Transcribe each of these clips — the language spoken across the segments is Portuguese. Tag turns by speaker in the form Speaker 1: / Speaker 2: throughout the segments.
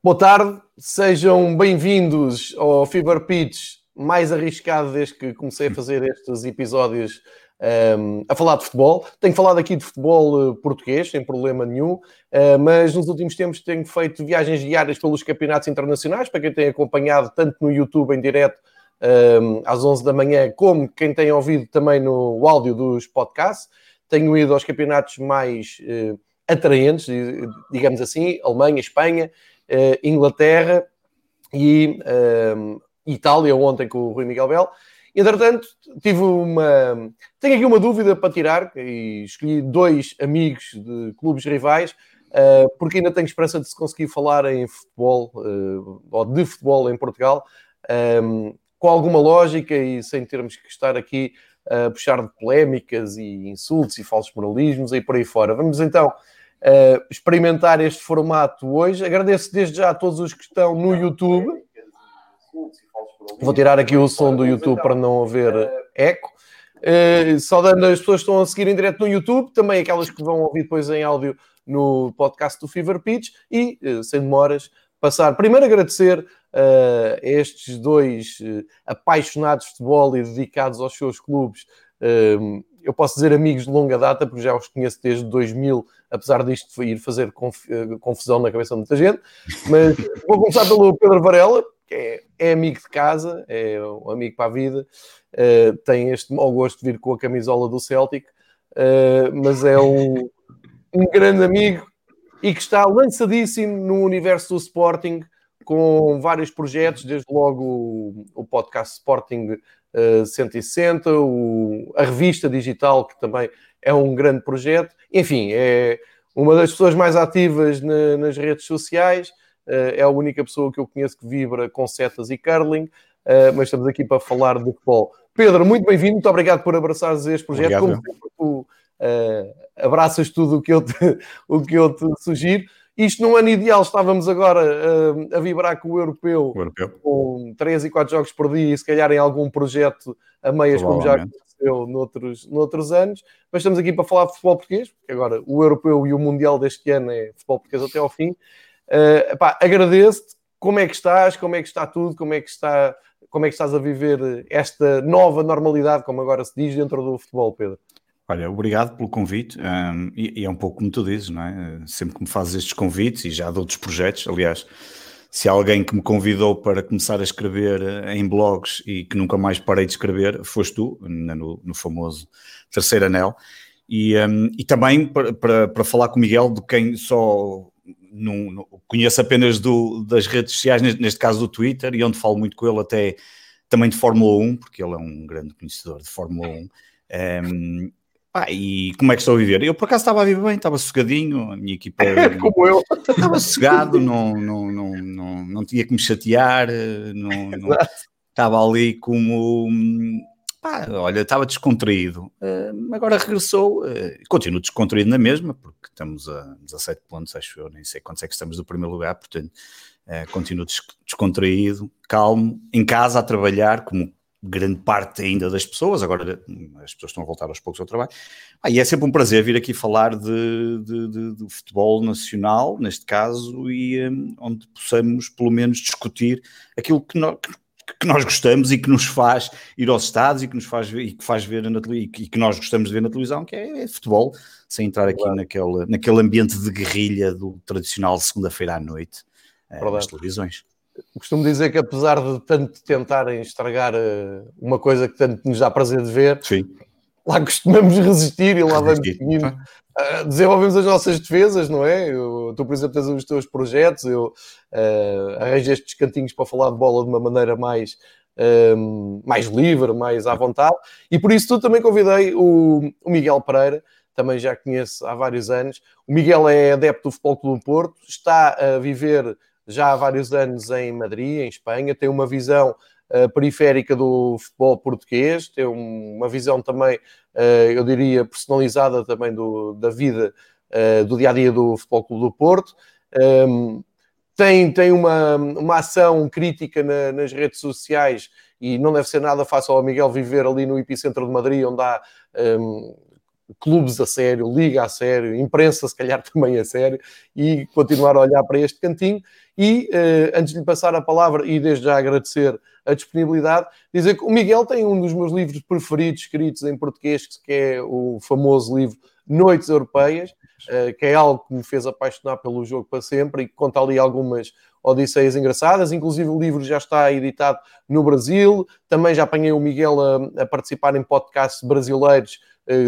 Speaker 1: Boa tarde, sejam bem-vindos ao Fever Pitch mais arriscado desde que comecei a fazer estes episódios um, a falar de futebol. Tenho falado aqui de futebol uh, português, sem problema nenhum, uh, mas nos últimos tempos tenho feito viagens diárias pelos campeonatos internacionais, para quem tem acompanhado tanto no YouTube em direto um, às 11 da manhã, como quem tem ouvido também no áudio dos podcasts. Tenho ido aos campeonatos mais uh, atraentes, digamos assim, Alemanha, Espanha, Inglaterra e uh, Itália, ontem com o Rui Miguel Bel. Entretanto, tive uma. Tenho aqui uma dúvida para tirar e escolhi dois amigos de clubes rivais, uh, porque ainda tenho esperança de se conseguir falar em futebol uh, ou de futebol em Portugal, um, com alguma lógica e sem termos que estar aqui a puxar de polémicas e insultos e falsos moralismos e por aí fora. Vamos então uh, experimentar este formato hoje. Agradeço desde já a todos os que estão no YouTube. Vou tirar aqui o som do YouTube para não haver eco. Uh, saudando as pessoas que estão a seguir em direto no YouTube, também aquelas que vão ouvir depois em áudio no podcast do Fever Pitch e, uh, sem demoras, passar. Primeiro agradecer uh, a estes dois uh, apaixonados de futebol e dedicados aos seus clubes. Uh, eu posso dizer amigos de longa data, porque já os conheço desde 2000 apesar disto ir fazer eh, confusão na cabeça de muita gente. Mas vou começar pelo Pedro Varela, que é, é amigo de casa, é um amigo para a vida, uh, tem este mau gosto de vir com a camisola do Celtic, uh, mas é um, um grande amigo e que está lançadíssimo no universo do Sporting com vários projetos, desde logo o, o podcast Sporting uh, 160, o, a revista digital, que também é um grande projeto. Enfim, é uma das pessoas mais ativas na, nas redes sociais, uh, é a única pessoa que eu conheço que vibra com setas e curling, uh, mas estamos aqui para falar de futebol. Pedro, muito bem-vindo, muito obrigado por abraçares este projeto. Obrigado. Como sempre, tu abraças tudo o que, eu te, o que eu te sugiro. Isto num ano ideal, estávamos agora uh, a vibrar com o europeu, o europeu, com 3 e 4 jogos por dia e se calhar em algum projeto a meias, como já aconteceu noutros, noutros anos, mas estamos aqui para falar de futebol português, porque agora o europeu e o mundial deste ano é futebol português até ao fim. Uh, Agradeço-te, como é que estás, como é que está tudo, como é que, está, como é que estás a viver esta nova normalidade, como agora se diz, dentro do futebol, Pedro?
Speaker 2: Olha, obrigado pelo convite. Um, e, e, é um pouco como tu dizes, não é? Sempre que me fazes estes convites e já de outros projetos, aliás, se há alguém que me convidou para começar a escrever eh, em blogs e que nunca mais parei de escrever, foste tu, no, no famoso Terceiro Anel. E, um, e também para, para, para, falar com o Miguel, de quem só não, não, conheço apenas do, das redes sociais, neste, neste, caso do Twitter, e onde falo muito com ele até também de Fórmula 1, porque ele é um grande conhecedor de Fórmula 1. Um, ah, e como é que estou a viver? Eu por acaso estava a viver bem, estava sossegadinho, a minha equipa.
Speaker 1: como eu.
Speaker 2: Estava sossegado, não, não, não, não, não tinha que me chatear, não, não estava ali como. Pá, olha, estava descontraído. Agora regressou, uh, continuo descontraído na mesma, porque estamos a 17 pontos, acho eu, nem sei quantos é que estamos do primeiro lugar, portanto, uh, continuo descontraído, calmo, em casa a trabalhar, como grande parte ainda das pessoas, agora as pessoas estão a voltar aos poucos ao trabalho. Ah, e é sempre um prazer vir aqui falar de, de, de, de futebol nacional, neste caso, e um, onde possamos pelo menos discutir aquilo que nós, que nós gostamos e que nos faz ir aos estados e que nos faz ver, e que faz ver na e que nós gostamos de ver na televisão, que é, é futebol, sem entrar aqui claro. naquele, naquele ambiente de guerrilha do tradicional segunda-feira à noite é, nas televisões
Speaker 1: costumo dizer que apesar de tanto tentarem estragar eh, uma coisa que tanto nos dá prazer de ver, Sim. lá costumamos resistir e lá vamos seguindo. Uh, desenvolvemos as nossas defesas, não é? Eu, tu, por exemplo, tens os teus projetos, eu uh, arranjo estes cantinhos para falar de bola de uma maneira mais, uh, mais livre, mais à vontade, e por isso tu também convidei o, o Miguel Pereira, também já conheço há vários anos. O Miguel é adepto do Futebol Clube do Porto, está a viver já há vários anos em Madrid, em Espanha, tem uma visão uh, periférica do futebol português, tem uma visão também, uh, eu diria, personalizada também do, da vida uh, do dia a dia do Futebol Clube do Porto. Um, ehm, tem, tem uma, uma ação crítica na, nas redes sociais e não deve ser nada fácil ao Miguel viver ali no epicentro de Madrid, onde há um, ehm, clubes a sério, liga a sério, imprensa se calhar também a sério, e continuar a olhar para este cantinho. E uh, antes de lhe passar a palavra e desde já agradecer a disponibilidade, dizer que o Miguel tem um dos meus livros preferidos escritos em português, que é o famoso livro Noites Europeias, uh, que é algo que me fez apaixonar pelo jogo para sempre e que conta ali algumas odisseias engraçadas. Inclusive, o livro já está editado no Brasil. Também já apanhei o Miguel a, a participar em podcasts brasileiros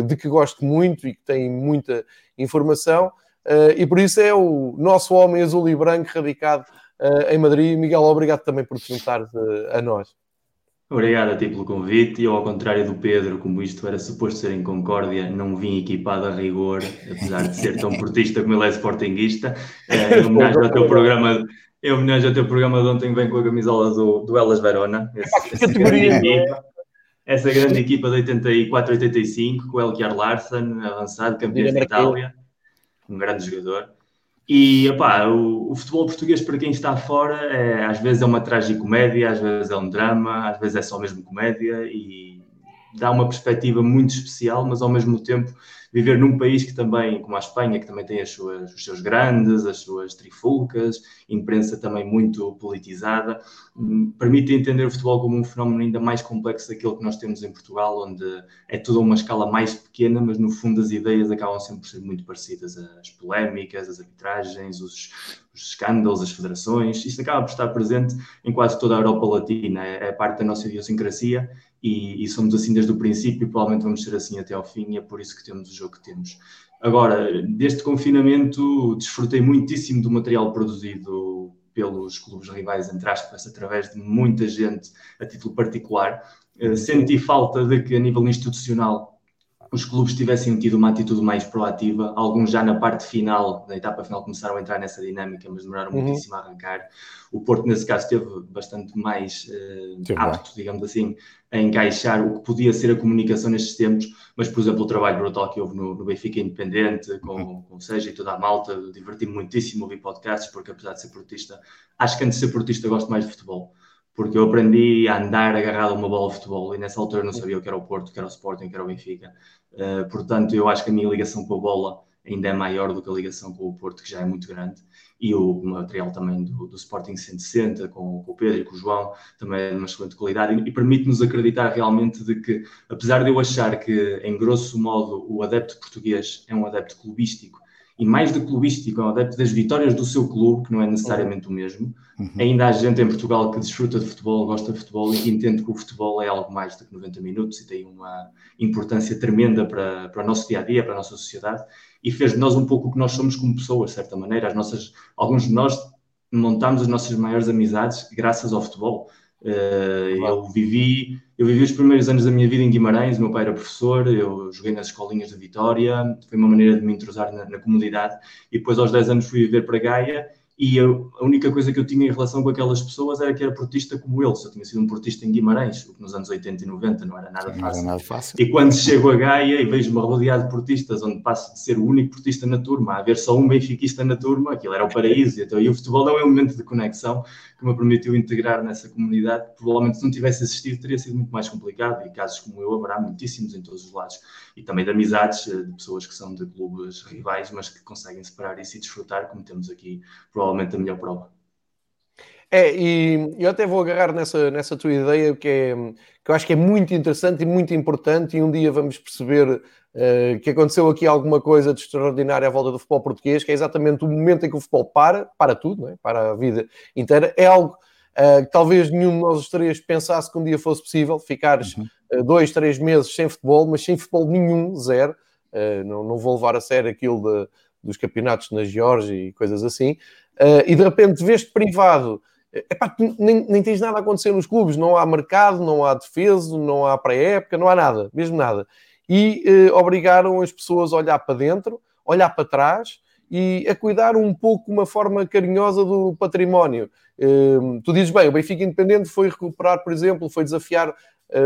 Speaker 1: de que gosto muito e que tem muita informação. Uh, e por isso é o nosso homem azul e branco radicado uh, em Madrid. Miguel, obrigado também por te juntar a nós.
Speaker 3: Obrigado a ti pelo convite. Eu, ao contrário do Pedro, como isto era suposto ser em Concórdia, não vim equipado a rigor, apesar de ser tão portista como ele é sportinguista. Em homenagem ao teu programa, em homenagem ao teu programa de ontem, vem com a camisola do, do Elas Verona. Esse, grande equipa, essa grande equipa de 84-85, com o Elkiar Larsen, avançado, campeão da Itália, um grande jogador. E opá, o, o, futebol português, para quem está fora, é, às vezes é uma tragicomédia, às vezes é um drama, às vezes é só mesmo comédia e dá uma perspectiva muito especial, mas ao mesmo tempo viver num país que também, como a Espanha, que também tem as suas, os seus grandes, as suas trifulcas, imprensa também muito politizada, hum, permite entender o futebol como um fenómeno ainda mais complexo daquilo que nós temos em Portugal, onde é tudo uma escala mais pequena, mas no fundo as ideias acabam sempre por ser muito parecidas. As polémicas, as arbitragens, os, os escândalos, as federações, isto acaba por estar presente em quase toda a Europa Latina, é, é parte da nossa idiosincrasia e, e, somos assim desde o princípio e provavelmente vamos ser assim até ao fim e é por isso que temos o jogo que temos. Agora, deste confinamento, desfrutei muitíssimo do material produzido pelos clubes rivais, entre aspas, através de muita gente a título particular. Uh, senti falta de que, a nível institucional, os clubes tivessem tido uma atitude mais proativa. Alguns já na parte final, na etapa final, começaram a entrar nessa dinâmica, mas demoraram uhum. muitíssimo a arrancar. O Porto, nesse caso, esteve bastante mais uh, apto, digamos assim, a encaixar o que podia ser a comunicação nestes tempos. Mas, por exemplo, o trabalho brutal que houve no, no Benfica Independente, com, uhum. com o Seja e toda a malta, diverti-me muitíssimo ouvir podcasts, porque apesar de ser portista, acho que antes de ser portista gosto mais de futebol porque eu aprendi a andar agarrado a uma bola de futebol e nessa altura não sabia o que era o Porto, o que era o Sporting, o que era o Benfica. Uh, portanto, eu acho que a minha ligação com a bola ainda é maior do que a ligação com o Porto, que já é muito grande. E o material também do, do Sporting 160, com, com, o Pedro e com o João, também é de uma excelente qualidade e, e permite-nos acreditar realmente de que, apesar de eu achar que, em grosso modo, o adepto português é um adepto clubístico e mais do clubístico, é um adepto das vitórias do seu clube, que não é necessariamente o mesmo. Uhum. Ainda há gente em Portugal que desfruta de futebol, gosta de futebol e que entende que o futebol é algo mais do que 90 minutos e tem uma importância tremenda para, para o nosso dia a dia, para a nossa sociedade e fez de nós um pouco o que nós somos como pessoas, de certa maneira. As nossas, alguns de nós montamos as nossas maiores amizades graças ao futebol. Uh, eu vivi eu vivi os primeiros anos da minha vida em Guimarães, meu pai era professor, eu joguei nas escolinhas de Vitória, foi uma maneira de me entrosar na, na comunidade e depois aos 10 anos fui viver para Gaia e eu, a única coisa que eu tinha em relação com aquelas pessoas era que era portista como eles. Eu tinha sido um portista em Guimarães, o que nos anos 80 e 90 não era nada, fácil. Era nada fácil. E quando chego a Gaia e vejo-me rodeado de portistas, onde passo de ser o único portista na turma a haver só um benfiquista na turma, aquilo era o paraíso. Então, e o futebol é um elemento de conexão que me permitiu integrar nessa comunidade. Provavelmente, se não tivesse existido, teria sido muito mais complicado. E casos como eu haverá muitíssimos em todos os lados. E também de amizades, eh, de pessoas que são de clubes rivais, mas que conseguem separar isso e desfrutar, como temos aqui, provavelmente, a melhor prova.
Speaker 1: É, e eu até vou agarrar nessa, nessa tua ideia, que, é, que eu acho que é muito interessante e muito importante, e um dia vamos perceber uh, que aconteceu aqui alguma coisa de extraordinário à volta do futebol português, que é exatamente o momento em que o futebol para, para tudo, é? para a vida inteira. É algo uh, que talvez nenhum de nós três pensasse que um dia fosse possível, ficares uhum. uh, dois, três meses sem futebol, mas sem futebol nenhum, zero. não, não vou levar a sério aquilo de, dos campeonatos na Geórgia e coisas assim. E de repente vês-te privado Epá, nem, nem tens nada a acontecer nos clubes, não há mercado, não há defesa, não há pré-época, não há nada, mesmo nada. E eh, obrigaram as pessoas a olhar para dentro, olhar para trás e a cuidar um pouco uma forma carinhosa do património. Eh, tu dizes bem, o Benfica Independente foi recuperar, por exemplo, foi desafiar eh,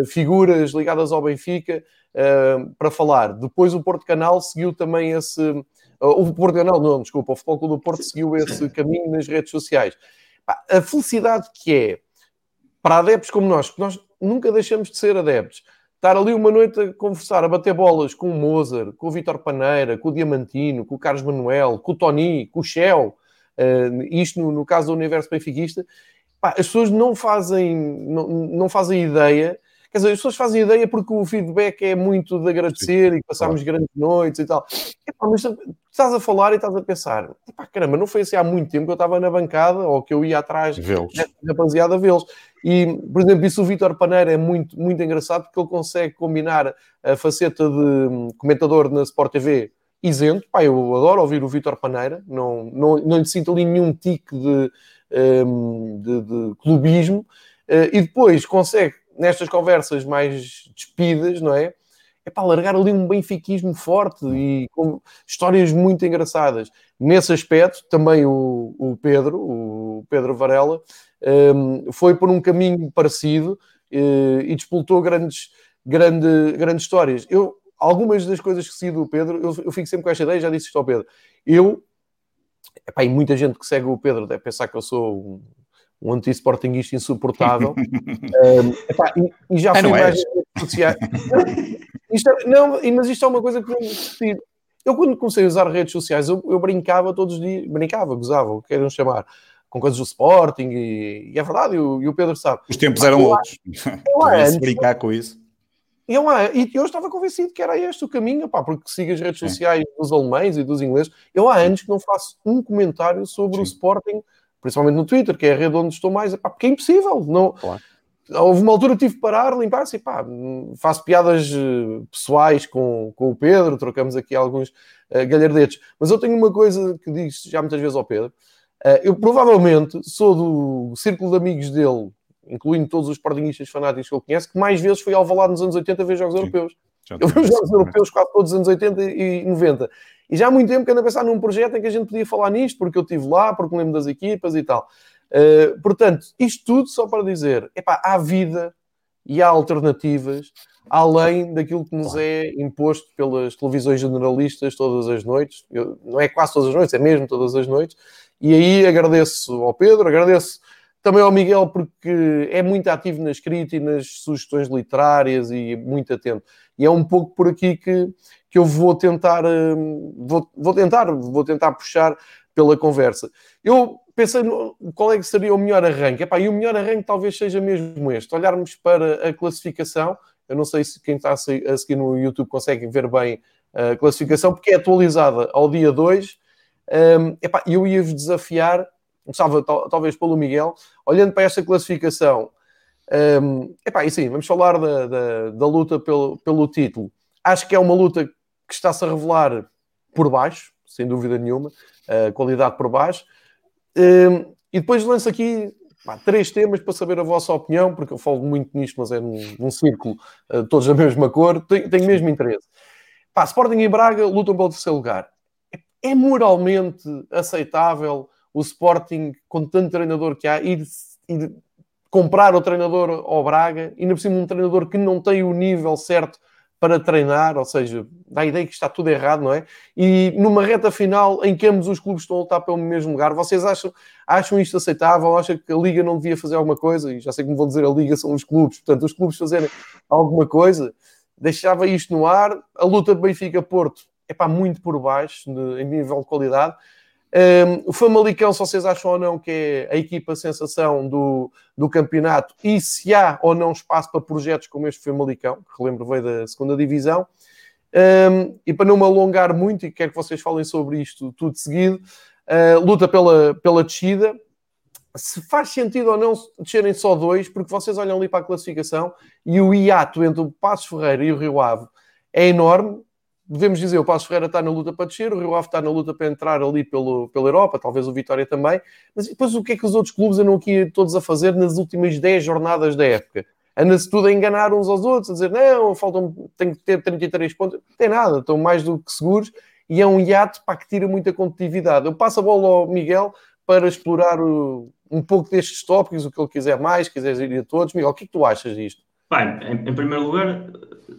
Speaker 1: figuras ligadas ao Benfica eh, para falar. Depois o Porto Canal seguiu também esse. O Porto Canal, não, desculpa, o Futebol Clube do Porto seguiu esse caminho nas redes sociais a felicidade que é para adeptos como nós, que nós nunca deixamos de ser adeptos, estar ali uma noite a conversar, a bater bolas com o Mozart, com o Vitor Paneira, com o Diamantino, com o Carlos Manuel, com o Tony, com o Shell, uh, isto no, no, caso do universo benfiquista, pá, as pessoas não fazem, não, não fazem ideia Quer dizer, as pessoas fazem ideia porque o feedback é muito de agradecer Sim, e passarmos claro. grandes noites e tal. Epá, mas estás a falar e estás a pensar, epá, caramba, não foi assim há muito tempo que eu estava na bancada ou que eu ia atrás da rapaziada a vê-los. E, por exemplo, isso o Vítor Paneira é muito, muito engraçado porque ele consegue combinar a faceta de hum, comentador na Sport TV isento. Pá, eu adoro ouvir o Vítor Paneira, não, não, não lhe sinto ali nenhum tique de, um, de, de clubismo. Uh, e depois consegue nestas conversas mais despidas, não é? É para largar ali um benfiquismo forte e com histórias muito engraçadas. Nesse aspecto, também o, o Pedro, o Pedro Varela, um, foi por um caminho parecido uh, e despoltou grandes, grande, grandes histórias. Eu, algumas das coisas que sigo do Pedro, eu, eu fico sempre com esta ideia, já disse isto ao Pedro. Eu, epá, e muita gente que segue o Pedro deve pensar que eu sou um um anti-sportinguista insuportável. um, epá, e, e, já ah, fui mais sociais. isto é, não, mas isto é uma coisa que eu. Eu, quando comecei a usar redes sociais, eu, eu, brincava todos os dias, brincava, gozava, o que queiram chamar, com coisas do Sporting, e, e é verdade, e o, e o, Pedro sabe.
Speaker 2: Os tempos eram eu, outros. Eu, antes, brincar com isso.
Speaker 1: Eu, e eu estava convencido que era este o caminho, pá, porque sigo as redes Sim. sociais dos alemães e dos ingleses. Eu há anos que não faço um comentário sobre Sim. o Sporting principalmente no Twitter, que é a rede onde estou mais, epá, porque é impossível. Não... Claro. Houve uma altura que tive que parar, limpar-se, pá, faço piadas eh, pessoais com, com o Pedro, trocamos aqui alguns uh, galhardetes, mas eu tenho uma coisa que digo já muitas vezes ao Pedro, uh, eu provavelmente sou do círculo de amigos dele, incluindo todos os sportingistas fanáticos que ele conhece, que mais vezes foi ao Valado nos anos 80 a ver jogos Sim. europeus. Eu vi os jogos europeus quase todos os anos 80 e 90. E já há muito tempo que ando a pensar num projeto em que a gente podia falar nisto, porque eu estive lá, porque me lembro das equipas e tal. Uh, portanto, isto tudo só para dizer, epá, há vida e há alternativas além daquilo que nos é imposto pelas televisões generalistas todas as noites. Eu, não é quase todas as noites, é mesmo todas as noites. E aí agradeço ao Pedro, agradeço também ao Miguel, porque é muito ativo na escrita e nas sugestões literárias e muito atento. E é um pouco por aqui que, que eu vou tentar, hum, vou, vou tentar, vou tentar puxar pela conversa. Eu pensei no, qual é que seria o melhor arranque. Epá, e o melhor arranque talvez seja mesmo este. Olharmos para a classificação. Eu não sei se quem está a seguir no YouTube consegue ver bem a classificação, porque é atualizada ao dia 2. Um, epá, eu ia-vos desafiar começava talvez pelo Miguel, olhando para esta classificação, um, epá, e sim, vamos falar da, da, da, luta pelo, pelo título. Acho que é uma luta que está-se a revelar por baixo, sem dúvida nenhuma, a qualidade por baixo. Um, e depois lanço aqui pá, três temas para saber a vossa opinião, porque eu falo muito nisto, mas é num, num círculo, uh, todos da mesma cor, tenho, tenho mesmo interesse. Pá, Sporting e Braga lutam pelo terceiro lugar. É, é moralmente aceitável o Sporting, com tanto treinador que há, ir, ir comprar o treinador ao Braga, e ainda por cima um treinador que não tem o nível certo para treinar, ou seja, dá a ideia que está tudo errado, não é? E numa reta final em que ambos os clubes estão a lutar pelo mesmo lugar, vocês acham, acham isto aceitável? Acham que a Liga não devia fazer alguma coisa? E já sei como vão dizer, a Liga são os clubes, portanto, os clubes fazerem alguma coisa, deixava isto no ar. A luta de Benfica-Porto é para muito por baixo, em nível de qualidade. Um, o Famalicão, se vocês acham ou não que é a equipa sensação do, do campeonato e se há ou não espaço para projetos como este Famalicão, que relembro veio da segunda divisão. Um, e para não me alongar muito, e quero que vocês falem sobre isto tudo seguido, uh, luta pela, pela descida. Se faz sentido ou não descerem só dois, porque vocês olham ali para a classificação e o hiato entre o Passos Ferreira e o Rio Ave é enorme devemos dizer, o Passo Ferreira está na luta para descer, o Rio Ave está na luta para entrar ali pelo, pela Europa, talvez o Vitória também, mas depois o que é que os outros clubes andam aqui todos a fazer nas últimas 10 jornadas da época? Anda-se tudo a enganar uns aos outros, a dizer, não, faltam, tenho que ter 33 pontos, não tem nada, estão mais do que seguros, e é um hiato para que tira muita competitividade. Eu passo a bola ao Miguel para explorar o, um pouco destes tópicos, o que ele quiser mais, quiser ir a todos. Miguel, o que é que tu achas disto?
Speaker 3: Bem, em, em primeiro lugar,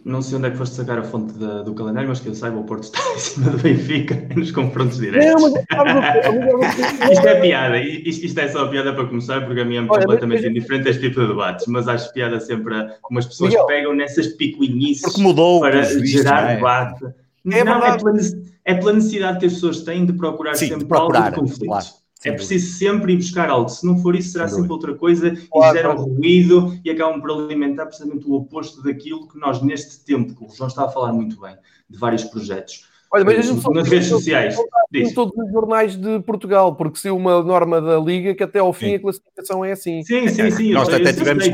Speaker 3: não sei onde é que foste sacar a fonte da, do calendário, mas que eu saiba, o Porto está em cima do Benfica nos confrontos diretos. Não, mas... isto é piada, isto, isto, é só piada para começar, porque a minha é completamente mas... indiferente a este tipo de debates, mas acho piada sempre a como as pessoas Miguel. pegam nessas picuinhices
Speaker 2: mudou,
Speaker 3: para gerar é? debate. É não, é pela, é pela, necessidade que as pessoas têm de procurar Sim, sempre de procurar, algo de conflitos. Claro. É preciso sempre ir buscar algo. Se não for isso, será sempre outra coisa claro, e geram ruído e acabam por alimentar precisamente o oposto daquilo que nós, neste tempo, que o João estava a falar muito bem, de vários projetos.
Speaker 1: Olha, mas uh, nas redes sociais. Em todos os jornais de Portugal, porque se uma norma da Liga que até ao fim sim. a classificação é assim.
Speaker 3: Sim, sim, sim.
Speaker 2: Nós até tivemos.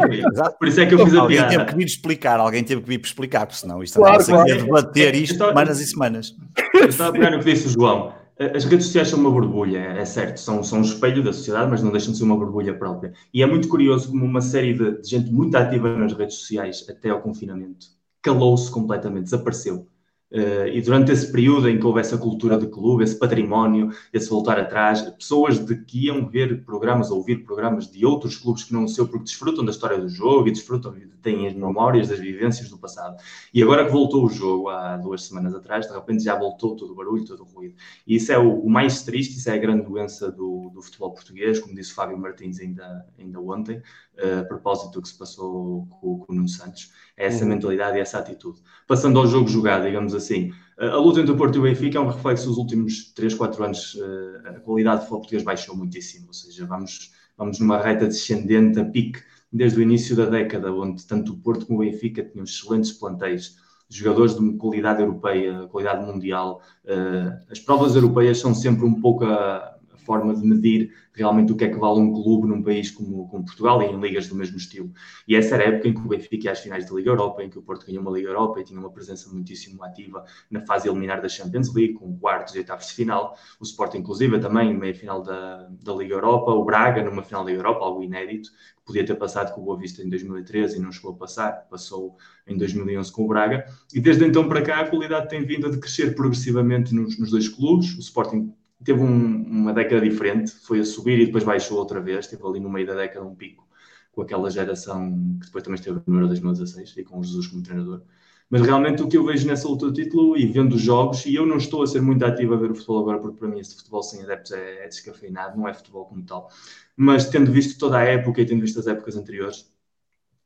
Speaker 3: Por isso é que eu fiz a
Speaker 2: alguém piada. Alguém teve que vir explicar, alguém teve que vir explicar, porque senão isto claro, claro. ia debater isto semanas e semanas.
Speaker 3: Eu estava a pegar no que disse o João. As redes sociais são uma borbulha, é certo, são, são um espelho da sociedade, mas não deixam de ser uma borbulha própria. E é muito curioso como uma série de, de gente muito ativa nas redes sociais, até ao confinamento, calou-se completamente, desapareceu. Uh, e durante esse período em que houve essa cultura de clube, esse património, esse voltar atrás, pessoas de que iam ver programas ou ouvir programas de outros clubes que não o seu, porque desfrutam da história do jogo e desfrutam, têm as memórias das vivências do passado. E agora que voltou o jogo, há duas semanas atrás, de repente já voltou todo o barulho, todo o ruído. E isso é o, o mais triste, isso é a grande doença do, do futebol português, como disse Fábio Martins ainda, ainda ontem, uh, a propósito do que se passou com, com o Nuno Santos é essa uhum. mentalidade e essa atitude. Passando ao jogo jogado, digamos assim, a luta entre o Porto e o Benfica é um reflexo dos últimos 3, 4 anos. Eh, a qualidade do futebol português baixou muitíssimo, ou seja, vamos, vamos numa reta descendente a pique desde o início da década, onde tanto o Porto como o Benfica tinham excelentes plantéis, jogadores de qualidade europeia, qualidade mundial. As provas europeias são sempre um pouco a, forma de medir realmente o que é que vale um clube num país como, como, Portugal e em ligas do mesmo estilo. E essa era a época em que o Benfica ia às finais da Liga Europa, em que o Porto ganhou uma Liga Europa e tinha uma presença muitíssimo ativa na fase eliminar da Champions League, com quartos e oitavos de final. O Sport, inclusive, também meia final da, da Liga Europa. O Braga, numa final da Liga Europa, algo inédito, que podia ter passado com o Boa Vista em 2013 e não chegou a passar, passou em 2011 com o Braga. E desde então para cá a qualidade tem vindo a decrescer progressivamente nos, nos dois clubes. O Sporting teve um, uma década diferente, foi a subir e depois baixou outra vez, teve ali no meio da década um pico com aquela geração que depois também esteve no Euro 2016 e com o Jesus como treinador. Mas realmente o que eu vejo nessa luta do título e vendo os jogos, e eu não estou a ser muito ativo a ver o futebol agora, porque para mim este futebol sem adeptos é, é descafeinado, não é futebol como tal. Mas tendo visto toda a época e tendo visto as épocas anteriores,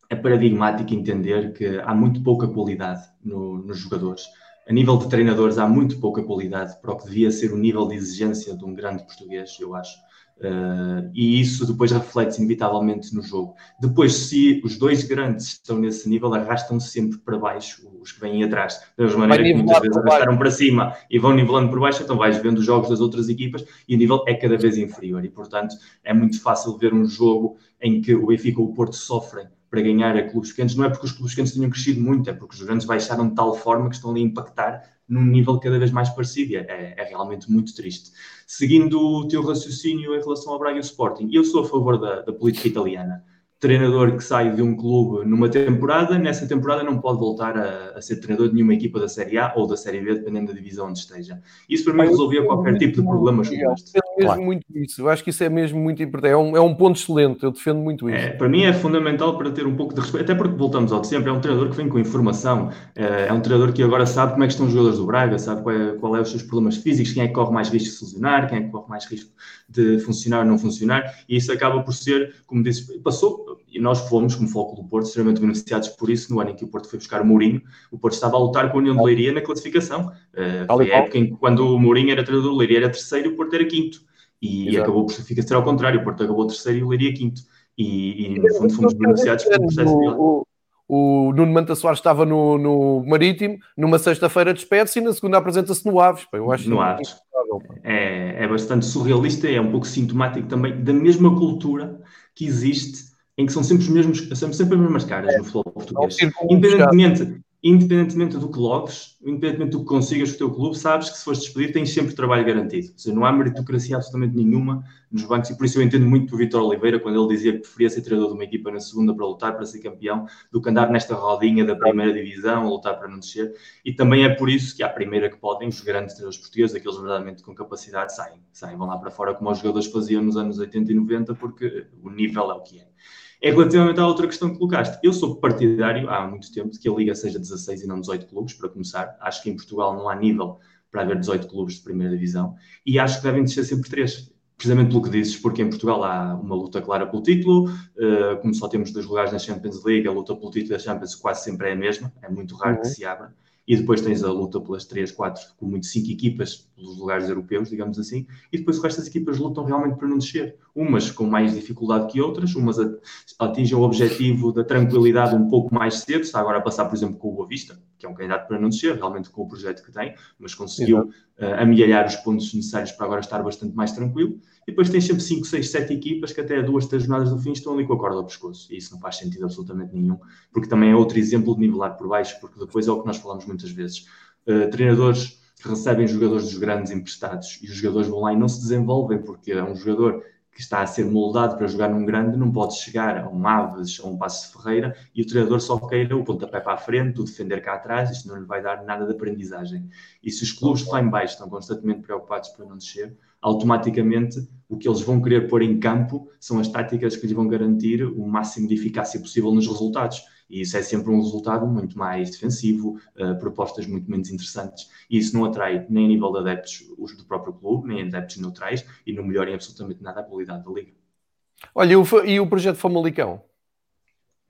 Speaker 3: é paradigmático entender que há muito pouca qualidade no, nos jogadores a nível de treinadores há muito pouca qualidade para o que devia ser o nível de exigência de um grande português, eu acho. Uh, e isso depois reflete-se inevitavelmente no jogo. Depois, se os dois grandes estão nesse nível, arrastam-se sempre para baixo os que vêm atrás. Da mesma maneira que muitas vezes arrastaram para cima e vão nivelando por baixo, então vais vendo os jogos das outras equipas e o nível é cada vez inferior. E, portanto, é muito fácil ver um jogo em que o Benfica ou o Porto sofrem para ganhar a clubes pequenos, não é porque os clubes pequenos tenham crescido muito, é porque os grandes baixaram de tal forma que estão ali a impactar num nível cada vez mais parecido. É, é realmente muito triste. Seguindo o teu raciocínio em relação ao Braga Sporting, eu sou a favor da, da política italiana treinador que sai de um clube numa temporada, nessa temporada não pode voltar a, a, ser treinador de nenhuma equipa da Série A ou da Série B, dependendo da divisão onde esteja. Isso para mim resolvia qualquer tipo de problemas como este.
Speaker 1: Eu defendo mesmo claro. muito isso, eu acho que isso é mesmo muito importante, é um, é um ponto excelente, eu defendo muito isso.
Speaker 3: É, para mim é fundamental para ter um pouco de respeito, até porque voltamos ao de sempre, é um treinador que vem com informação, é, é um treinador que agora sabe como é que estão os jogadores do Braga, sabe qual é, qual é os seus problemas físicos, quem é que corre mais risco de se lesionar, quem é que corre mais risco de funcionar ou não funcionar, e isso acaba por ser, como disse, passou, e nós fomos, como foco do Porto, extremamente beneficiados por isso, no ano em que o Porto foi buscar o Mourinho, o Porto estava a lutar com a União de Leiria na classificação. Uh, foi a época em que, quando o Mourinho era treinador, o Leiria era terceiro e o Porto era quinto. E, e acabou por ficar ser ao contrário, o Porto acabou terceiro e o Leiria quinto. E, e no fundo fomos beneficiados pelo processo dele.
Speaker 1: O, o Nuno Manta Soares estava no, no Marítimo, numa sexta-feira despede-se e na segunda apresenta-se no Aves. eu acho
Speaker 3: no Aves. É, é bastante surrealista, é um pouco sintomático também da mesma cultura que existe em que são sempre os mesmos, são sempre as mesmas caras no futebol português. Independentemente, independentemente do que loves, independentemente do que consigas com o teu clube, sabes que se fores despedido tens sempre trabalho garantido. Ou seja, não há meritocracia absolutamente nenhuma nos bancos e por isso eu entendo muito do Vitor Oliveira quando ele dizia que preferia ser treinador de uma equipa na segunda para lutar para ser campeão do que andar nesta rodinha da primeira divisão a lutar para não descer. E também é por isso que à primeira que podem os grandes treinadores portugueses, aqueles verdadeiramente com capacidade, saem, saem, vão lá para fora como os jogadores faziam nos anos 80 e 90 porque o nível é o que é. É relativamente à outra questão que colocaste. Eu sou partidário há muito tempo de que a Liga seja 16 e não 18 clubes, para começar. Acho que em Portugal não há nível para haver 18 clubes de primeira divisão e acho que devem ser sempre três. Precisamente pelo que dizes, porque em Portugal há uma luta clara pelo título, uh, como só temos dois lugares na Champions League, a luta pelo título da Champions quase sempre é a mesma, é muito raro uhum. que se abra e depois tens a luta pelas 3, 4, com muito 5 equipas pelos lugares europeus, digamos assim, e depois o resto das equipas lutam realmente para não descer. Umas com mais dificuldade que outras, umas atingem o objetivo da tranquilidade um pouco mais cedo, está agora a passar, por exemplo, com o Boa Vista, que é um candidato para não descer, realmente com o projeto que tem, mas conseguiu uh, amealhar os pontos necessários para agora estar bastante mais tranquilo. E depois tens sempre 5, 6, 7 equipas que até duas, três jornadas do fim estão ali com a corda ao pescoço. E isso não faz sentido absolutamente nenhum, porque também é outro exemplo de nivelar por baixo, porque depois é o que nós falamos muitas vezes. Uh, treinadores recebem jogadores dos grandes emprestados e os jogadores vão lá e não se desenvolvem, porque é um jogador que está a ser moldado para jogar num grande, não pode chegar a um Aves ou um Passo Ferreira e o treinador só queira o pontapé para a frente, o defender cá atrás, isto não lhe vai dar nada de aprendizagem. E se os clubes lá em baixo estão constantemente preocupados para não descer, automaticamente o que eles vão querer pôr em campo são as táticas que lhes vão garantir o máximo de eficácia possível nos resultados. E isso é sempre um resultado muito mais defensivo, uh, propostas muito menos interessantes. E isso não atrai nem a nível de adeptos os do próprio clube, nem adeptos neutrais, e não melhora em absolutamente nada a qualidade da liga.
Speaker 1: Olha, e o, e o projeto Famalicão?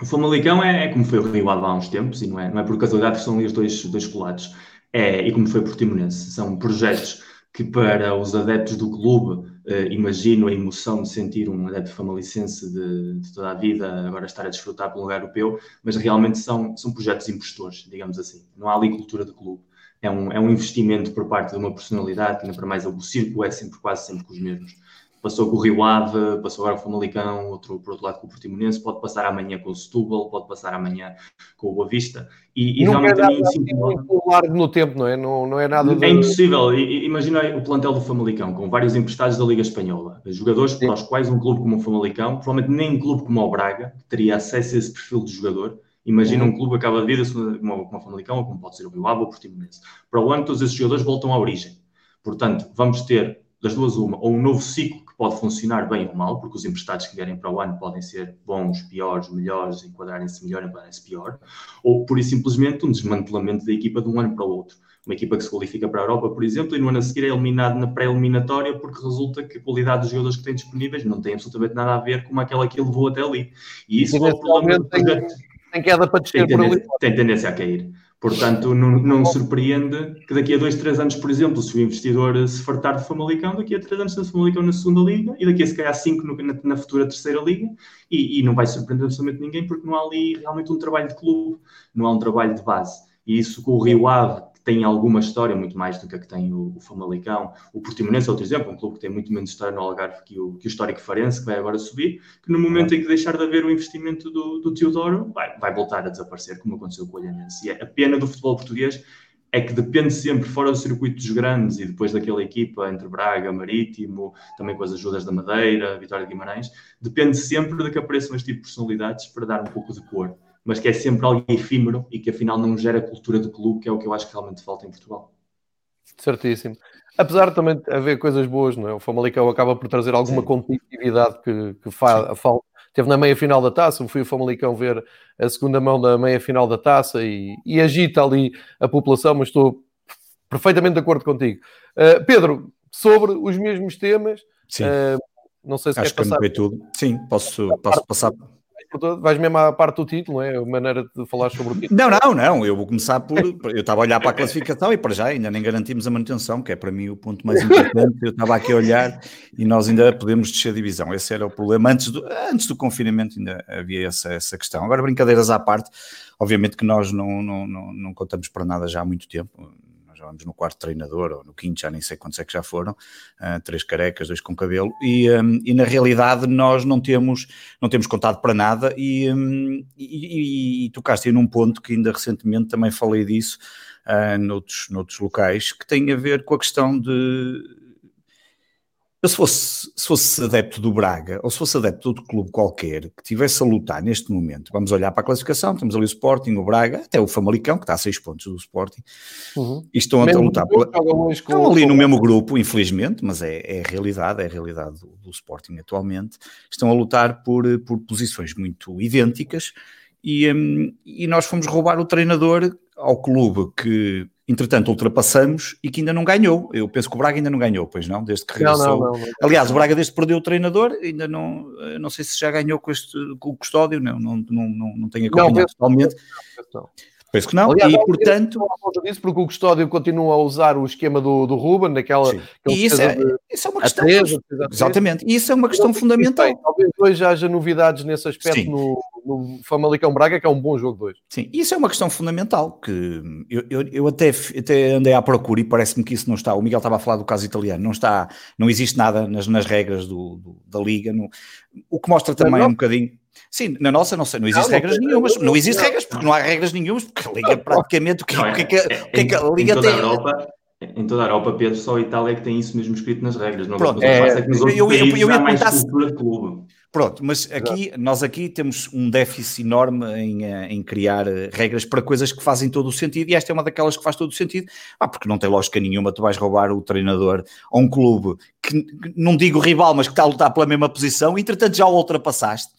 Speaker 3: O Famalicão é, é como foi o Rio Ave há uns tempos, e não é, não é por casualidade que são ali os dois, dois colados. É, e como foi Portimonense. São projetos que para os adeptos do clube, uh, imagino a emoção de sentir um adepto famalicense de, de, toda a vida agora estar a desfrutar pelo lugar europeu, mas realmente são, são projetos impostores, digamos assim. Não há ali cultura de clube. É um, é um investimento por parte de uma personalidade, que ainda para mais o círculo é sempre quase sempre com os mesmos passou com o Rio Ave, passou agora com o Famalicão, outro por outro lado com o Portimonense, pode passar amanhã com o Setúbal, pode passar amanhã com o Boa Vista.
Speaker 1: E, e realmente é assim, largo no tempo, não é? Não, não é nada
Speaker 3: de... É impossível. Imagina o plantel do Famalicão, com vários emprestados da Liga Espanhola, jogadores Sim. para os quais um clube como o Famalicão, provavelmente nem um clube como o Braga, teria acesso a esse perfil de jogador, Imagina uhum. um clube acaba de vida como, como o Famalicão, ou como pode ser o Rio Ave ou o Portimonense. Para o ano, todos esses jogadores voltam à origem. Portanto, vamos ter das duas uma, ou um novo ciclo pode funcionar bem ou mal, porque os emprestados que vierem para o ano podem ser bons, piores, melhores, enquadrarem-se melhor, enquadrarem-se pior, ou por isso simplesmente um desmantelamento da equipa de um ano para o outro. Uma equipa que se qualifica para a Europa, por exemplo, e no ano a seguir é eliminado na pré-eliminatória porque resulta que a qualidade dos jogadores que têm disponíveis não tem absolutamente nada a ver com aquela que ele levou até ali. E isso é o problema
Speaker 1: projeto. Tem queda para descer
Speaker 3: tem, tendência, tem tendência a cair. Portanto, não, não surpreende que daqui a dois, três anos, por exemplo, se o investidor se fartar de Famalicão, daqui a três anos tem Famalicão na segunda liga e daqui a se calhar cinco no, na, na, futura terceira liga e, e, não vai surpreender absolutamente ninguém porque não há ali realmente um trabalho de clube, não há um trabalho de base. E isso com o Rio Ave, tem alguma história, muito mais do que a que tem o, o Famalicão. O Portimonense é outro exemplo, um clube que tem muito menos história no Algarve que o, que o Histórico Farense, que vai agora subir, que no momento em que deixar de haver o investimento do, do Teodoro, vai, vai voltar a desaparecer, como aconteceu com o Olhanense. E a pena do futebol português é que depende sempre fora do circuito dos grandes e depois daquela equipa entre Braga, Marítimo, também com as ajudas da Madeira, Vitória de Guimarães, depende sempre de que apareçam este tipo de personalidades para dar um pouco de cor mas que é sempre algo efímero e que afinal não gera cultura de clube, que é o que eu acho que realmente falta em Portugal.
Speaker 1: Certíssimo. Apesar de também haver coisas boas, não é? O Famalicão acaba por trazer alguma Sim. competitividade que, que fa, falta. Teve na meia final da taça, fui o Famalicão ver a segunda mão da meia final da taça e, e agita ali a população, mas estou perfeitamente de acordo contigo. Uh, Pedro, sobre os mesmos temas, uh, não sei se
Speaker 2: Acho quer passar. Que tudo. Sim, posso, posso passar
Speaker 1: vais mesmo à parte do título, é? A maneira de falar sobre o título.
Speaker 2: Não, não, não. Eu vou começar por. Eu estava a olhar para a classificação e para já ainda nem garantimos a manutenção, que é para mim o ponto mais importante. Eu estava aqui a olhar e nós ainda podemos descer a divisão. Esse era o problema. Antes do, antes do confinamento ainda havia essa, essa questão. Agora, brincadeiras à parte, obviamente que nós não, não, não, não contamos para nada já há muito tempo já vamos no quarto treinador, ou no quinto, já nem sei quantos é que já foram, uh, três carecas, dois com cabelo, e, um, e, na realidade nós não temos, não temos contado para nada, e, um, e, e, e tocaste aí num ponto que ainda recentemente também falei disso, uh, noutros, noutros locais, que tem a ver com a questão de eu, se fosse, se fosse adepto do Braga ou se fosse adepto de outro clube qualquer que tivesse a lutar neste momento, vamos olhar para a classificação, temos ali o Sporting, o Braga, até o Famalicão, que está a 6 pontos do Sporting, uhum. e estão mesmo a lutar. Pela... Estão ali no mesmo grupo, infelizmente, mas é, é a realidade, é a realidade do, do, Sporting atualmente. Estão a lutar por, por posições muito idênticas e, um, e nós fomos roubar o treinador ao clube que entretanto ultrapassamos e que ainda não ganhou. Eu penso que o Braga ainda não ganhou, pois não, desde que regressou. Não, não, não, Aliás, o Braga desde que perdeu o treinador, ainda não, não sei se já ganhou com, este, com o Custódio, não, não, não, não, não tenho acompanhado totalmente. Penso que não, Aliás, e portanto.
Speaker 1: Disso porque o Custódio continua a usar o esquema do, do Ruben, naquela.
Speaker 2: E isso é, de, isso é uma questão. exatamente, e isso é uma questão fundamental.
Speaker 1: talvez hoje haja novidades nesse aspecto no, no Famalicão Braga, que é um bom jogo de hoje.
Speaker 2: Sim, isso é uma questão fundamental, que eu, eu, eu até, até andei à procura e parece-me que isso não está, o Miguel estava a falar do caso italiano, não está, não existe nada nas, nas regras do, do da Liga, no, o que mostra também um bocadinho... Sim, na nossa não sei, não existe não, regras não, nenhumas, não existe regras, porque não há regras nenhumas, porque a Liga praticamente, o que, é, que, é, que, a Liga tem...
Speaker 3: Europa, em toda a Europa, Pedro, só a Itália é que tem isso mesmo escrito nas regras. Não
Speaker 2: Pronto, é, é que nos outros eu, eu, eu, eu ia mais cultura de clube. Pronto, mas aqui, nós aqui temos um déficit enorme em, eh, em, criar eh, regras para coisas que fazem todo o sentido, e esta é uma daquelas que faz todo o sentido, ah, porque não tem lógica nenhuma, tu vais roubar o treinador a um clube que, não digo rival, mas que está a lutar pela mesma posição, e entretanto já o ultrapassaste,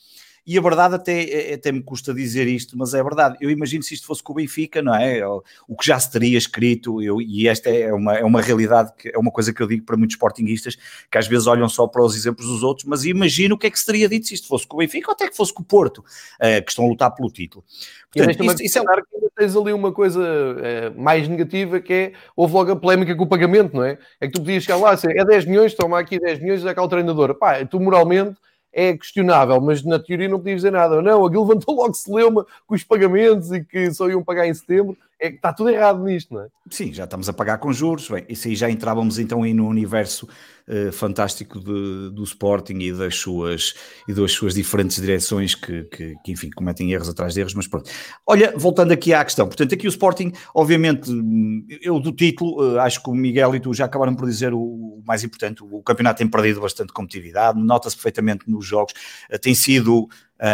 Speaker 2: e a verdade até, até me custa dizer isto, mas é verdade. Eu imagino se isto fosse com o Benfica, não é? O que já se teria escrito, eu, e esta é uma, é uma realidade, que é uma coisa que eu digo para muitos sportinguistas, que às vezes olham só para os exemplos dos outros, mas imagino o que é que se teria dito se isto fosse com o Benfica ou até que fosse com o Porto, uh, que estão a lutar pelo título.
Speaker 1: Portanto, isso, isso é... que ainda tens ali uma coisa é, mais negativa que é, houve logo a polémica com o pagamento, não é? É que tu podias chegar lá, assim, é 10 milhões, toma aqui 10 milhões, é cá o treinador. Pá, tu moralmente é questionável, mas na teoria não podia dizer nada. Não, aquilo levantou logo celeuma com os pagamentos e que só iam pagar em setembro. É que está tudo errado nisto, não é?
Speaker 2: Sim, já estamos a pagar com juros. Bem, isso aí já entrávamos então aí no universo uh, fantástico de, do Sporting e das suas, e das suas diferentes direções que, que, que, enfim, cometem erros atrás de erros, mas pronto. Olha, voltando aqui à questão, portanto, aqui o Sporting, obviamente, eu do título, uh, acho que o Miguel e tu já acabaram por dizer o, o mais importante, o campeonato tem perdido bastante competitividade, nota-se perfeitamente nos jogos, uh, tem sido...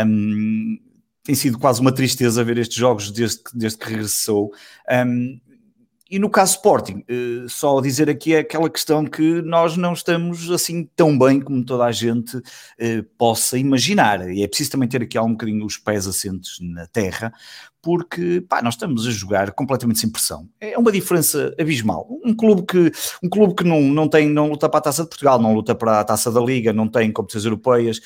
Speaker 2: Um, tem sido quase uma tristeza ver estes jogos desde, desde que regressou. Um, e no caso Sporting, uh, só dizer aqui é aquela questão que nós não estamos assim tão bem como toda a gente uh, possa imaginar. E é preciso também ter aqui um bocadinho os pés assentes na terra, porque pá, nós estamos a jogar completamente sem pressão. É uma diferença abismal. Um clube que, um clube que não, não, tem, não luta para a taça de Portugal, não luta para a taça da Liga, não tem competições europeias,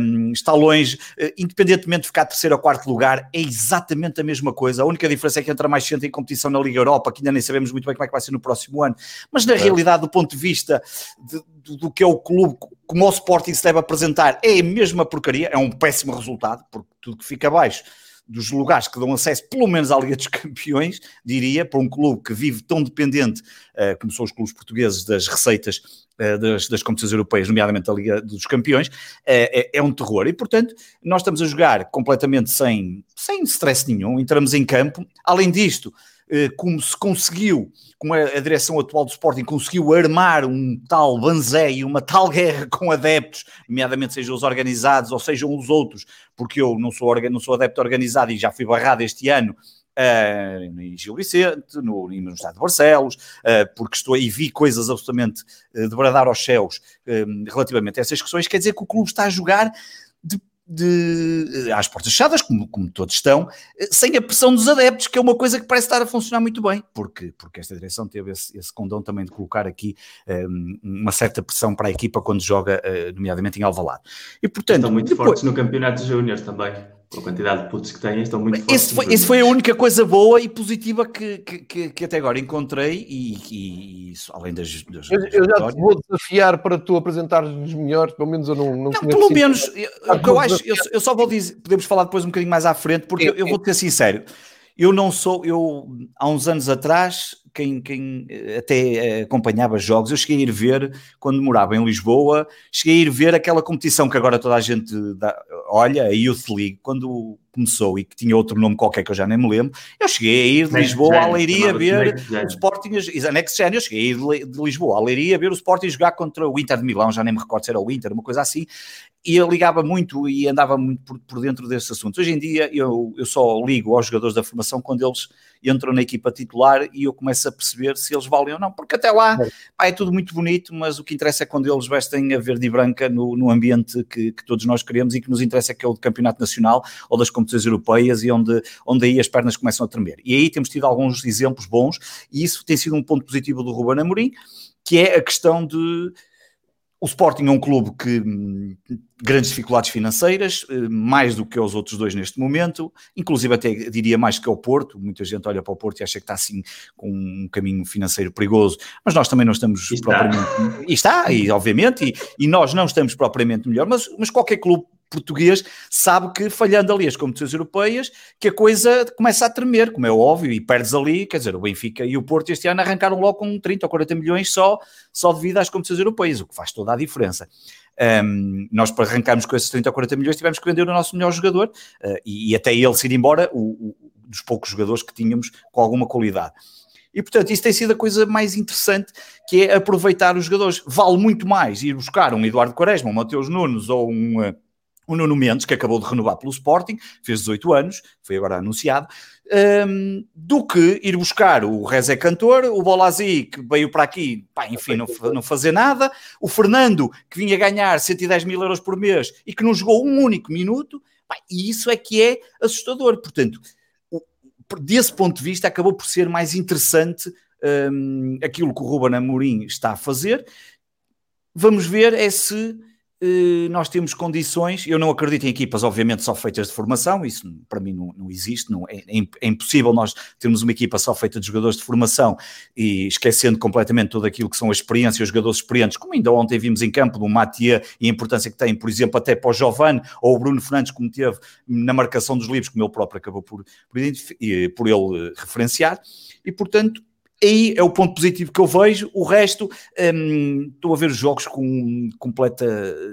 Speaker 2: um, está longe, uh, independentemente de ficar terceiro ou quarto lugar, é exatamente a mesma coisa. A única diferença é que entra mais gente em competição na Liga Europa, que ainda nem sabemos muito bem como é que vai ser no próximo ano. Mas na é. realidade, do ponto de vista de, do, do que é o clube, como o Sporting se deve apresentar, é a mesma porcaria, é um péssimo resultado, porque tudo que fica abaixo dos lugares que dão acesso, pelo menos à Liga dos Campeões, diria, para um clube que vive tão dependente, uh, como são os clubes portugueses, das receitas uh, das, das, competições europeias, nomeadamente a Liga dos Campeões, uh, é, é, um terror. E, portanto, nós estamos a jogar completamente sem, sem stress nenhum, entramos em campo. Além disto, como se conseguiu, como a, direção atual do Sporting conseguiu armar um tal banzé uma tal guerra com adeptos, nomeadamente sejam os organizados ou sejam os outros, porque eu não sou, não sou adepto organizado e já fui barrado este ano Uh, em Gil Vicente, no, no Estado de Barcelos, uh, porque estou aí vi coisas absolutamente uh, de bradar aos céus relativamente a essas questões, quer dizer que o clube está a jogar de de, às portas fechadas, como, como todos estão, sem a pressão dos adeptos, que é uma coisa que parece estar a funcionar muito bem, porque, porque esta direção teve esse, esse condão também de colocar aqui um, uma certa pressão para a equipa quando joga, uh, nomeadamente em Alvalade.
Speaker 3: E, portanto, Estão muito depois... fortes no campeonato de júniores também a quantidade de putos que têm, estão muito fortes.
Speaker 2: Esse foi, esse foi a única coisa boa e positiva que, que, que até agora encontrei, e, e isso, além das. das
Speaker 1: eu, eu já te vou desafiar para tu apresentares os melhores, pelo menos eu não. Não,
Speaker 2: não pelo menos, eu, eu acho, eu, eu, só vou dizer, podemos falar depois um bocadinho mais à frente, porque eu, eu vou ser sincero. Eu não sou, eu há uns anos atrás quem, quem eh, até acompanhava jogos, eu cheguei a ir ver, quando morava em Lisboa, cheguei a ir ver aquela competição que agora toda a gente dá, olha, a Youth League, quando começou e que tinha outro nome qualquer que eu já nem me lembro, eu cheguei a ir de Lisboa à Leiria ver o Sporting, Next Gen, eu cheguei a ir de Lisboa à Leiria ver o Sporting jogar contra o Inter de Milão, já nem me recordo se era o Inter, uma coisa assim, e eu ligava muito e andava muito por, por dentro desses assuntos. Hoje em dia eu, eu só ligo aos jogadores da formação quando eles entram na equipa titular e eu começo a perceber se eles valem ou não, porque até lá pá, é tudo muito bonito, mas o que interessa é quando eles vestem a verde e branca no, no ambiente que, que, todos nós queremos e que nos interessa que é o de campeonato nacional ou das competições europeias e onde, onde aí as pernas começam a tremer. E aí temos tido alguns exemplos bons e isso tem sido um ponto positivo do Ruben Amorim, que é a questão de o Sporting é um clube que hum, grandes dificuldades financeiras, eh, mais do que os outros dois neste momento, inclusive até diria mais que o Porto. Muita gente olha para o Porto e acha que está assim com um caminho financeiro perigoso, mas nós também não estamos está. propriamente. E está, e obviamente, e, e, nós não estamos propriamente melhor, mas, mas qualquer clube português sabe que falhando ali as competições europeias, que a coisa começa a tremer, como é óbvio, e perdes ali, quer dizer, o Benfica e o Porto este ano arrancaram logo com 30 ou 40 milhões só, só devido às competições europeias, o que faz toda a diferença. Um, nós para arrancarmos com esses 30 ou 40 milhões tivemos que vender o nosso melhor jogador uh, e, e, até ele se ir embora, o, o, dos poucos jogadores que tínhamos com alguma qualidade. E portanto, isso tem sido a coisa mais interessante, que é aproveitar os jogadores. Vale muito mais ir buscar um Eduardo Quaresma, um Mateus Nunes ou um uh, o Nuno Mendes, que acabou de renovar pelo Sporting, fez 18 anos, foi agora anunciado, um, do que ir buscar o Rezé Cantor, o Bolazi, que veio para aqui, pá, enfim, não, não fazer nada, o Fernando, que vinha ganhar 110 mil euros por mês e que não jogou um único minuto, pá, e isso é que é assustador. Portanto, o, desse ponto de vista, acabou por ser mais interessante um, aquilo que o Ruben Amorim está a fazer. Vamos ver é se nós temos condições, eu não acredito em equipas, obviamente, só feitas de formação, isso para mim não, não existe, não, é, é, impossível nós termos uma equipa só feita de jogadores de formação e esquecendo completamente tudo aquilo que são a experiência, os jogadores experientes, como ainda ontem vimos em campo, do Matia e a importância que tem, por exemplo, até para o Giovanni ou o Bruno Fernandes, como teve na marcação dos livros, como ele próprio acabou por, por, por ele eh, referenciar, e portanto aí é o ponto positivo que eu vejo. O resto, hum, estou a ver os jogos com completa.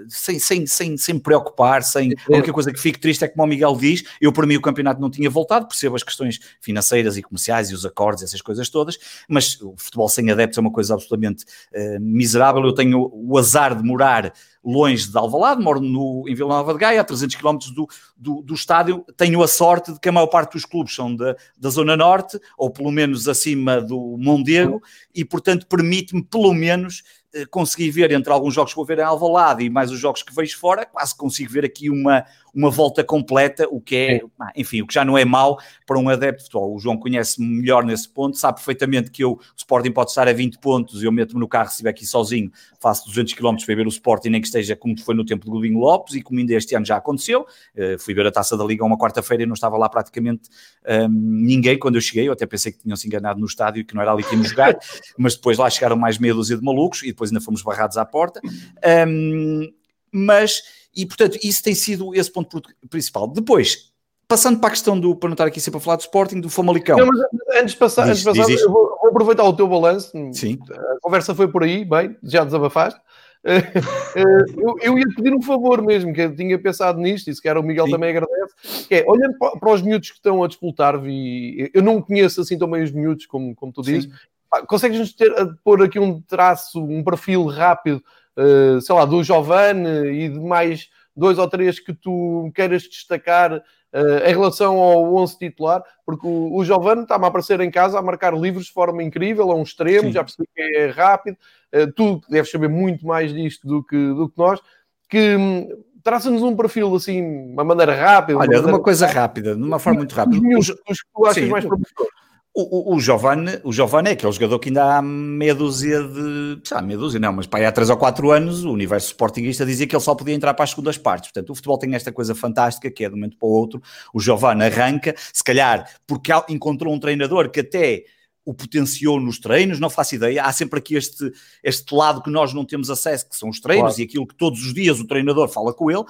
Speaker 2: sem, sem, sem, sem me preocupar, sem. A única coisa que fico triste é como o Miguel diz: eu, para mim, o campeonato não tinha voltado, percebo as questões financeiras e comerciais e os acordes, essas coisas todas, mas o futebol sem adeptos é uma coisa absolutamente uh, miserável. Eu tenho o azar de morar longe de Alvalade, moro no, em Vila Nova de Gaia, a 300 km do, do, do, estádio. Tenho a sorte de que a maior parte dos clubes são da, da Zona Norte, ou pelo menos acima do Mondego, e portanto permite-me pelo menos eh, consegui ver entre alguns jogos que vou ver em Alvalade e mais os jogos que vejo fora, quase consigo ver aqui uma, uma volta completa, o que é, enfim, o que já não é mau para um adepto de futebol. O João conhece-me melhor nesse ponto, sabe perfeitamente que eu, o Sporting pode estar a 20 pontos, eu meto-me no carro, se estiver aqui sozinho, faço 200 km para ver o Sporting, nem que esteja como foi no tempo de Godinho Lopes e como ainda este ano já aconteceu. Uh, fui ver a Taça da Liga uma quarta-feira e não estava lá praticamente um, ninguém quando eu cheguei, eu até pensei que tinham-se enganado no estádio e que não era ali que íamos jogar, mas depois lá chegaram mais meia dúzia de malucos e depois ainda fomos barrados à porta. Um, mas, e portanto, isso tem sido esse ponto principal. Depois, passando para a questão do, para não estar aqui sempre a falar do Sporting, do Famalicão. Não,
Speaker 1: antes de passar, diz, antes de passar vou, vou, aproveitar o teu balanço. Sim. A conversa foi por aí, bem, já desabafaste. eu, eu, ia pedir um favor mesmo, que eu tinha pensado nisto, e se quer o Miguel Sim. também agradece, que é, olhando para os miúdos que estão a disputar, vi, eu não conheço assim também os miúdos, como, como tu dizes, consegues-nos pôr aqui um traço, um perfil rápido, uh, sei lá, do Giovanni e de mais dois ou três que tu queiras destacar uh, em relação ao 11 titular, porque o, o Giovanni está-me a aparecer em casa a marcar livros de forma incrível, é um extremo, Sim. já percebi que é rápido, uh, tu deves saber muito mais disto do que, do que nós, que hum, traça-nos um perfil assim, uma maneira rápida.
Speaker 2: Olha, uma de uma coisa rápida, de uma forma muito rápida. Os, os, os que tu achas Sim. mais promissores. O, o, o, Giovanni, o Giovanni é aquele jogador que ainda há meia dúzia de. Sei meia dúzia não, mas pá, há 3 ou 4 anos o universo sportinguista dizia que ele só podia entrar para as segundas partes. Portanto, o futebol tem esta coisa fantástica que é de um momento para o outro. O Giovanni arranca, se calhar porque encontrou um treinador que até o potenciou nos treinos, não faço ideia. Há sempre aqui este, este lado que nós não temos acesso, que são os treinos claro. e aquilo que todos os dias o treinador fala com ele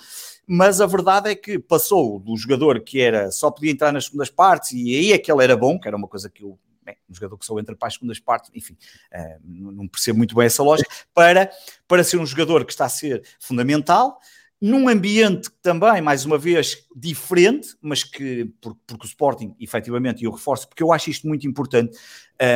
Speaker 2: mas a verdade é que passou do jogador que era só podia entrar nas segundas partes e aí é que ele era bom, que era uma coisa que eu bem, um jogador que só entra para as segundas partes, enfim, uh, não percebo muito bem essa lógica, para, para ser um jogador que está a ser fundamental, num ambiente também, mais uma vez, diferente, mas que, porque, o Sporting, efetivamente, e eu reforço, porque eu acho isto muito importante,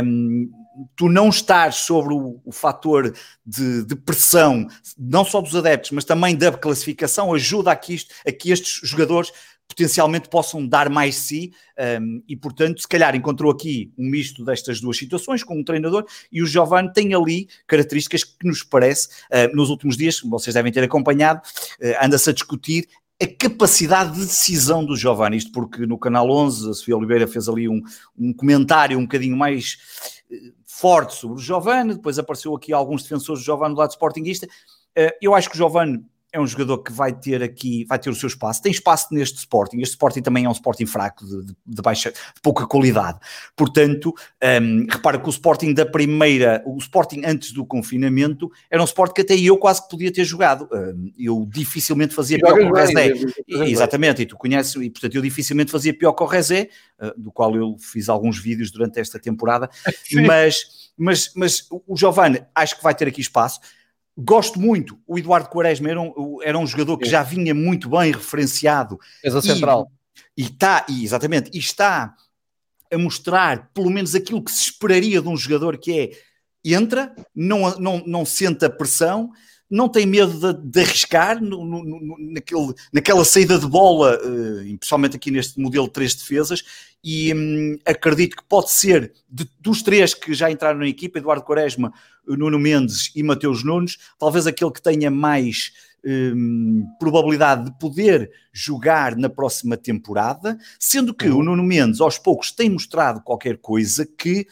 Speaker 2: um, tu não estás sobre o, o fator de, de, pressão, não só dos adeptos, mas também da classificação, ajuda a que, isto, a que estes jogadores potencialmente possam dar mais si um, e, portanto, se calhar encontrou aqui um misto destas duas situações com um treinador e o Giovanni tem ali características que nos parece, uh, nos últimos dias, vocês devem ter acompanhado, uh, anda-se a discutir a capacidade de decisão do Giovanni, isto porque no Canal 11 a Sofia Oliveira fez ali um, um comentário um bocadinho mais uh, forte sobre o Giovanni, depois apareceu aqui alguns defensores do Giovanni do lado sportinguista, eu acho que o Giovanni é um jogador que vai ter aqui, vai ter o seu espaço, tem espaço neste Sporting, este Sporting também é um Sporting fraco, de, de baixa, de pouca qualidade, portanto, um, repara que o Sporting da primeira, o Sporting antes do confinamento, era um Sporting que até eu quase que podia ter jogado, um, eu dificilmente fazia pior que o Rezé, exatamente, e tu conheces, e portanto eu dificilmente fazia pior que o Rezé, uh, do qual eu fiz alguns vídeos durante esta temporada, mas, mas, mas o Giovanni acho que vai ter aqui espaço, Gosto muito. O Eduardo Quaresma era um, era um jogador que já vinha muito bem referenciado.
Speaker 1: central.
Speaker 2: E está, e exatamente, e está a mostrar pelo menos aquilo que se esperaria de um jogador que é entra, não, não, não sente a pressão, não tem medo de, de arriscar no, no, no, naquele, naquela saída de bola, uh, principalmente aqui neste modelo de três defesas, e hum, acredito que pode ser, de, dos três que já entraram na equipa, Eduardo Quaresma, Nuno Mendes e Mateus Nunes, talvez aquele que tenha mais hum, probabilidade de poder jogar na próxima temporada, sendo que uhum. o Nuno Mendes, aos poucos, tem mostrado qualquer coisa que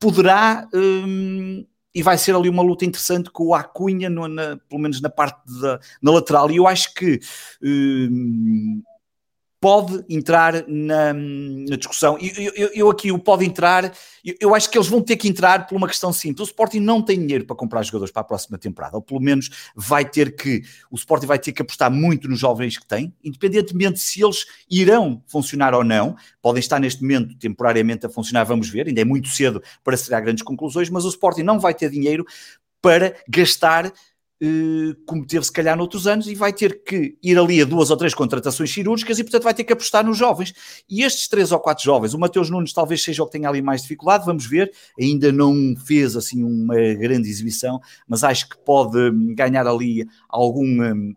Speaker 2: poderá... Hum, e vai ser ali uma luta interessante com o Acunha, no, na, pelo menos na parte da na lateral. E eu acho que hum, pode entrar na, na discussão. Eu, eu, eu, aqui o pode entrar, eu, eu, acho que eles vão ter que entrar por uma questão simples. O Sporting não tem dinheiro para comprar jogadores para a próxima temporada, ou pelo menos vai ter que, o Sporting vai ter que apostar muito nos jovens que tem, independentemente se eles irão funcionar ou não, podem estar neste momento temporariamente a funcionar, vamos ver, ainda é muito cedo para tirar grandes conclusões, mas o Sporting não vai ter dinheiro para gastar como teve se calhar noutros anos, e vai ter que ir ali a duas ou três contratações cirúrgicas e, portanto, vai ter que apostar nos jovens. E estes três ou quatro jovens, o Mateus Nunes talvez seja o que tenha ali mais dificuldade, vamos ver, ainda não fez assim uma grande exibição, mas acho que pode hum, ganhar ali algum. Hum,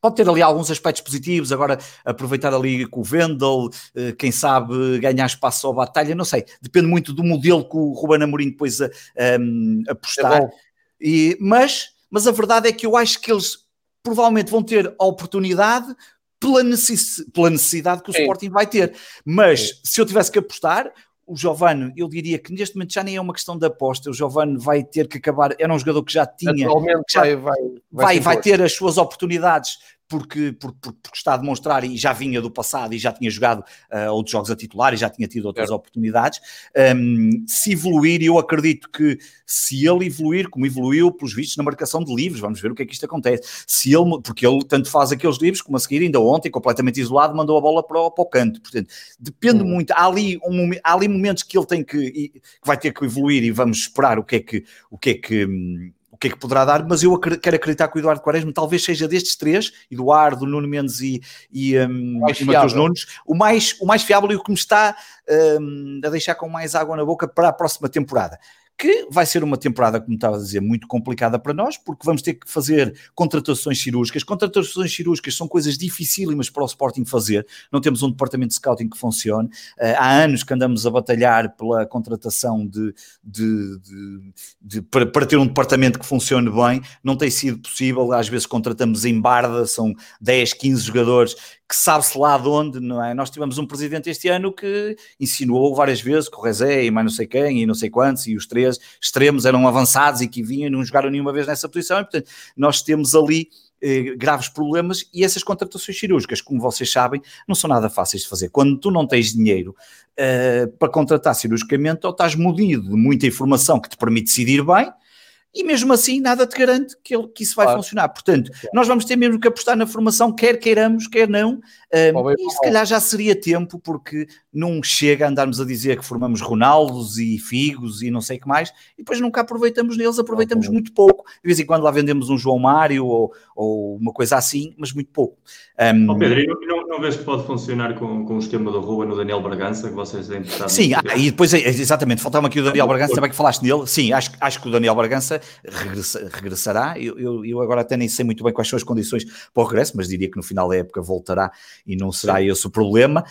Speaker 2: pode ter ali alguns aspectos positivos, agora aproveitar ali com o Vendel, eh, quem sabe ganhar espaço à batalha, não sei, depende muito do modelo que o Ruben Amorim depois a, um, apostar. É e, mas mas a verdade é que eu acho que eles provavelmente vão ter a oportunidade pela, necess pela necessidade que o Sim. Sporting vai ter. Mas Sim. se eu tivesse que apostar, o Giovanni, eu diria que neste momento já nem é uma questão de aposta, o Giovanni vai ter que acabar, era um jogador que já tinha,
Speaker 1: que já vai, vai,
Speaker 2: vai, vai, vai ter as suas oportunidades porque, porque, porque, está a demonstrar e já vinha do passado e já tinha jogado uh, outros jogos a titular e já tinha tido outras é. oportunidades. Um, se evoluir, eu acredito que se ele evoluir, como evoluiu, pelos vistos, na marcação de livros, vamos ver o que é que isto acontece. Se ele, porque ele tanto faz aqueles livros como a seguir, ainda ontem, completamente isolado, mandou a bola para o, para o canto. Portanto, depende hum. muito. Há ali, um, há ali momentos que ele tem que, que vai ter que evoluir e vamos esperar o que é que. O que, é que hum, o que é que poderá dar, mas eu quero acreditar que o Eduardo Quaresma talvez seja destes três, Eduardo, Nuno Mendes e, e, um, e Matheus Nunes, o mais, o mais fiável e o que me está um, a deixar com mais água na boca para a próxima temporada que vai ser uma temporada, como estava a dizer, muito complicada para nós, porque vamos ter que fazer contratações cirúrgicas. Contratações cirúrgicas são coisas dificílimas para o Sporting fazer, não temos um departamento de scouting que funcione. Uh, há anos que andamos a batalhar pela contratação de, de, de, de para, para, ter um departamento que funcione bem, não tem sido possível. Às vezes contratamos em barda, são 10, 15 jogadores que sabe-se lá de onde, não é? Nós tivemos um presidente este ano que insinuou várias vezes que o Rezé e mais não sei quem e não sei quantos e os três extremos eram avançados e que vinham e não jogaram nenhuma vez nessa posição e, portanto, nós temos ali eh, graves problemas e essas contratações cirúrgicas, como vocês sabem, não são nada fáceis de fazer. Quando tu não tens dinheiro eh, para contratar cirurgicamente, ou estás munido de muita informação que te permite decidir bem, e mesmo assim nada te garante que, ele, que isso vai claro. funcionar. Portanto, claro. nós vamos ter mesmo que apostar na formação, quer queiramos, quer não, um, e se calhar já seria tempo, porque não chega a andarmos a dizer que formamos Ronaldos e Figos e não sei o que mais, e depois nunca aproveitamos neles, aproveitamos muito pouco. De vez em quando lá vendemos um João Mário ou, ou uma coisa assim, mas muito pouco.
Speaker 3: Um, oh Pedro, não, não vês que pode funcionar com, com o esquema da rua no Daniel Bragança, que vocês têm
Speaker 2: Sim, ah, e depois, exatamente, faltava aqui o Daniel Bragança, também que falaste nele. Sim, acho, acho que o Daniel Bragança regressa, regressará. Eu, eu, eu, agora até nem sei muito bem quais são as condições para o regresso, mas diria que no final da época voltará e não será Sim. esse o problema.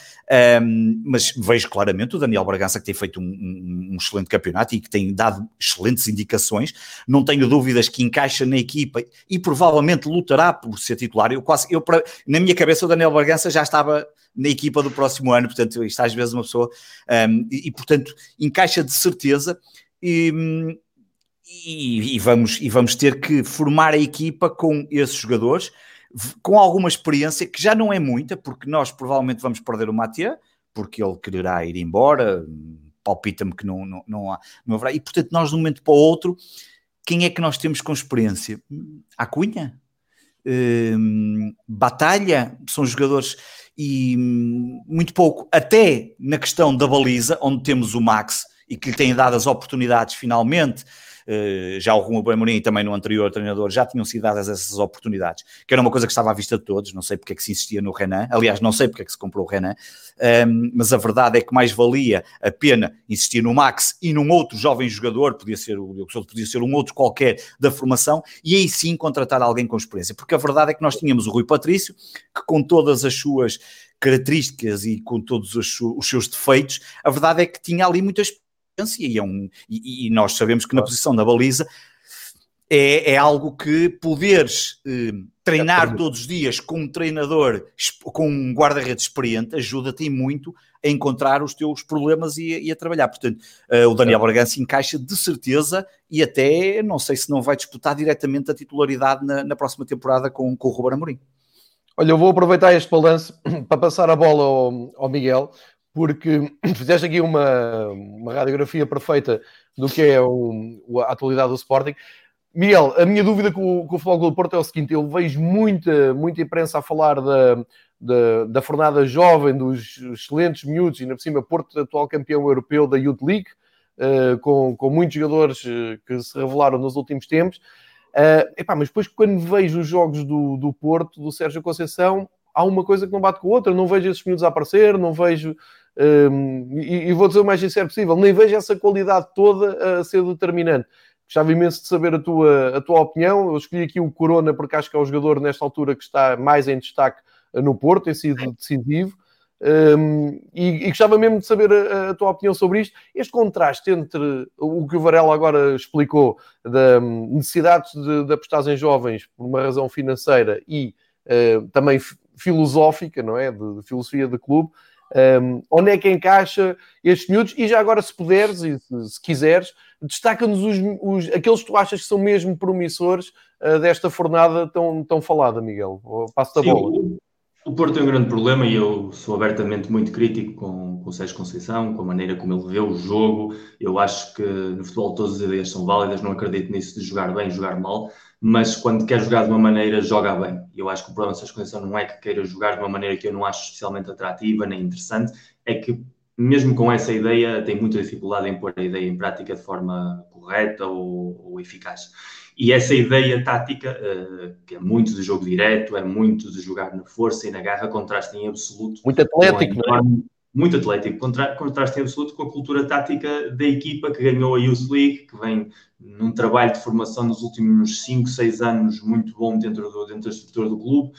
Speaker 2: Um, mas vejo claramente o Daniel Bragança que tem feito um, um, um, excelente campeonato e que tem dado excelentes indicações. Não tenho dúvidas que encaixa na equipa e provavelmente lutará por ser titular. Eu quase, eu, na minha cabeça, o Daniel Bragança já estava na equipa do próximo ano, portanto, isto às vezes uma pessoa, e, e portanto, encaixa de certeza. E, e, e, vamos, e vamos ter que formar a equipa com esses jogadores, com alguma experiência, que já não é muita, porque nós provavelmente vamos perder o Matia, porque ele quererá ir embora, palpita-me que não, não, não, há, não haverá, e portanto nós de um momento para o outro, quem é que nós temos com experiência? A Cunha? Hum, Batalha? São jogadores e hum, muito pouco, até na questão da baliza, onde temos o Max e que lhe tem dado as oportunidades finalmente, já o Rumo Amorim também no anterior treinador já tinham sido dadas essas oportunidades, que era uma coisa que estava à vista de todos, não sei porque é que se insistia no Renan, aliás, não sei porque é que se comprou o Renan, um, mas a verdade é que mais valia a pena insistir no Max e num outro jovem jogador, podia ser, podia ser um outro qualquer da formação, e aí sim contratar alguém com experiência, porque a verdade é que nós tínhamos o Rui Patrício, que com todas as suas características e com todos os, os seus defeitos, a verdade é que tinha ali muitas e, é um, e, e, nós sabemos que na posição da baliza é, é algo que poderes eh, treinar todos os dias com um treinador, com um guarda-redes experiente, ajuda-te muito a encontrar os teus problemas e, e a trabalhar. Portanto, uh, o Daniel Bragança encaixa de certeza e até não sei se não vai disputar diretamente a titularidade na, na próxima temporada com, com o Ruben Amorim.
Speaker 1: Olha, eu vou aproveitar este balanço para passar a bola ao, ao Miguel, porque fizeste aqui uma, uma radiografia perfeita do que é o, a atualidade do Sporting. Miguel, a minha dúvida com, com o Futebol do Porto é o seguinte: eu vejo muita, muita imprensa a falar da, da, da fornada jovem, dos excelentes miúdos, e ainda por cima, Porto, atual campeão europeu da Youth League, uh, com, com muitos jogadores uh, que se revelaram nos últimos tempos. Uh, epá, mas depois, quando vejo os jogos do, do Porto, do Sérgio Conceição, há uma coisa que não bate com a outra. Não vejo esses miúdos a aparecer, não vejo um, e, e, vou dizer o mais sincero possível, nem vejo essa qualidade toda a ser determinante. Gostava imenso de saber a tua, a tua opinião. Eu escolhi aqui o Corona porque acho que é o jogador nesta altura que está mais em destaque no Porto, tem sido decisivo. Um, e, e, gostava mesmo de saber a, a, tua opinião sobre isto. Este contraste entre o que o Varela agora explicou, da necessidade de, de apostar em jovens por uma razão financeira e uh, também filosófica, não é? De, de filosofia de clube, um, onde é que encaixa estes miúdos? E já agora, se puderes e se, se quiseres, destaca-nos os, os, aqueles que tu achas que são mesmo promissores uh, desta fornada tão, tão falada, Miguel. Passo-te a bola.
Speaker 3: O, Porto tem um grande problema e eu sou abertamente muito crítico com, com o Sérgio Conceição, com a maneira como ele vê o jogo. Eu acho que no futebol todas as ideias são válidas, não acredito nisso de jogar bem, jogar mal mas quando quer jogar de uma maneira, joga bem. Eu acho que o problema dessa Conceição não é que queira jogar de uma maneira que eu não acho especialmente atrativa nem interessante, é que mesmo com essa ideia tem muita dificuldade em pôr a ideia em prática de forma correta ou, ou eficaz. E essa ideia tática, uh, que é muito de jogo direto, é muito de jogar na força e na garra, contrasta em absoluto.
Speaker 1: Muito atlético, não é?
Speaker 3: muito atlético, contra, contraste em absoluto com a cultura tática da equipa que ganhou a Youth League, que vem num trabalho de formação nos últimos 5, 6 anos muito bom dentro, do, dentro da estrutura do clube.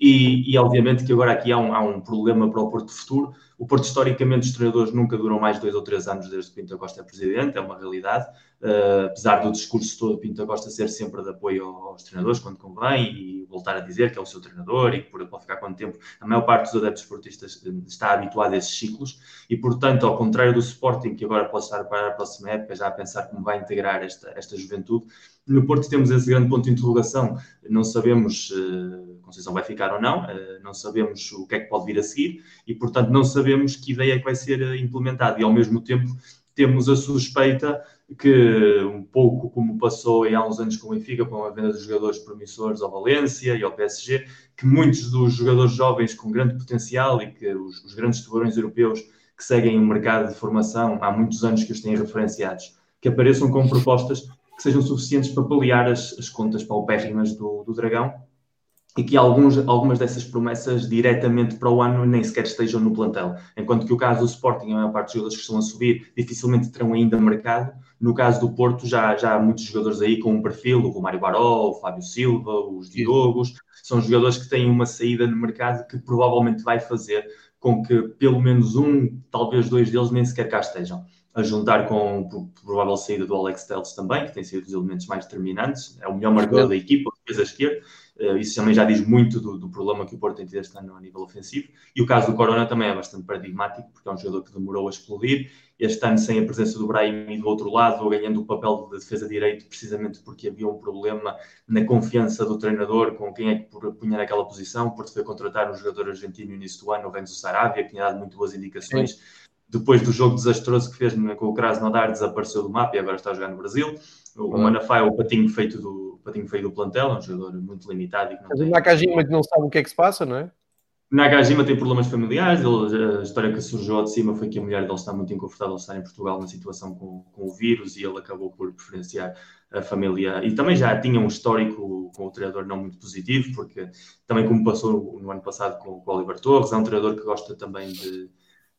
Speaker 3: E, e, obviamente que agora aqui há um, há um problema para o Porto Futuro. O Porto, historicamente, os treinadores nunca duram mais dois ou três anos desde que Pinto Costa é presidente, é uma realidade. Uh, apesar do discurso todo, Pinto Costa ser sempre de apoio aos treinadores quando convém e voltar a dizer que é o seu treinador e que pode ficar quanto tempo. A maior parte dos adeptos esportistas eh, está habituada a esses ciclos e, portanto, ao contrário do Sporting, que agora pode estar para a próxima época já a pensar como vai integrar esta, esta juventude, no Porto temos esse grande ponto de interrogação. Não sabemos. Uh, Conceição vai ficar ou não, uh, não sabemos o que é que pode vir a seguir e, portanto, não sabemos que ideia é que vai ser implementada e, ao mesmo tempo, temos a suspeita que um pouco como passou há uns anos com o Benfica, com a venda de jogadores promissores ao Valência e ao PSG, que muitos dos jogadores jovens com grande potencial e que os, os grandes tubarões europeus que seguem o mercado de formação há muitos anos que os têm referenciados, que apareçam com propostas que sejam suficientes para paliar as, as contas paupérrimas do, do Dragão e que alguns, algumas dessas promessas diretamente para o ano nem sequer estejam no plantel. Enquanto que o caso do Sporting, a maior parte dos jogadores que estão a subir dificilmente terão ainda mercado. No caso do Porto, já, já há muitos jogadores aí com um perfil, o Romário Baró, o Fábio Silva, os Diogos, são jogadores que têm uma saída no mercado que provavelmente vai fazer com que pelo menos um, talvez dois deles nem sequer cá estejam. A juntar com a provável saída do Alex Telles também, que tem sido dos elementos mais determinantes, é o melhor marcador da equipa, defesa esquerda, isso também já diz muito do, do, problema que o Porto tem tido este ano a nível ofensivo. E o caso do Corona também é bastante paradigmático, porque é um jogador que demorou a explodir. Este ano, sem a presença do Brahim e do outro lado, ganhando o papel de defesa direito, precisamente porque havia um problema na confiança do treinador com quem é que punha naquela posição. O Porto foi contratar um jogador argentino no início do ano, o Renzo Sarabia, que tinha dado muito boas indicações. Sim. Depois do jogo desastroso que fez com o Krasnodar, desapareceu do mapa e agora está a jogar no Brasil. O. Manafá é o patinho feito do, patinho feito do plantel, é um jogador muito limitado. E que
Speaker 1: não Mas tem... o Nakajima que não sabe o que é que se passa, não é?
Speaker 3: Nakajima tem problemas familiares, ele, a história que surgiu de cima foi que a mulher dele está muito inconfortável de estar em Portugal na situação com, com, o vírus e ele acabou por preferenciar a família. E também já tinha um histórico com o treinador não muito positivo, porque também como passou no ano passado com, com o Oliver Torres, é um treinador que gosta também de,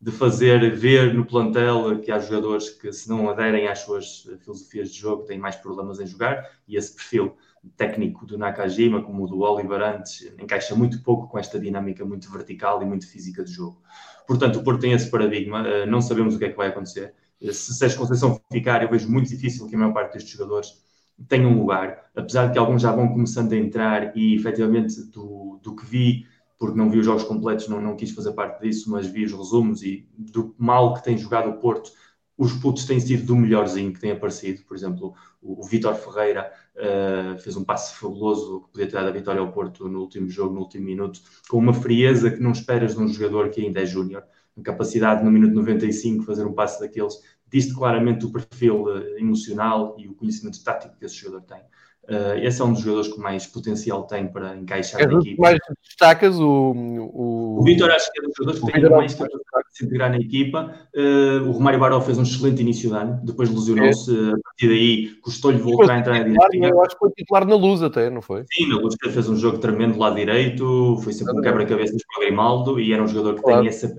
Speaker 3: de fazer ver no plantel que há jogadores que, se não aderem às suas filosofias de jogo, têm mais problemas em jogar, e esse perfil técnico do Nakajima, como o do Oliver antes, encaixa muito pouco com esta dinâmica muito vertical e muito física de jogo. Portanto, o Porto tem esse paradigma, eh, não sabemos o que é que vai acontecer. Eh, se Sérgio Conceição ficar, eu vejo muito difícil que a maior parte destes jogadores tenham lugar, apesar de que alguns já vão começando a entrar e, efetivamente, do, do que vi porque não vi os jogos completos, não, não quis fazer parte disso, mas vi os resumos e do mal que tem jogado o Porto, os putos têm sido do melhorzinho que tem aparecido. Por exemplo, o, o Vitor Ferreira uh, fez um passe fabuloso que podia ter dado a vitória ao Porto no último jogo, no último minuto, com uma frieza que não esperas de um jogador que ainda é júnior. A capacidade no minuto 95 fazer um passe daqueles diz claramente o perfil uh, emocional e o conhecimento tático que esse jogador tem. Uh, esse é um dos jogadores que mais potencial tem para encaixar é na equipa.
Speaker 1: mais destacas o... O,
Speaker 3: o Vitor acho que é um dos jogadores que tem mais capacidade de se integrar na equipa. Uh, o Romário Baró fez um excelente início de ano, depois lesionou-se, é. a partir daí custou-lhe voltar a entrar na
Speaker 1: direita. Eu acho que foi titular na Luz até, não foi?
Speaker 3: Sim, na Luz fez um jogo tremendo do lado direito, foi sempre um quebra-cabeças para o Grimaldo e era um jogador que claro. tem essa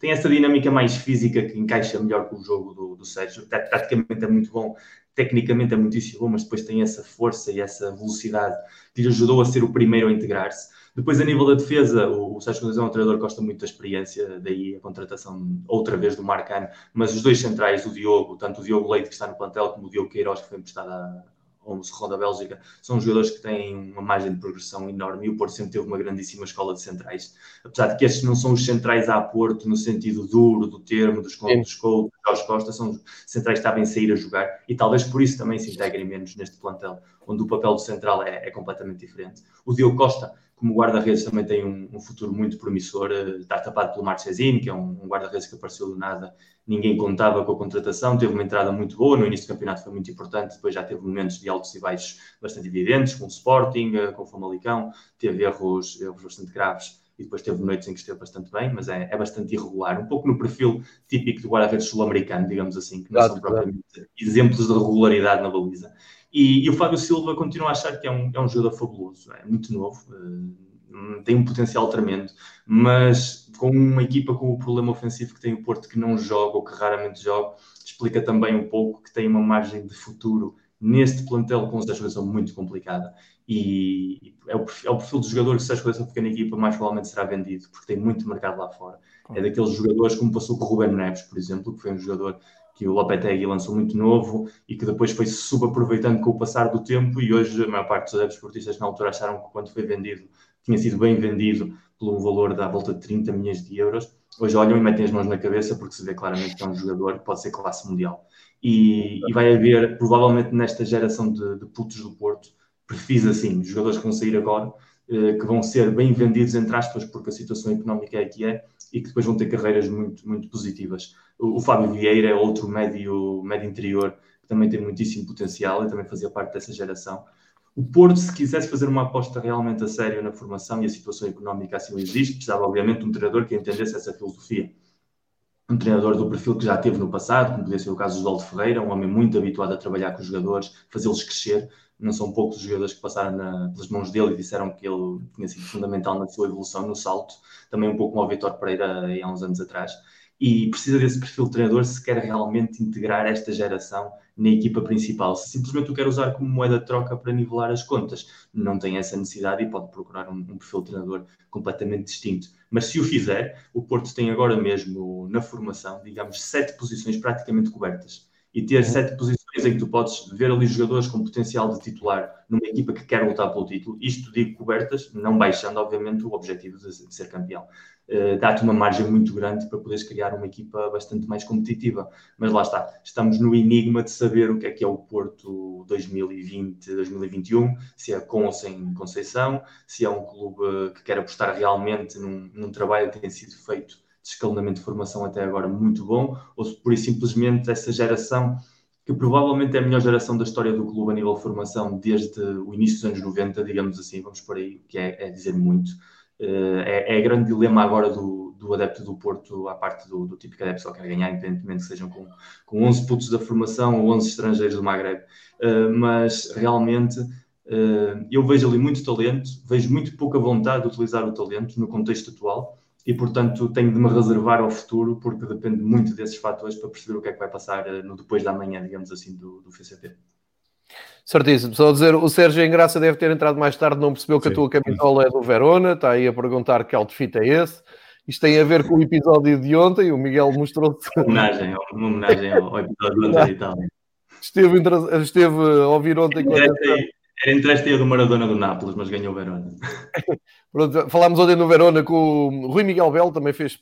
Speaker 3: tem essa dinâmica mais física que encaixa melhor com o jogo do, do Sérgio. Praticamente é muito bom tecnicamente é muitíssimo bom, mas depois tem essa força e essa velocidade que lhe ajudou a ser o primeiro a integrar-se. Depois, a nível da defesa, o, Sérgio Conceição é um treinador que gosta muito da experiência, daí a contratação outra vez do Marcano, mas os dois centrais, o Diogo, tanto o Diogo Leite que está no plantel, como o Diogo Queiroz que foi emprestado a, ou no Serrão da Bélgica, são jogadores que têm uma margem de progressão enorme e o Porto sempre teve uma grandíssima escola de centrais. Apesar de que estes não são os centrais a Porto no sentido duro do termo, dos Couto, dos Couto, Jorge Costa, são centrais que sabem sair a jogar e talvez por isso também se integrem menos neste plantel, onde o papel do central é, é completamente diferente. O Diogo Costa como guarda-redes também tem um, um, futuro muito promissor, eh, está tapado pelo Marchesini, que é um, um guarda-redes que apareceu do nada, ninguém contava com a contratação, teve uma entrada muito boa, no início do campeonato foi muito importante, depois já teve momentos de altos e baixos bastante evidentes, com o Sporting, eh, com o Famalicão, teve erros, erros bastante graves e depois teve noites em que esteve bastante bem, mas é, é bastante irregular, um pouco no perfil típico do guarda-redes sul-americano, digamos assim, que não claro, são propriamente claro. exemplos de regularidade na baliza. E, e, o Fábio Silva continua a achar que é um, é um jogador fabuloso, é muito novo, uh, tem um potencial tremendo, mas com uma equipa com o problema ofensivo que tem o Porto, que não joga ou que raramente joga, explica também um pouco que tem uma margem de futuro neste plantel com uma situação muito complicada. E é o, perfil, é o perfil do jogador que, se a escolha ficar na equipa, mais provavelmente será vendido, porque tem muito mercado lá fora. É daqueles jogadores como passou com o Ruben Neves, por exemplo, que foi um jogador que o Lopetegui lançou muito novo e que depois foi subaproveitando com o passar do tempo e hoje a maior parte dos adeptos esportistas na altura acharam que quando foi vendido tinha sido bem vendido por um valor da volta de 30 milhões de euros. Hoje olham e metem as mãos na cabeça porque se vê claramente que é um jogador que pode ser classe mundial. E, e vai haver, provavelmente nesta geração de, de putos do Porto, perfis assim, jogadores que vão sair agora, eh, que vão ser bem vendidos, entre aspas, porque a situação económica é que é, e que depois vão ter carreiras muito, muito positivas. O, o Fábio Vieira é outro médio, médio interior que também tem muitíssimo potencial e também fazia parte dessa geração. O Porto, se quisesse fazer uma aposta realmente a sério na formação e a situação económica assim existe, precisava obviamente de um treinador que entendesse essa filosofia. Um treinador do perfil que já teve no passado, como podia ser o caso do Oswaldo Ferreira, um homem muito habituado a trabalhar com os jogadores, fazê-los crescer. Não são poucos os jogadores que passaram na, pelas mãos dele e disseram que ele tinha sido fundamental na sua evolução no salto. Também um pouco como o Vitor Pereira há uns anos atrás e precisa desse perfil de treinador se quer realmente integrar esta geração na equipa principal. Se simplesmente o quer usar como moeda de troca para nivelar as contas, não tem essa necessidade e pode procurar um, um perfil de treinador completamente distinto. Mas se o fizer, o Porto tem agora mesmo na formação, digamos, sete posições praticamente cobertas. E ter uhum. sete posições em que tu podes ver ali jogadores com potencial de titular numa equipa que quer lutar pelo título, isto digo cobertas, não baixando, obviamente, o objetivo de, de ser campeão. Uh, dá-te uma margem muito grande para poderes criar uma equipa bastante mais competitiva. Mas lá está, estamos no enigma de saber o que é que é o Porto 2020-2021, se é com ou sem Conceição, se é um clube que quer apostar realmente num, num trabalho que tem sido feito de escalonamento de formação até agora muito bom, ou se por simplesmente essa geração que provavelmente é a melhor geração da história do clube a nível de formação desde o início dos anos 90, digamos assim, vamos por aí, que é, é dizer muito. Uh, é, é grande dilema agora do, do adepto do Porto à parte do, do típico adepto só quer ganhar, independentemente que sejam com, com 11 putos da formação ou 11 estrangeiros do Maghreb. Uh, mas realmente uh, eu vejo ali muito talento, vejo muito pouca vontade de utilizar o talento no contexto atual e, portanto, tenho de me reservar ao futuro, porque depende muito desses fatores para perceber o que é que vai passar eh, no depois da manhã, digamos assim, do, do FCP.
Speaker 1: Certíssimo. Só dizer, o Sérgio Engraça deve ter entrado mais tarde, não percebeu que Sim. a tua camisola é do Verona, está aí a perguntar que outfit é esse. Isto tem a ver com o episódio de ontem, o Miguel mostrou-se...
Speaker 3: Uma homenagem, uma homenagem ao, episódio de ontem e tal.
Speaker 1: Esteve, esteve a ouvir ontem... Quando...
Speaker 3: Era entre esta e a do Maradona do Nápoles, mas ganhou o Verona.
Speaker 1: Pronto, falámos ontem no Verona com o Rui Miguel Belo, também fez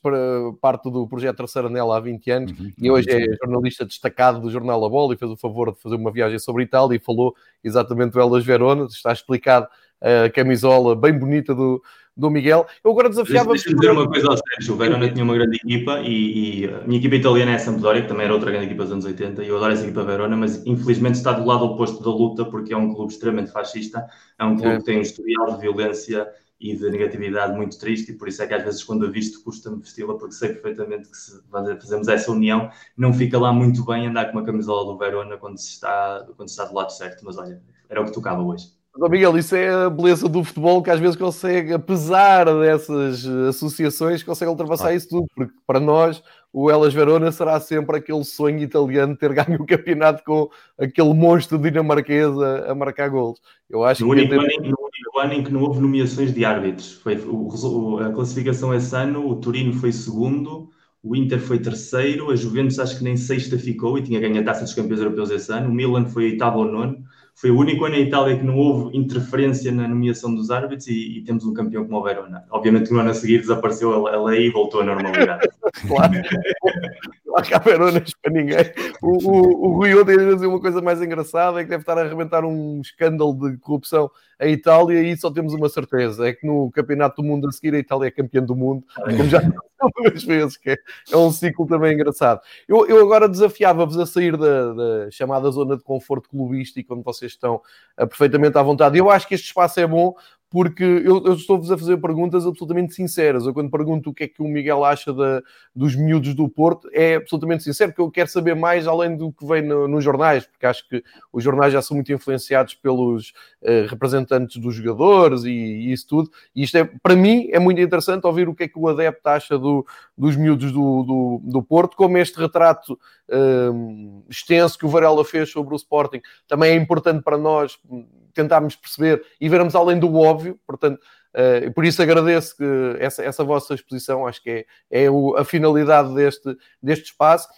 Speaker 1: parte do projeto Terceira Nela há 20 anos uhum, e hoje é jornalista destacado do jornal A Bola e fez o favor de fazer uma viagem sobre Itália e falou exatamente do Elas Verona. Está explicado a camisola bem bonita do, do Miguel. Eu agora desafiava.
Speaker 3: Deixa-me dizer uma coisa ao Sérgio. O Verona tinha uma grande equipa e, e, a minha equipa italiana é a Sampdoria, que também era outra grande equipa dos anos 80, e eu adoro essa equipa Verona, mas infelizmente está do lado oposto da luta porque é um clube extremamente fascista, é um clube é. que tem um historial de violência e de negatividade muito triste, e por isso é que às vezes quando a visto custa-me vesti-la, porque sei perfeitamente que se fazemos essa união, não fica lá muito bem andar com uma camisola do Verona quando se está, quando se está do lado certo, mas olha, era o que tocava hoje.
Speaker 1: Mas, Miguel, isso é a beleza do futebol que às vezes consegue, apesar dessas associações, consegue ultrapassar ah. isso tudo, porque para nós o Elas Verona será sempre aquele sonho italiano de ter ganho o campeonato com aquele monstro dinamarquês a, a marcar golos.
Speaker 3: Eu acho no, que único ano, no único ano em que não houve nomeações de árbitros, foi o, a classificação esse ano, o Turino foi segundo, o Inter foi terceiro, a Juventus acho que nem sexta ficou e tinha ganho a taça dos campeões europeus esse ano, o Milan foi oitavo ou nono, foi o único ano em Itália que não houve interferência na nomeação dos árbitros e, e temos um campeão como o Verona. Obviamente no ano a seguir desapareceu a, lei e voltou à normalidade.
Speaker 1: claro. Há cá Veronas para ninguém. O, o, o Rui ontem uma coisa mais engraçada, é que deve estar a arrebentar um escândalo de corrupção a Itália e só temos uma certeza, é que no Campeonato do Mundo a seguir a Itália é campeã do mundo, como já duas vezes, que é, é, um ciclo também engraçado. Eu, eu agora desafiava-vos a sair da, da, chamada zona de conforto clubístico, onde vocês estão uh, perfeitamente à vontade. Eu acho que este espaço é bom porque eu, eu estou-vos a fazer perguntas absolutamente sinceras. Eu, quando pergunto o que é que o Miguel acha da, dos miúdos do Porto, é absolutamente sincero, porque eu quero saber mais além do que vem no, nos jornais, porque acho que os jornais já são muito influenciados pelos uh, representantes dos jogadores e, e, isso tudo. E isto é, para mim, é muito interessante ouvir o que é que o adepto acha do, dos miúdos do, do, do Porto, como este retrato uh, extenso que o Varela fez sobre o Sporting também é importante para nós tentarmos perceber e vermos além do óbvio, portanto, uh, por isso agradeço que essa, essa vossa exposição, acho que é, é o, a finalidade deste, deste espaço.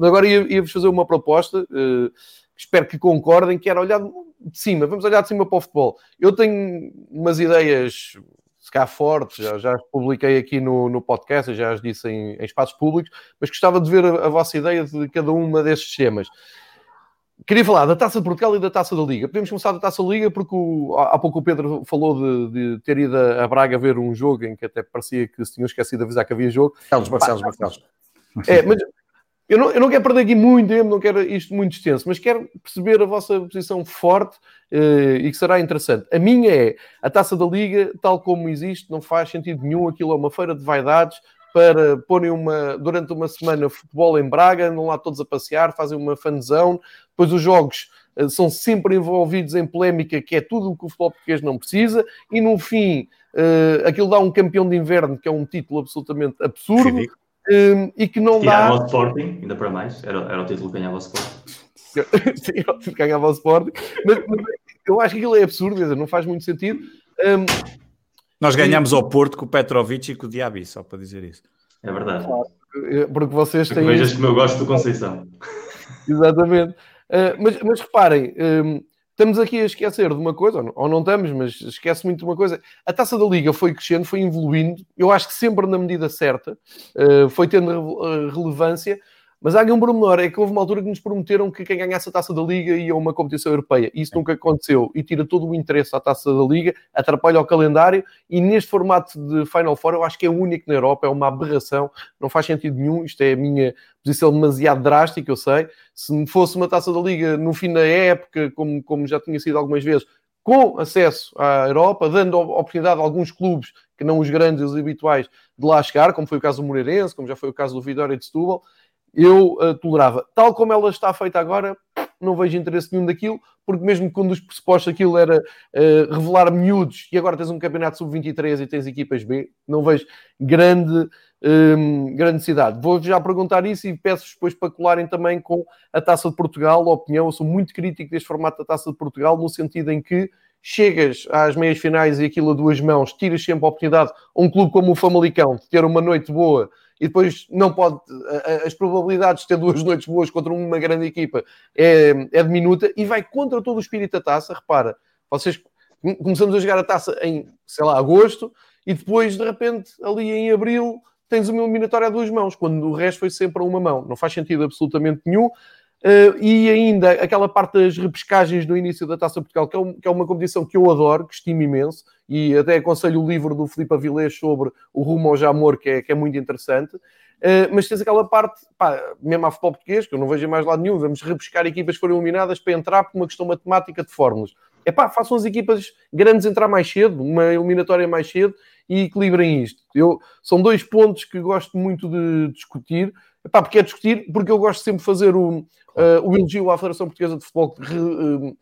Speaker 1: Agora ia-vos ia fazer uma proposta, uh, espero que concordem, que era olhar de cima, vamos olhar de cima para o futebol. Eu tenho umas ideias se cá fortes, já, já publiquei aqui no, no podcast, já as disse em, em espaços públicos, mas gostava de ver a, a vossa ideia de cada uma destes temas. Queria falar da Taça de Portugal e da Taça da Liga. Podemos começar da Taça da Liga porque o, há pouco o Pedro falou de, de, ter ido a Braga ver um jogo em que até parecia que se tinham esquecido de avisar que havia jogo.
Speaker 2: Marcelos, Marcelos, Marcelos.
Speaker 1: É, mas eu não, eu não quero perder aqui muito tempo, não quero isto muito extenso, mas quero perceber a vossa posição forte uh, e que será interessante. A minha é a taça da Liga, tal como existe, não faz sentido nenhum. Aquilo é uma feira de vaidades para porem uma, durante uma semana futebol em Braga, andam lá todos a passear, fazem uma fanzão. Depois os jogos uh, são sempre envolvidos em polémica, que é tudo o que o futebol português não precisa, e no fim uh, aquilo dá um campeão de inverno, que é um título absolutamente absurdo. Um, e que não
Speaker 3: dá. Ganhava o Sporting, ainda para mais, era, era o título que ganhava o Sporting.
Speaker 1: Sim, ganhava o Sporting, mas, mas, eu acho que aquilo é absurdo, dizer, não faz muito sentido. Um,
Speaker 2: Nós ganhamos ao Porto com o Petrovic e com o Diaby, só para dizer isso.
Speaker 3: É verdade.
Speaker 1: Porque vocês têm.
Speaker 3: Vejas como eu gosto do Conceição.
Speaker 1: Exatamente. Uh, mas, mas reparem, um, estamos aqui a esquecer de uma coisa, ou não estamos, mas esquece muito de uma coisa. A taça da Liga foi crescendo, foi evoluindo, eu acho que sempre na medida certa, uh, foi tendo relevância, mas há aqui um pormenor, é que houve uma altura que nos prometeram que quem ganhasse a Taça da Liga ia a uma competição europeia. Isso nunca aconteceu e tira todo o interesse à Taça da Liga, atrapalha o calendário e neste formato de Final Four eu acho que é único na Europa, é uma aberração, não faz sentido nenhum, isto é a minha posição demasiado drástica, eu sei. Se fosse uma Taça da Liga no fim da época, como, como já tinha sido algumas vezes, com acesso à Europa, dando oportunidade a alguns clubes que não os grandes e os habituais de lá chegar, como foi o caso do Moreirense, como já foi o caso do Vitória de Setúbal, eu uh, tolerava. Tal como ela está feita agora, não vejo interesse nenhum daquilo, porque mesmo quando os pressupostos aquilo era uh, revelar miúdos e agora tens um campeonato sub-23 e tens equipas B, não vejo grande, um, ehm, grande necessidade. Vou já perguntar isso e peço-vos depois para colarem também com a Taça de Portugal, a opinião. Eu sou muito crítico deste formato da Taça de Portugal, no sentido em que chegas às meias finais e aquilo a duas mãos, tiras sempre a oportunidade a um clube como o Famalicão de ter uma noite boa e depois não pode. As probabilidades de ter duas noites boas contra uma grande equipa é, é diminuta e vai contra todo o espírito da taça. Repara, vocês começamos a jogar a taça em, sei lá, agosto e depois, de repente, ali em abril, tens uma eliminatória a duas mãos, quando o resto foi sempre a uma mão. Não faz sentido absolutamente nenhum. Uh, e ainda aquela parte das repescagens no início da Taça Portugal, que é, um, que é, uma competição que eu adoro, que estimo imenso, e até aconselho o livro do Filipe Avilés sobre o rumo ao Jamor, que é, que é muito interessante. Uh, mas tens aquela parte, pá, mesmo a futebol português, que eu não vejo mais lado nenhum, vamos repescar equipas que foram eliminadas para entrar por uma questão matemática de fórmulas. É pá, façam as equipas grandes entrar mais cedo, uma eliminatória mais cedo e equilibrem isto. Eu, são dois pontos que gosto muito de discutir, Epá, porque é discutir, porque eu gosto sempre de fazer o, uh, o elogio à Federação Portuguesa de Futebol, que uh,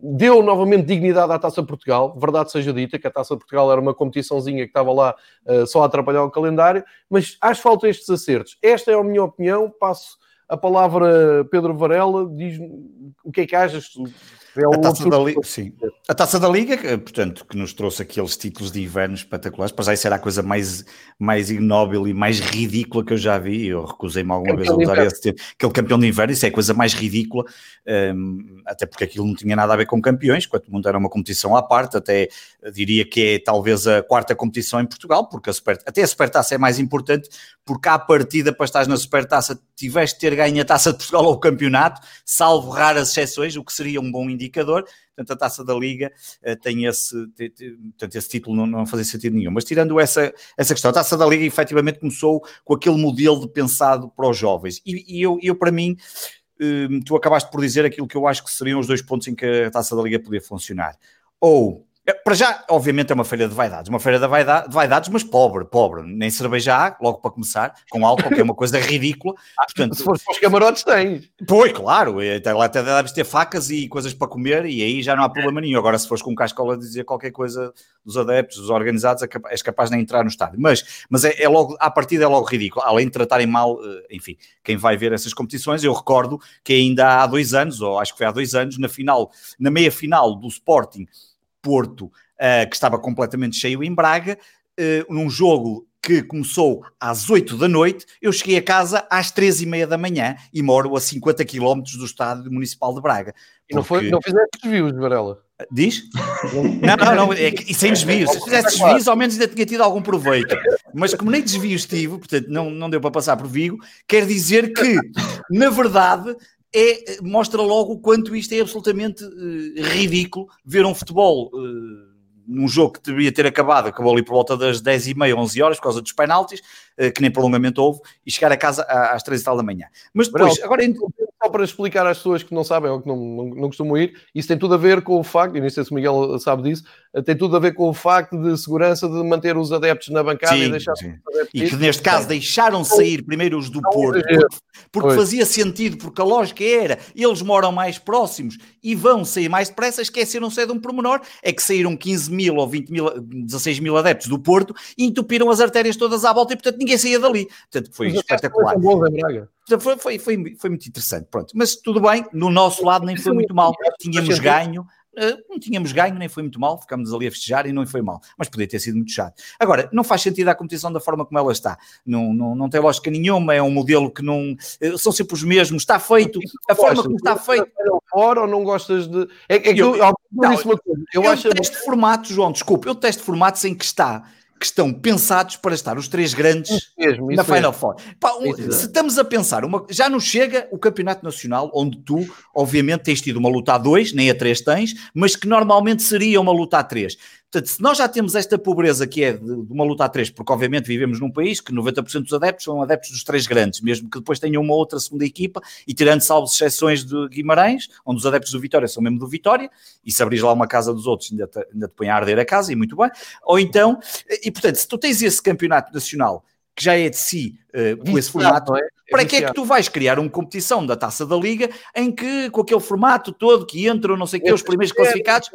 Speaker 1: deu novamente dignidade à Taça Portugal, verdade seja dita, que a Taça Portugal era uma competiçãozinha que estava lá só a atrapalhar o calendário, mas acho falta estes acertos. Esta é a minha opinião, passo a palavra Pedro Varela, diz o que é que achas
Speaker 2: é a, taça da Liga, sim. a taça da Liga, portanto, que nos trouxe aqueles títulos de inverno espetaculares, para já isso era a coisa mais, mais ignóbil e mais ridícula que eu já vi. Eu recusei-me alguma campeão vez a usar esse termo. Aquele campeão de inverno, isso é a coisa mais ridícula, um, até porque aquilo não tinha nada a ver com campeões, quanto muito era uma competição à parte, até diria que é talvez a quarta competição em Portugal, porque a super, até a Supertaça é mais importante, porque à partida para estar na Supertaça tiveste de ter ganho a Taça de Portugal ou o campeonato, salvo raras exceções, o que seria um bom indicador. Portanto, a Taça da Liga uh, tem esse, tem, portanto, esse título não, não fazia sentido nenhum. Mas tirando essa, essa questão, a Taça da Liga efetivamente começou com aquele modelo de pensado para os jovens. E, e eu, eu, para mim, uh, tu acabaste por dizer aquilo que eu acho que seriam os dois pontos em que a Taça da Liga podia funcionar. Ou para já, obviamente, é uma feira de vaidades, uma feira de, vaidade, de vaidades, mas pobre, pobre. Nem cerveja há, logo para começar, com álcool, que é uma coisa ridícula.
Speaker 1: Ah, Portanto, se for para os camarotes, tens.
Speaker 2: Pois, claro, até lá até deves ter facas e coisas para comer, e aí já não há problema nenhum. Agora, se fores com um cascola dizer qualquer coisa dos adeptos, dos organizados, é és capaz de nem entrar no estádio. Mas, mas é, é logo, à partida é logo ridículo. Além de tratarem mal, eh, enfim, quem vai ver essas competições, eu recordo que ainda há dois anos, ou acho que foi há dois anos, na final, na meia final do Sporting Porto, uh, que estava completamente cheio em Braga, uh, num jogo que começou às 8 da noite, eu cheguei a casa às 3 e meia da manhã e moro a 50 km do estádio municipal de Braga.
Speaker 1: Porque... E não, foi, não fizeste desvios, Varela?
Speaker 2: Diz? Não, não, não, é que, e sem desvios. Se fizesse desvios, ao menos ainda tinha tido algum proveito. Mas como nem desvios tive, portanto não, não deu para passar por Vigo, quer dizer que, na verdade, é, mostra logo o quanto isto é absolutamente uh, ridículo ver um futebol uh, num jogo que deveria ter acabado, acabou ali por volta das 10h30, 11 horas, por causa dos penaltis, que nem prolongamento houve, e chegar a casa às 3 e tal da manhã. Mas depois, agora
Speaker 1: só para explicar às pessoas que não sabem ou que não, não, não, costumam ir, isso tem tudo a ver com o facto, e não sei se o Miguel sabe disso, eh, tem tudo a ver com o facto de segurança de manter os adeptos na bancada
Speaker 2: sim,
Speaker 1: e deixar
Speaker 2: sim. E que neste caso deixaram sair primeiro os do Porto, porque, porque fazia sentido, porque a lógica era, eles moram mais próximos e vão sair mais depressa, esqueceram-se de um pormenor, é que saíram 15 mil ou 20 mil, 16 mil adeptos do Porto e entupiram as artérias todas à volta e portanto ninguém saía dali. Portanto foi Mas espetacular. Foi, foi, foi, foi muito interessante, pronto. Mas tudo bem, no nosso lado nem foi muito mal. Tínhamos ganho, eh, não tínhamos ganho, nem foi muito mal, ficámos ali a festejar e não foi mal, mas podia ter sido muito chato. Agora, não faz sentido a competição da forma como ela está, não, não, não tem lógica nenhuma, é um modelo que não. Eh, são sempre os mesmos, está feito, a forma como está feito.
Speaker 1: Fora ou não gostas de. É, é que eu, eu, não, eu,
Speaker 2: eu acho. Teste formatos, João, desculpa, eu testo formatos em que está que estão pensados para estar os três grandes mesmo, na Final Four. Pá, um, se estamos a pensar, uma, já não chega o Campeonato Nacional, onde tu, obviamente, tens tido uma luta a dois, nem a três tens, mas que normalmente seria uma luta a três. Portanto, se nós já temos esta pobreza que é de, uma luta a três, porque obviamente vivemos num país que 90% dos adeptos são adeptos dos três grandes, mesmo que depois tenham uma outra segunda equipa, e tirando salvo exceções de Guimarães, onde os adeptos do Vitória são mesmo do Vitória, e se abris lá uma casa dos outros ainda te, ainda te põe a arder a casa, e muito bem. Ou então, e portanto, se tu tens esse campeonato nacional que já é de si uh, com esse formato, é? É para que é que tu vais criar uma competição da Taça da Liga em que, com aquele formato todo que entram, não sei o que, os primeiros classificados,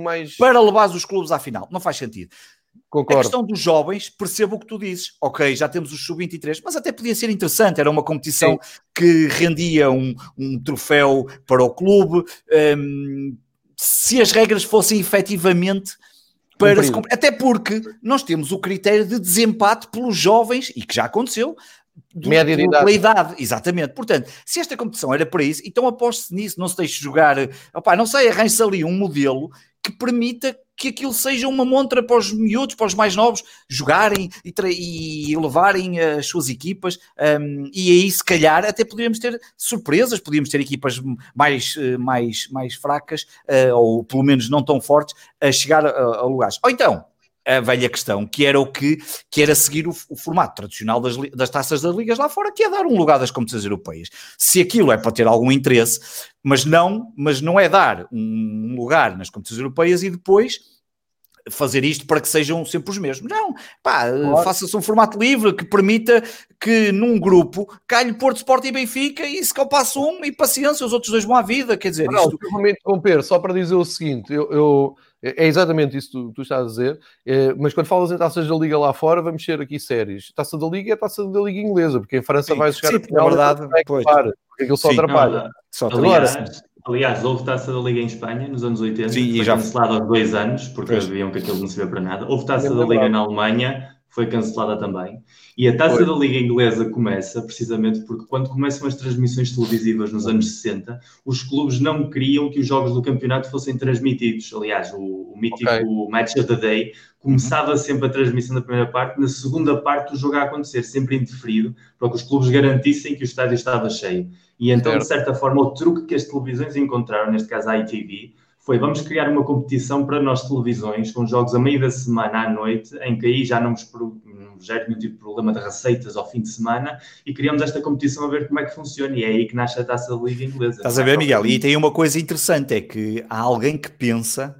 Speaker 2: mais... para levar os clubes à final? Não faz sentido. Concordo. A questão dos jovens, percebo o que tu dizes. Ok, já temos os sub-23, mas até podia ser interessante. Era uma competição Sim. que rendia um, um, troféu para o clube. Um, se as regras fossem efetivamente para se, até porque nós temos o critério de desempate pelos jovens, e que já aconteceu,
Speaker 1: do, Média de idade.
Speaker 2: idade. Exatamente. Portanto, se esta competição era para isso, então aposto-se nisso, não se deixe jogar, opá, não sei, arranje-se ali um modelo que permita que aquilo seja uma montra para os miúdos, para os mais novos, jogarem e, e levarem as suas equipas, um, e aí se calhar até poderíamos ter surpresas, podíamos ter equipas mais, eh, mais, mais fracas, uh, ou pelo menos não tão fortes, a chegar a, a lugares. Ou então, a velha questão, que era o que, que era seguir o, o formato tradicional das, das taças das ligas lá fora, que é dar um lugar das competições europeias. Se aquilo é para ter algum interesse, mas não, mas não é dar um lugar nas competições europeias e depois fazer isto para que sejam sempre os mesmos. Não, pá, claro. faça-se um formato livre que permita que num grupo calhe Porto, Sport e Benfica e se passo um e paciência, os outros dois vão à vida, quer dizer...
Speaker 1: Não, isto... interromper, só para dizer o seguinte, eu, eu é exatamente isso que tu, tu estás a dizer, é, mas quando falas em taças da Liga lá fora, vamos ser aqui sérios. Taça da Liga é a taça da Liga inglesa, porque em França sim, vai chegar
Speaker 2: sim, a final, verdade,
Speaker 1: é pois. Para, porque aquilo só sim, atrapalha. Não,
Speaker 3: só aliás, aliás, houve taça da Liga em Espanha nos anos 80, sim, foi já... cancelada há dois anos, porque pois. viam que aquilo não servia para nada. Houve taça da Liga na Alemanha, foi cancelada também. E a taça Foi. da Liga Inglesa começa precisamente porque quando começam as transmissões televisivas nos anos 60, os clubes não queriam que os jogos do campeonato fossem transmitidos. Aliás, o, o mítico okay. Match of the Day começava uhum. sempre a transmissão da primeira parte, na segunda parte o jogo a acontecer, sempre indeferido, para que os clubes garantissem que o estádio estava cheio. E então, certo. de certa forma, o truque que as televisões encontraram, neste caso a ITV, foi vamos criar uma competição para nós televisões, com jogos a meio da semana à noite, em que aí já não nos, gera nenhum tipo de problema de receitas ao fim de semana, e criamos esta competição a ver como é que funciona, e é aí que nasce a taça da Liga Inglesa.
Speaker 2: Estás a ver, Miguel? E tem uma coisa interessante, é que há alguém que pensa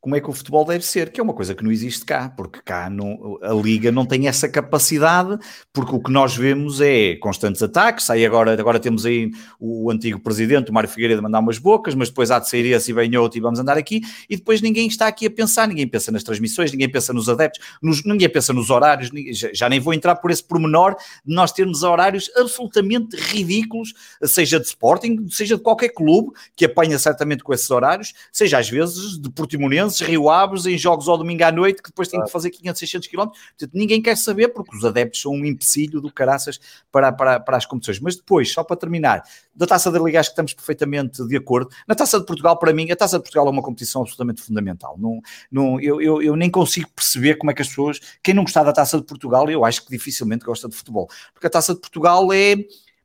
Speaker 2: como é que o futebol deve ser, que é uma coisa que não existe cá, porque cá não, a Liga não tem essa capacidade, porque o que nós vemos é constantes ataques, aí agora, agora temos aí o antigo presidente, o Mário Figueiredo, mandar umas bocas, mas depois há de sair esse e vem outro e vamos andar aqui, e depois ninguém está aqui a pensar, ninguém pensa nas transmissões, ninguém pensa nos adeptos, nos, ninguém pensa nos horários, já, nem vou entrar por esse pormenor de nós termos horários absolutamente ridículos, seja de Sporting, seja de qualquer clube, que apanha certamente com esses horários, seja às vezes de Portimonense, Belenenses, Rio Aves, em jogos ao domingo à noite, que depois têm que fazer 500, 600 km. Portanto, ninguém quer saber, porque os adeptos são um empecilho do caraças para, para, para as competições. Mas depois, só para terminar, da Taça da Liga, acho que estamos perfeitamente de acordo. Na Taça de Portugal, para mim, a Taça de Portugal é uma competição absolutamente fundamental. Não, não, eu, eu, eu nem consigo perceber como é que as pessoas, quem não gostar da Taça de Portugal, eu acho que dificilmente gosta de futebol. Porque a Taça de Portugal é.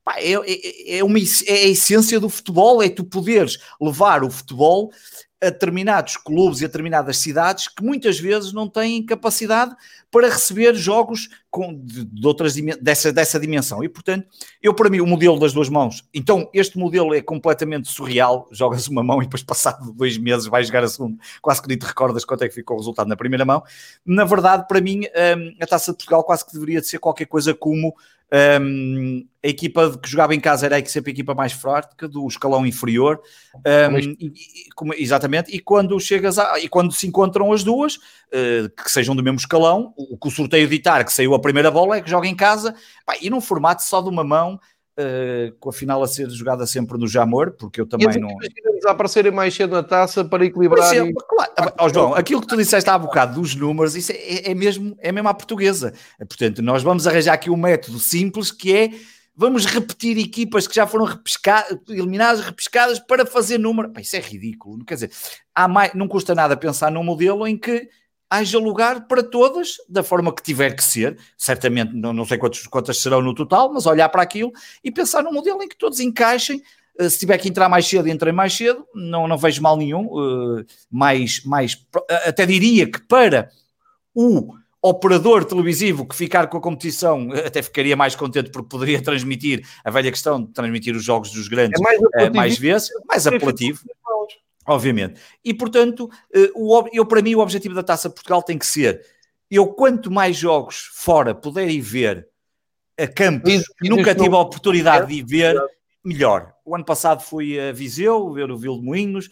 Speaker 2: Pá, é, é, é, uma, é a essência do futebol, é tu poderes levar o futebol a determinados clubes e a determinadas cidades que muitas vezes não têm capacidade para receber jogos com, de, de outras dessa, dessa dimensão. E, portanto, eu para mim, o modelo das duas mãos, então este modelo é completamente surreal, jogas uma mão e depois passado dois meses vais jogar a segunda, quase que nem te recordas quanto é que ficou o resultado na primeira mão. Na verdade, para mim, hum, a Taça de Portugal quase que deveria ser qualquer coisa como um, a equipa que jogava em casa era sempre a equipa mais forte do escalão inferior. Um, e, e, exatamente, e quando chegas a, e quando se encontram as duas, uh, que sejam do mesmo escalão, o que o sorteio editar que saiu a primeira bola é que joga em casa, pá, e num formato só de uma mão, Uh, com a final a ser jogada sempre no Jamor, porque eu também não.
Speaker 1: A aparecerem mais cedo na taça para equilibrar.
Speaker 2: Exemplo, e... claro. oh, João, aquilo que tu disseste há bocado dos números, isso é, é, mesmo, é mesmo à portuguesa. Portanto, nós vamos arranjar aqui um método simples que é vamos repetir equipas que já foram repescadas, eliminadas, repescadas para fazer número. Pá, isso é ridículo. Quer dizer, há mais, não custa nada pensar num modelo em que haja lugar para todas, da forma que tiver que ser, certamente não, não sei quantos, quantas serão no total, mas olhar para aquilo e pensar num modelo em que todos encaixem. Uh, se tiver que entrar mais cedo, entrem mais cedo, não, não vejo mal nenhum. Uh, mais, mais, até diria que para o operador televisivo que ficar com a competição até ficaria mais contente porque poderia transmitir a velha questão de transmitir os jogos dos grandes é mais, mais vezes, mais apelativo. Obviamente. E, portanto, eh, eu, para mim, o objetivo da Taça Portugal tem que ser: eu, quanto mais jogos fora puder ir ver a campos que nunca tive a oportunidade de ir ver, melhor. O ano passado fui a Viseu, ver o Vil de Moinhos.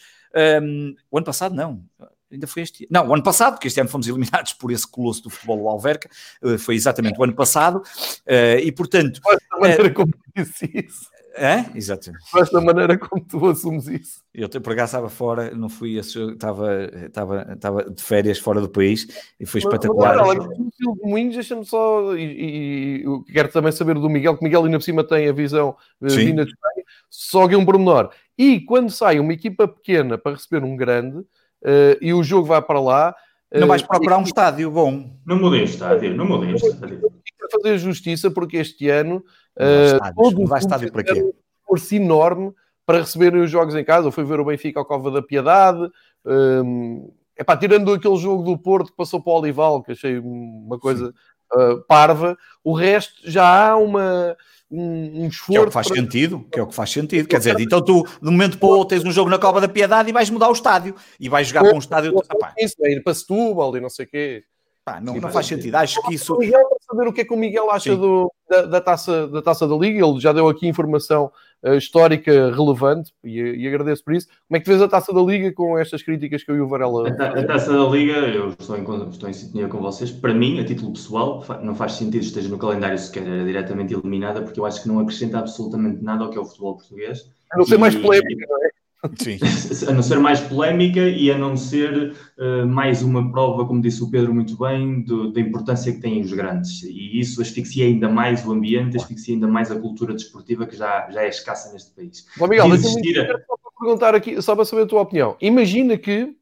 Speaker 2: Um, o ano passado, não. Ainda foi este Não, o ano passado, porque este ano fomos eliminados por esse colosso do futebol, o Alverca. Uh, foi exatamente o ano passado. Uh, e, portanto.
Speaker 1: Uh, como disse isso.
Speaker 2: É? Exatamente.
Speaker 1: Mas da maneira como tu assumes isso.
Speaker 2: Eu por acaso estava fora, não fui, estava, estava, estava de férias fora do país e foi espetacular. Mas,
Speaker 1: olha, o Moinhos, deixa-me só, e, e, quero também saber do Miguel, que Miguel ainda por cima tem a visão uh, vinda de Espanha, só que é um pormenor. E quando sai uma equipa pequena para receber um grande uh, e o jogo vai para lá.
Speaker 2: Não vais procurar um estádio bom.
Speaker 3: Não mudei o estádio, não mudei o estádio.
Speaker 1: Para fazer justiça, porque este ano Uh, todo vai estádio para quê? Um esforço enorme para receberem os jogos em casa. Eu fui ver o Benfica ao Cova da Piedade. Um, epá, tirando aquele jogo do Porto que passou para o Olival, que achei uma coisa uh, parva, o resto já há uma, um, um esforço. Que é
Speaker 2: o que faz para... sentido, que é o que faz sentido. Quer dizer, então tu, de momento para o outro, tens um jogo na Cova da Piedade e vais mudar o estádio e vais jogar para um estádio.
Speaker 1: Isso, é ir para Setúbal e não sei o quê.
Speaker 2: Pá, não, não faz sentido. Acho que isso.
Speaker 1: Miguel, para saber o que é que o Miguel acha do, da, da, taça, da taça da Liga, ele já deu aqui informação histórica relevante e, e, agradeço por isso. Como é que vês a taça da Liga com estas críticas que eu e o Varela.
Speaker 3: A, a taça da Liga, eu estou em, estou em sintonia com vocês. Para mim, a título pessoal, não faz sentido esteja no calendário sequer, era diretamente eliminada, porque eu acho que não acrescenta absolutamente nada ao que é o futebol português.
Speaker 1: A não ser mais polémica, não é?
Speaker 3: Sim. A não ser mais polémica e a não ser uh, mais uma prova, como disse o Pedro muito bem, do, da importância que têm os grandes. E isso asfixia ainda mais o ambiente, asfixia ainda mais a cultura desportiva que já, já é escassa neste país.
Speaker 1: Bom, Miguel, existir... só para perguntar aqui, só para saber a tua opinião. Imagina que, um,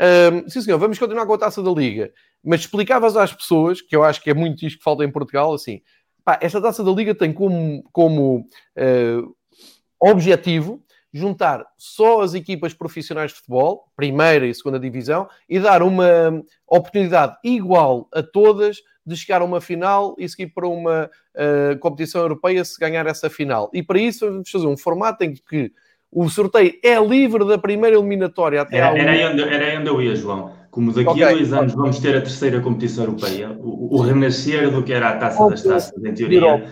Speaker 1: ehm, sim senhor, vamos continuar com a taça da Liga, mas explicavas às pessoas, que eu acho que é muito isto que falta em Portugal, assim, pá, esta taça da Liga tem como, como uh, objetivo juntar só as equipas profissionais de futebol, primeira e segunda divisão, e dar uma oportunidade igual a todas de chegar a uma final e seguir para uma uh, competição europeia se ganhar essa final. E para isso vamos fazer um formato em que o sorteio é livre da primeira eliminatória até
Speaker 3: era, era, aí onde, era aí onde eu ia, João. Como daqui okay. a dois anos vamos ter a terceira competição europeia, o, o renascer do que era a taça das taças, em teoria,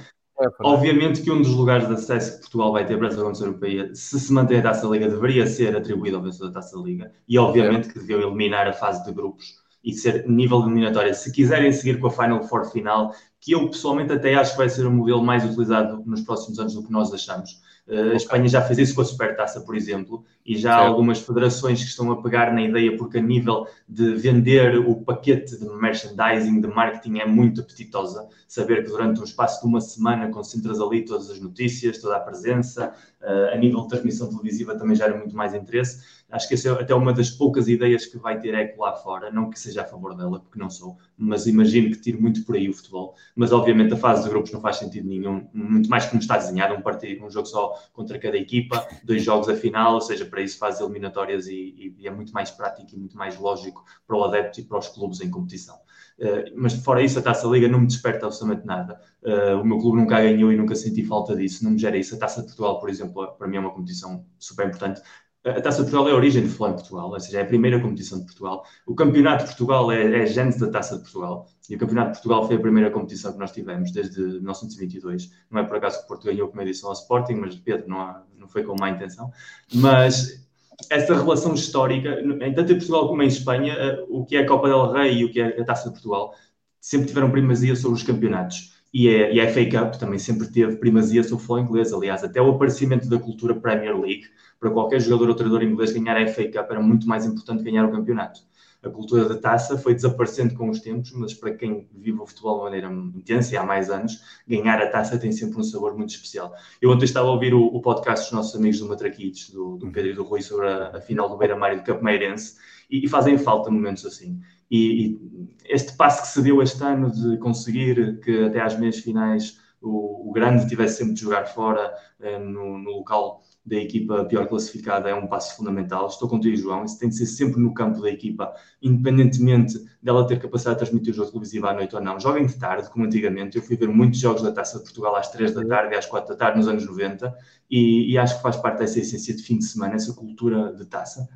Speaker 3: Obviamente que um dos lugares de acesso que Portugal vai ter para essa competição europeia, se se manter a Taça Liga, deveria ser atribuído ao vencedor da Taça Liga. E obviamente que deveu eliminar a fase de grupos e ser nível de eliminatória. Se quiserem seguir com a Final Four final, que eu pessoalmente até acho que vai ser o modelo mais utilizado nos próximos anos do que nós achamos. Uh, a Espanha já fez isso com a Supertaça, por exemplo, e já há algumas federações que estão a pegar na ideia porque a nível de vender o paquete de merchandising, de marketing é muito apetitosa. Saber que durante um espaço de uma semana concentras ali todas as notícias, toda a presença, uh, a nível de transmissão televisiva também gera muito mais interesse. Acho que essa é até uma das poucas ideias que vai ter eco lá fora, não que seja a favor dela, porque não sou, mas imagino que tire muito por aí o futebol. Mas obviamente a fase de grupos não faz sentido nenhum, muito mais como está desenhado, um partido, um jogo só contra cada equipa, dois jogos a final, ou seja, para isso faz eliminatórias e, e é muito mais prático e muito mais lógico para o adepto e para os clubes em competição. Uh, mas fora isso, a Taça Liga não me desperta absolutamente nada. Uh, o meu clube nunca ganhou e nunca senti falta disso, não me gera isso. A Taça de Portugal, por exemplo, para mim é uma competição super importante. A Taça de Portugal é a origem do futebol em Portugal, ou seja, é a primeira competição de Portugal. O Campeonato de Portugal é, é a gênese da Taça de Portugal. E o Campeonato de Portugal foi a primeira competição que nós tivemos desde 1922. Não é por acaso que Porto ganhou como edição ao Sporting, mas Pedro não, há, não foi com má intenção. Mas essa relação histórica, tanto em Portugal como em Espanha, eh, o que é a Copa del Rei e o que é a Taça de Portugal, sempre tiveram primazia sobre os campeonatos. E a, e a FA Cup também sempre teve primazia sobre o futebol inglês. Aliás, até o aparecimento da cultura Premier League, para qualquer jogador ou treinador inglês ganhar a FA Cup era muito mais importante ganhar o campeonato a cultura da taça foi desaparecendo com os tempos, mas para quem vive o futebol de maneira intensa e há mais anos, ganhar a taça tem sempre um sabor muito especial. Eu ontem estava a ouvir o, o podcast dos nossos amigos do Matraquitos, do, do Pedro e do Rui, sobre a, a final do Beira-Mar do Campo Meirense, e, e, fazem falta momentos assim. E, e, este passo que se deu este ano de conseguir que até às meias finais o, o grande tivesse sempre de jogar fora eh, no, no local da equipa pior classificada é um passo fundamental. Estou contigo, João. Isso tem de ser sempre no campo da equipa, independentemente dela ter capacidade de transmitir o jogo televisivo à noite ou não. Joguem de tarde, como antigamente. Eu fui ver muitos jogos da Taça de Portugal às 3 da tarde e às 4 da tarde nos anos 90 e, e acho que faz parte dessa essência de fim de semana, essa cultura de taça.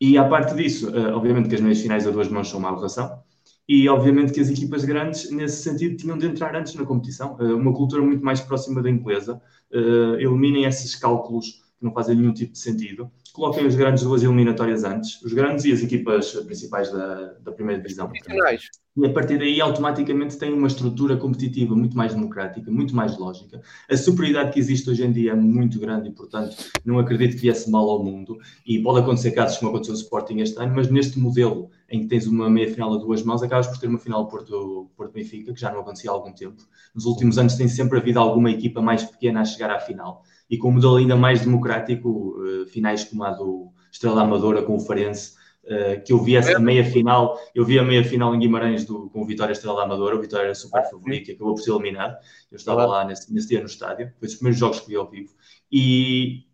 Speaker 3: E à parte disso, uh, obviamente que as meias finais a duas mãos são uma aberração. E obviamente que as equipas grandes, nesse sentido, tinham de entrar antes na competição. Uh, uma cultura muito mais próxima da inglesa. Uh, eliminem esses cálculos que não fazem nenhum tipo de sentido. Coloquem os grandes duas eliminatórias antes, os grandes e as equipas principais da, da primeira divisão. E a partir daí, automaticamente, tem uma estrutura competitiva muito mais democrática, muito mais lógica. A superioridade que existe hoje em dia é muito grande e, portanto, não acredito que viesse mal ao mundo. E pode acontecer casos como aconteceu no Sporting este ano, mas neste modelo em que tens uma meia final a duas mãos, acabas por ter uma final Porto-Benfica, Porto que já não acontecia há algum tempo. Nos últimos anos tem sempre havido alguma equipa mais pequena a chegar à final e com um modelo ainda mais democrático, uh, finais como a do Estrela Amadora com o Farense, uh, que eu vi essa meia final, eu vi a meia final em Guimarães do, com o Vitória Estrela Amadora, o Vitória era super favorito e acabou por ser eliminado. Eu estava lá nesse, nesse dia no estádio, foi dos primeiros jogos que vi ao vivo. E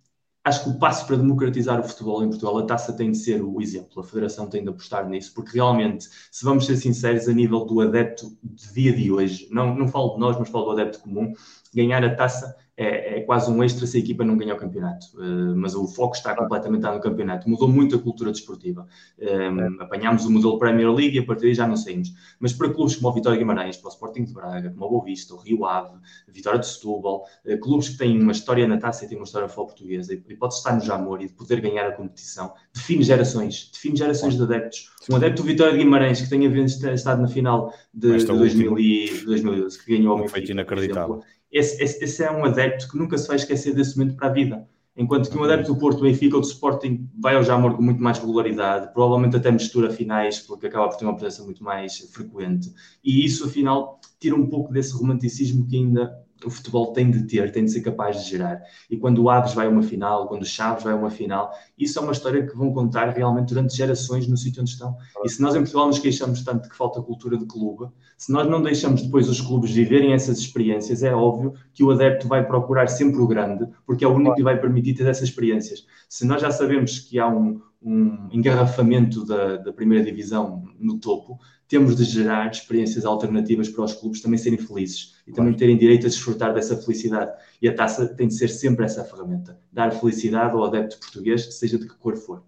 Speaker 3: acho que o passo para democratizar o futebol em Portugal, a taça tem de ser o exemplo, a Federação tem de apostar nisso, porque realmente, se vamos ser sinceros, a nível do adepto de dia de hoje, não, não falo de nós, mas falo do adepto comum, ganhar a taça é, é, quase um extra se a equipa não ganhar o campeonato. Uh, mas o foco está completamente no campeonato. Mudou muito a cultura desportiva. Um, ehm, é. Apanhámos o modelo Premier League e a partir daí já não saímos. Mas para clubes como o Vitória Guimarães, para o Sporting de Braga, como o Boa Vista, o Rio Ave, a Vitória de Setúbal, uh, clubes que têm uma história na taça e têm uma história fora portuguesa e, e pode estar no Jamor e de poder ganhar a competição, define gerações, define gerações de adeptos. Um adepto do Vitória de Guimarães que tenha estado na final de, de 2000 e, 2012, que ganhou o
Speaker 2: Benfica. Feito inacreditável
Speaker 3: esse, esse, esse, é um adepto que nunca se vai esquecer desse momento para a vida. Enquanto que um adepto do Porto, Benfica ou do Sporting vai ao Jamor com muito mais regularidade, provavelmente até mistura finais, porque acaba por ter uma presença muito mais frequente. E isso, afinal, tira um pouco desse romanticismo que ainda o futebol tem de ter, tem de ser capaz de gerar. E quando o Aves vai a uma final, quando o Chaves vai a uma final, isso é uma história que vão contar realmente durante gerações no sítio onde estão. E se nós em Portugal nos queixamos tanto que falta cultura de clube, se nós não deixamos depois os clubes viverem essas experiências, é óbvio que o adepto vai procurar sempre o grande, porque é o único que vai permitir ter essas experiências. Se nós já sabemos que há um, um engarrafamento da, da primeira divisão no topo, temos de gerar experiências alternativas para os clubes também serem felizes e também terem direito a desfrutar dessa felicidade. E a taça tem de ser sempre essa ferramenta, dar felicidade ao adepto português, seja de que cor for.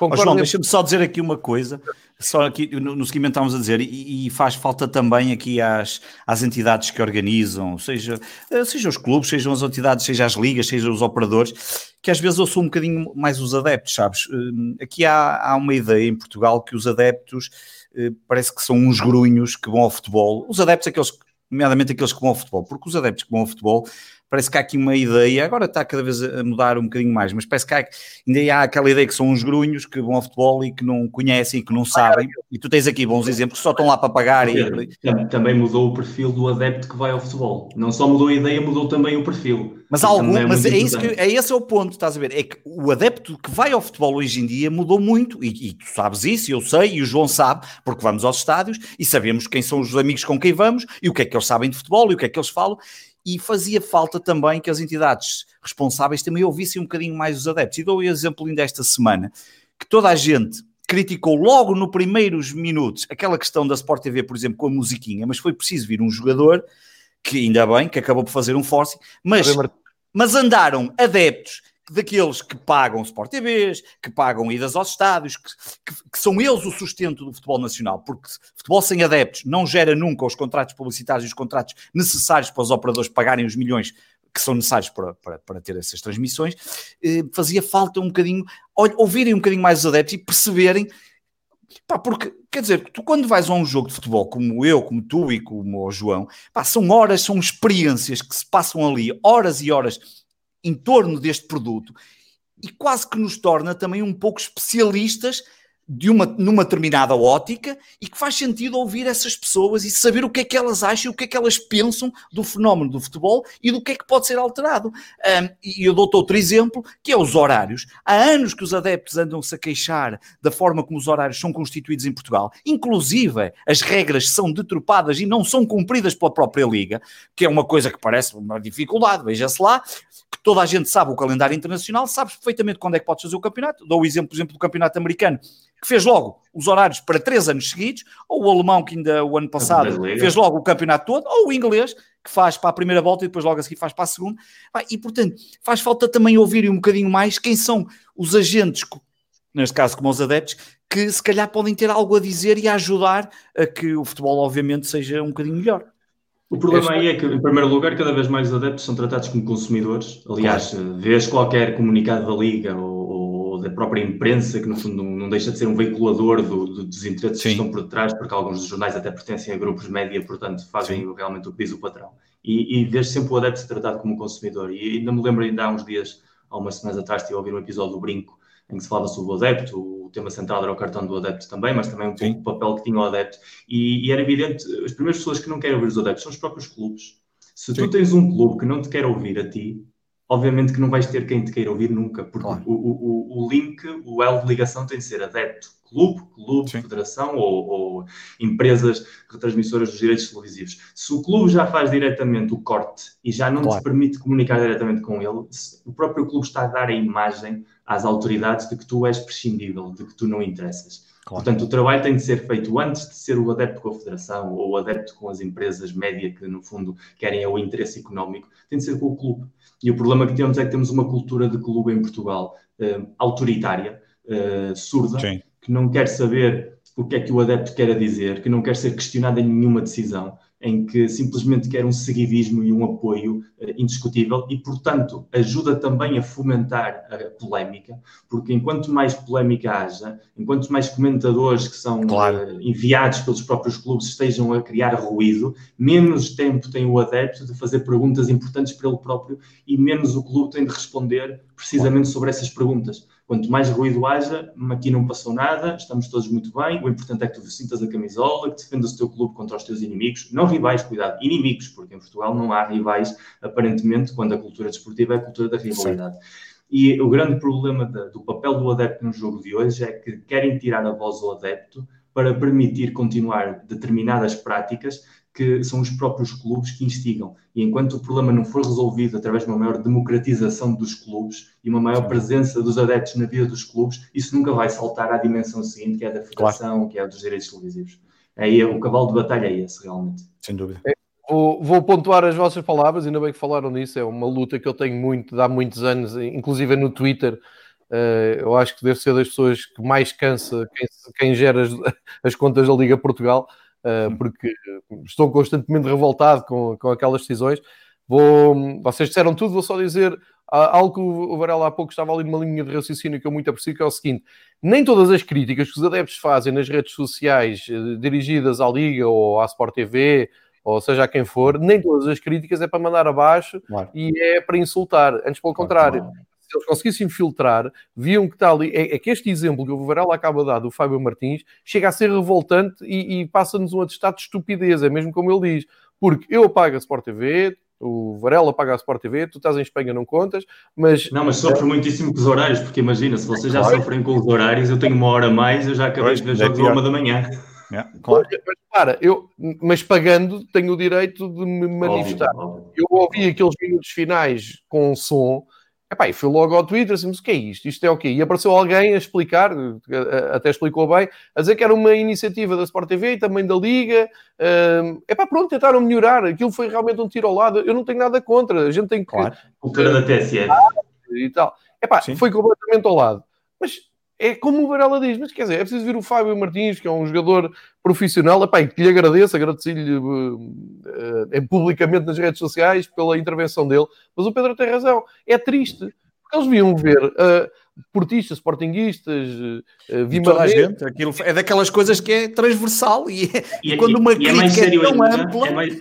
Speaker 2: Oh, João, deixa-me só dizer aqui uma coisa, só aqui no, no seguimento estávamos a dizer, e, e, faz falta também aqui às, às entidades que organizam, seja, eh, seja os clubes, sejam as entidades, seja as ligas, seja os operadores, que às vezes eu sou um bocadinho mais os adeptos, sabes? Eh, aqui há, há uma ideia em Portugal que os adeptos parece que são uns grunhos que vão ao futebol. Os adeptos, aqueles, nomeadamente aqueles que vão ao futebol, porque os adeptos que vão ao futebol parece que há aqui uma ideia, agora está cada vez a mudar um bocadinho mais, mas parece que há, ainda há aquela ideia que são uns grunhos que vão ao futebol e que não conhecem, que não sabem, e tu tens aqui bons exemplos que só estão lá para pagar. E...
Speaker 3: Também mudou o perfil do adepto que vai ao futebol. Não só mudou a ideia, mudou também o perfil.
Speaker 2: Mas, algum, é mas é, isso que, é esse é o ponto, estás a ver? É que o adepto que vai ao futebol hoje em dia mudou muito, e, e tu sabes isso, eu sei, e o João sabe, porque vamos aos estádios e sabemos quem são os amigos com quem vamos e o que é que eles sabem de futebol e o que é que eles falam e fazia falta também que as entidades responsáveis também ouvissem um bocadinho mais os adeptos. E dou o exemplo ainda esta semana, que toda a gente criticou logo nos primeiros minutos aquela questão da Sport TV, por exemplo, com a musiquinha, mas foi preciso vir um jogador, que ainda bem, que acabou por fazer um forcing, mas, mas andaram adeptos daqueles que pagam Sport TVs, que pagam idas aos estádios, que, que, que, são eles o sustento do futebol nacional, porque futebol sem adeptos não gera nunca os contratos publicitários e os contratos necessários para os operadores pagarem os milhões que são necessários para, para, para ter essas transmissões, eh, fazia falta um bocadinho, ouvirem um bocadinho mais os adeptos e perceberem Pá, porque, quer dizer, tu quando vais a um jogo de futebol, como eu, como tu e como o João, pá, são horas, são experiências que se passam ali, horas e horas em torno deste produto e quase que nos torna também um pouco especialistas de uma, numa determinada ótica e que faz sentido ouvir essas pessoas e saber o que é que elas acham, o que é que elas pensam do fenómeno do futebol e do que é que pode ser alterado. Um, e eu dou-te outro exemplo, que é os horários. Há anos que os adeptos andam-se a queixar da forma como os horários são constituídos em Portugal. Inclusive, as regras são deturpadas e não são cumpridas pela própria Liga, que é uma coisa que parece uma dificuldade. Veja-se lá, que toda a gente sabe o calendário internacional, sabes perfeitamente quando é que podes fazer o campeonato. Dou o exemplo, por exemplo, do campeonato americano que fez logo os horários para três anos seguidos, ou o alemão que ainda o ano passado fez logo o campeonato todo, ou o inglês que faz para a primeira volta e depois logo a seguir faz para a segunda. E portanto, faz falta também ouvirem um bocadinho mais quem são os agentes, neste caso como os adeptos, que se calhar podem ter algo a dizer e a ajudar a que o futebol, obviamente, seja um bocadinho melhor.
Speaker 3: O problema aí é que, em primeiro lugar, cada vez mais os adeptos são tratados como consumidores. Aliás, claro. vês qualquer comunicado da Liga ou da própria imprensa, que no fundo não, deixa de ser um veiculador do, do, dos interesses Sim. que estão por detrás, porque alguns dos jornais até pertencem a grupos média, portanto fazem Sim. realmente o que diz o patrão. E, e vês sempre o adepto tratado como consumidor. E ainda me lembro, ainda há uns dias, há umas semanas atrás, estive a ouvir um episódio do Brinco, em que se falava sobre o adepto, o tema central era o cartão do adepto também, mas também um pouco o papel que tinha o adepto. E, e, era evidente, as primeiras pessoas que não querem ouvir os adeptos são os próprios clubes. Se Sim. tu tens um clube que não te quer ouvir a ti, obviamente que não vais ter quem te queira ouvir nunca, porque claro. o, o, o, link, o elo de ligação tem de ser adepto, clube, clube, Sim. federação ou, ou, empresas retransmissoras dos direitos televisivos. Se o clube já faz diretamente o corte e já não claro. te permite comunicar diretamente com ele, o próprio clube está a dar a imagem às autoridades de que tu és prescindível, de que tu não interessas. Claro. Portanto, o trabalho tem de ser feito antes de ser o adepto com a federação ou o adepto com as empresas média que, no fundo, querem o interesse económico, tem de ser com o clube. E o problema que temos é que temos uma cultura de clube em Portugal uh, autoritária, uh, surda, Sim. que não quer saber o que é que o adepto quer dizer, que não quer ser questionado em nenhuma decisão em que simplesmente quer um seguidismo e um apoio uh, indiscutível e, portanto, ajuda também a fomentar a polémica, porque enquanto mais polémica haja, enquanto mais comentadores que são claro. uh, enviados pelos próprios clubes estejam a criar ruído, menos tempo tem o adepto de fazer perguntas importantes para ele próprio e menos o clube tem de responder precisamente claro. sobre essas perguntas. Quanto mais ruído haja, aqui não passou nada, estamos todos muito bem. O importante é que tu sintas a camisola, que defendas o teu clube contra os teus inimigos. Não rivais, cuidado, inimigos, porque em Portugal não há rivais, aparentemente, quando a cultura desportiva é a cultura da rivalidade. Sim. E o grande problema do papel do adepto no jogo de hoje é que querem tirar a voz ao adepto para permitir continuar determinadas práticas que são os próprios clubes que instigam. E enquanto o problema não for resolvido através de uma maior democratização dos clubes e uma maior presença dos adeptos na vida dos clubes, isso nunca vai saltar à dimensão seguinte, que é da federação, claro. que é dos direitos televisivos. Aí o cavalo de batalha é esse, realmente.
Speaker 2: Sem dúvida.
Speaker 1: É, vou, vou, pontuar as vossas palavras, ainda bem que falaram nisso, é uma luta que eu tenho muito, há muitos anos, inclusive no Twitter, Uh, eu acho que deve ser das pessoas que mais cansa quem, quem gera as, as, contas da Liga Portugal, porque estou constantemente revoltado com, com aquelas decisões. Vou, vocês disseram tudo, vou só dizer algo que o Varela há pouco estava ali numa linha de raciocínio que eu muito aprecio, que é o seguinte: nem todas as críticas que os adeptos fazem nas redes sociais eh, dirigidas à Liga ou à Sport TV ou seja a quem for, nem todas as críticas é para mandar abaixo claro. e é para insultar. Antes, pelo contrário, claro. Se eles conseguissem filtrar, viam que está ali. É, é, que este exemplo que o Varela acaba de dar do Fábio Martins chega a ser revoltante e, e passa-nos um atestado de estupidez, é mesmo como ele diz. Porque eu apago a Sport TV, o Varela paga a Sport TV, tu estás em Espanha, não contas, mas...
Speaker 3: Não, mas sofre muitíssimo com os horários, porque imagina, se vocês já sofrem com os horários, eu tenho uma hora a mais, eu já acabei de ver jogos uma da manhã.
Speaker 1: Yeah, claro. Mas, para, eu, mas pagando tenho o direito de me manifestar. Óbvio, óbvio. Eu ouvi aqueles minutos finais com som, Epá, e fui logo ao Twitter assim, mas o que é isto? Isto é o quê? E apareceu alguém a explicar, até explicou bem, a dizer que era uma iniciativa da Sport TV e também da Liga. Uh, epá, pronto, tentaram melhorar. Aquilo foi realmente um tiro ao lado. Eu não tenho nada contra. A gente tem que... Claro.
Speaker 3: O cara da TSF.
Speaker 1: E tal. Epá, Sim. foi completamente ao lado. Mas é como o Varela diz, mas quer dizer, é preciso ver o Fábio Martins, que é um jogador profissional, epá, que lhe agradeço, agradeci-lhe uh, uh, publicamente nas redes sociais pela intervenção dele, mas o Pedro tem razão, é triste, porque eles viam ver uh, portistas, sportinguistas, uh,
Speaker 2: a gente, aquilo é daquelas coisas que é transversal e, é, e, e quando uma e, crítica é, é tão ainda, ampla... É mais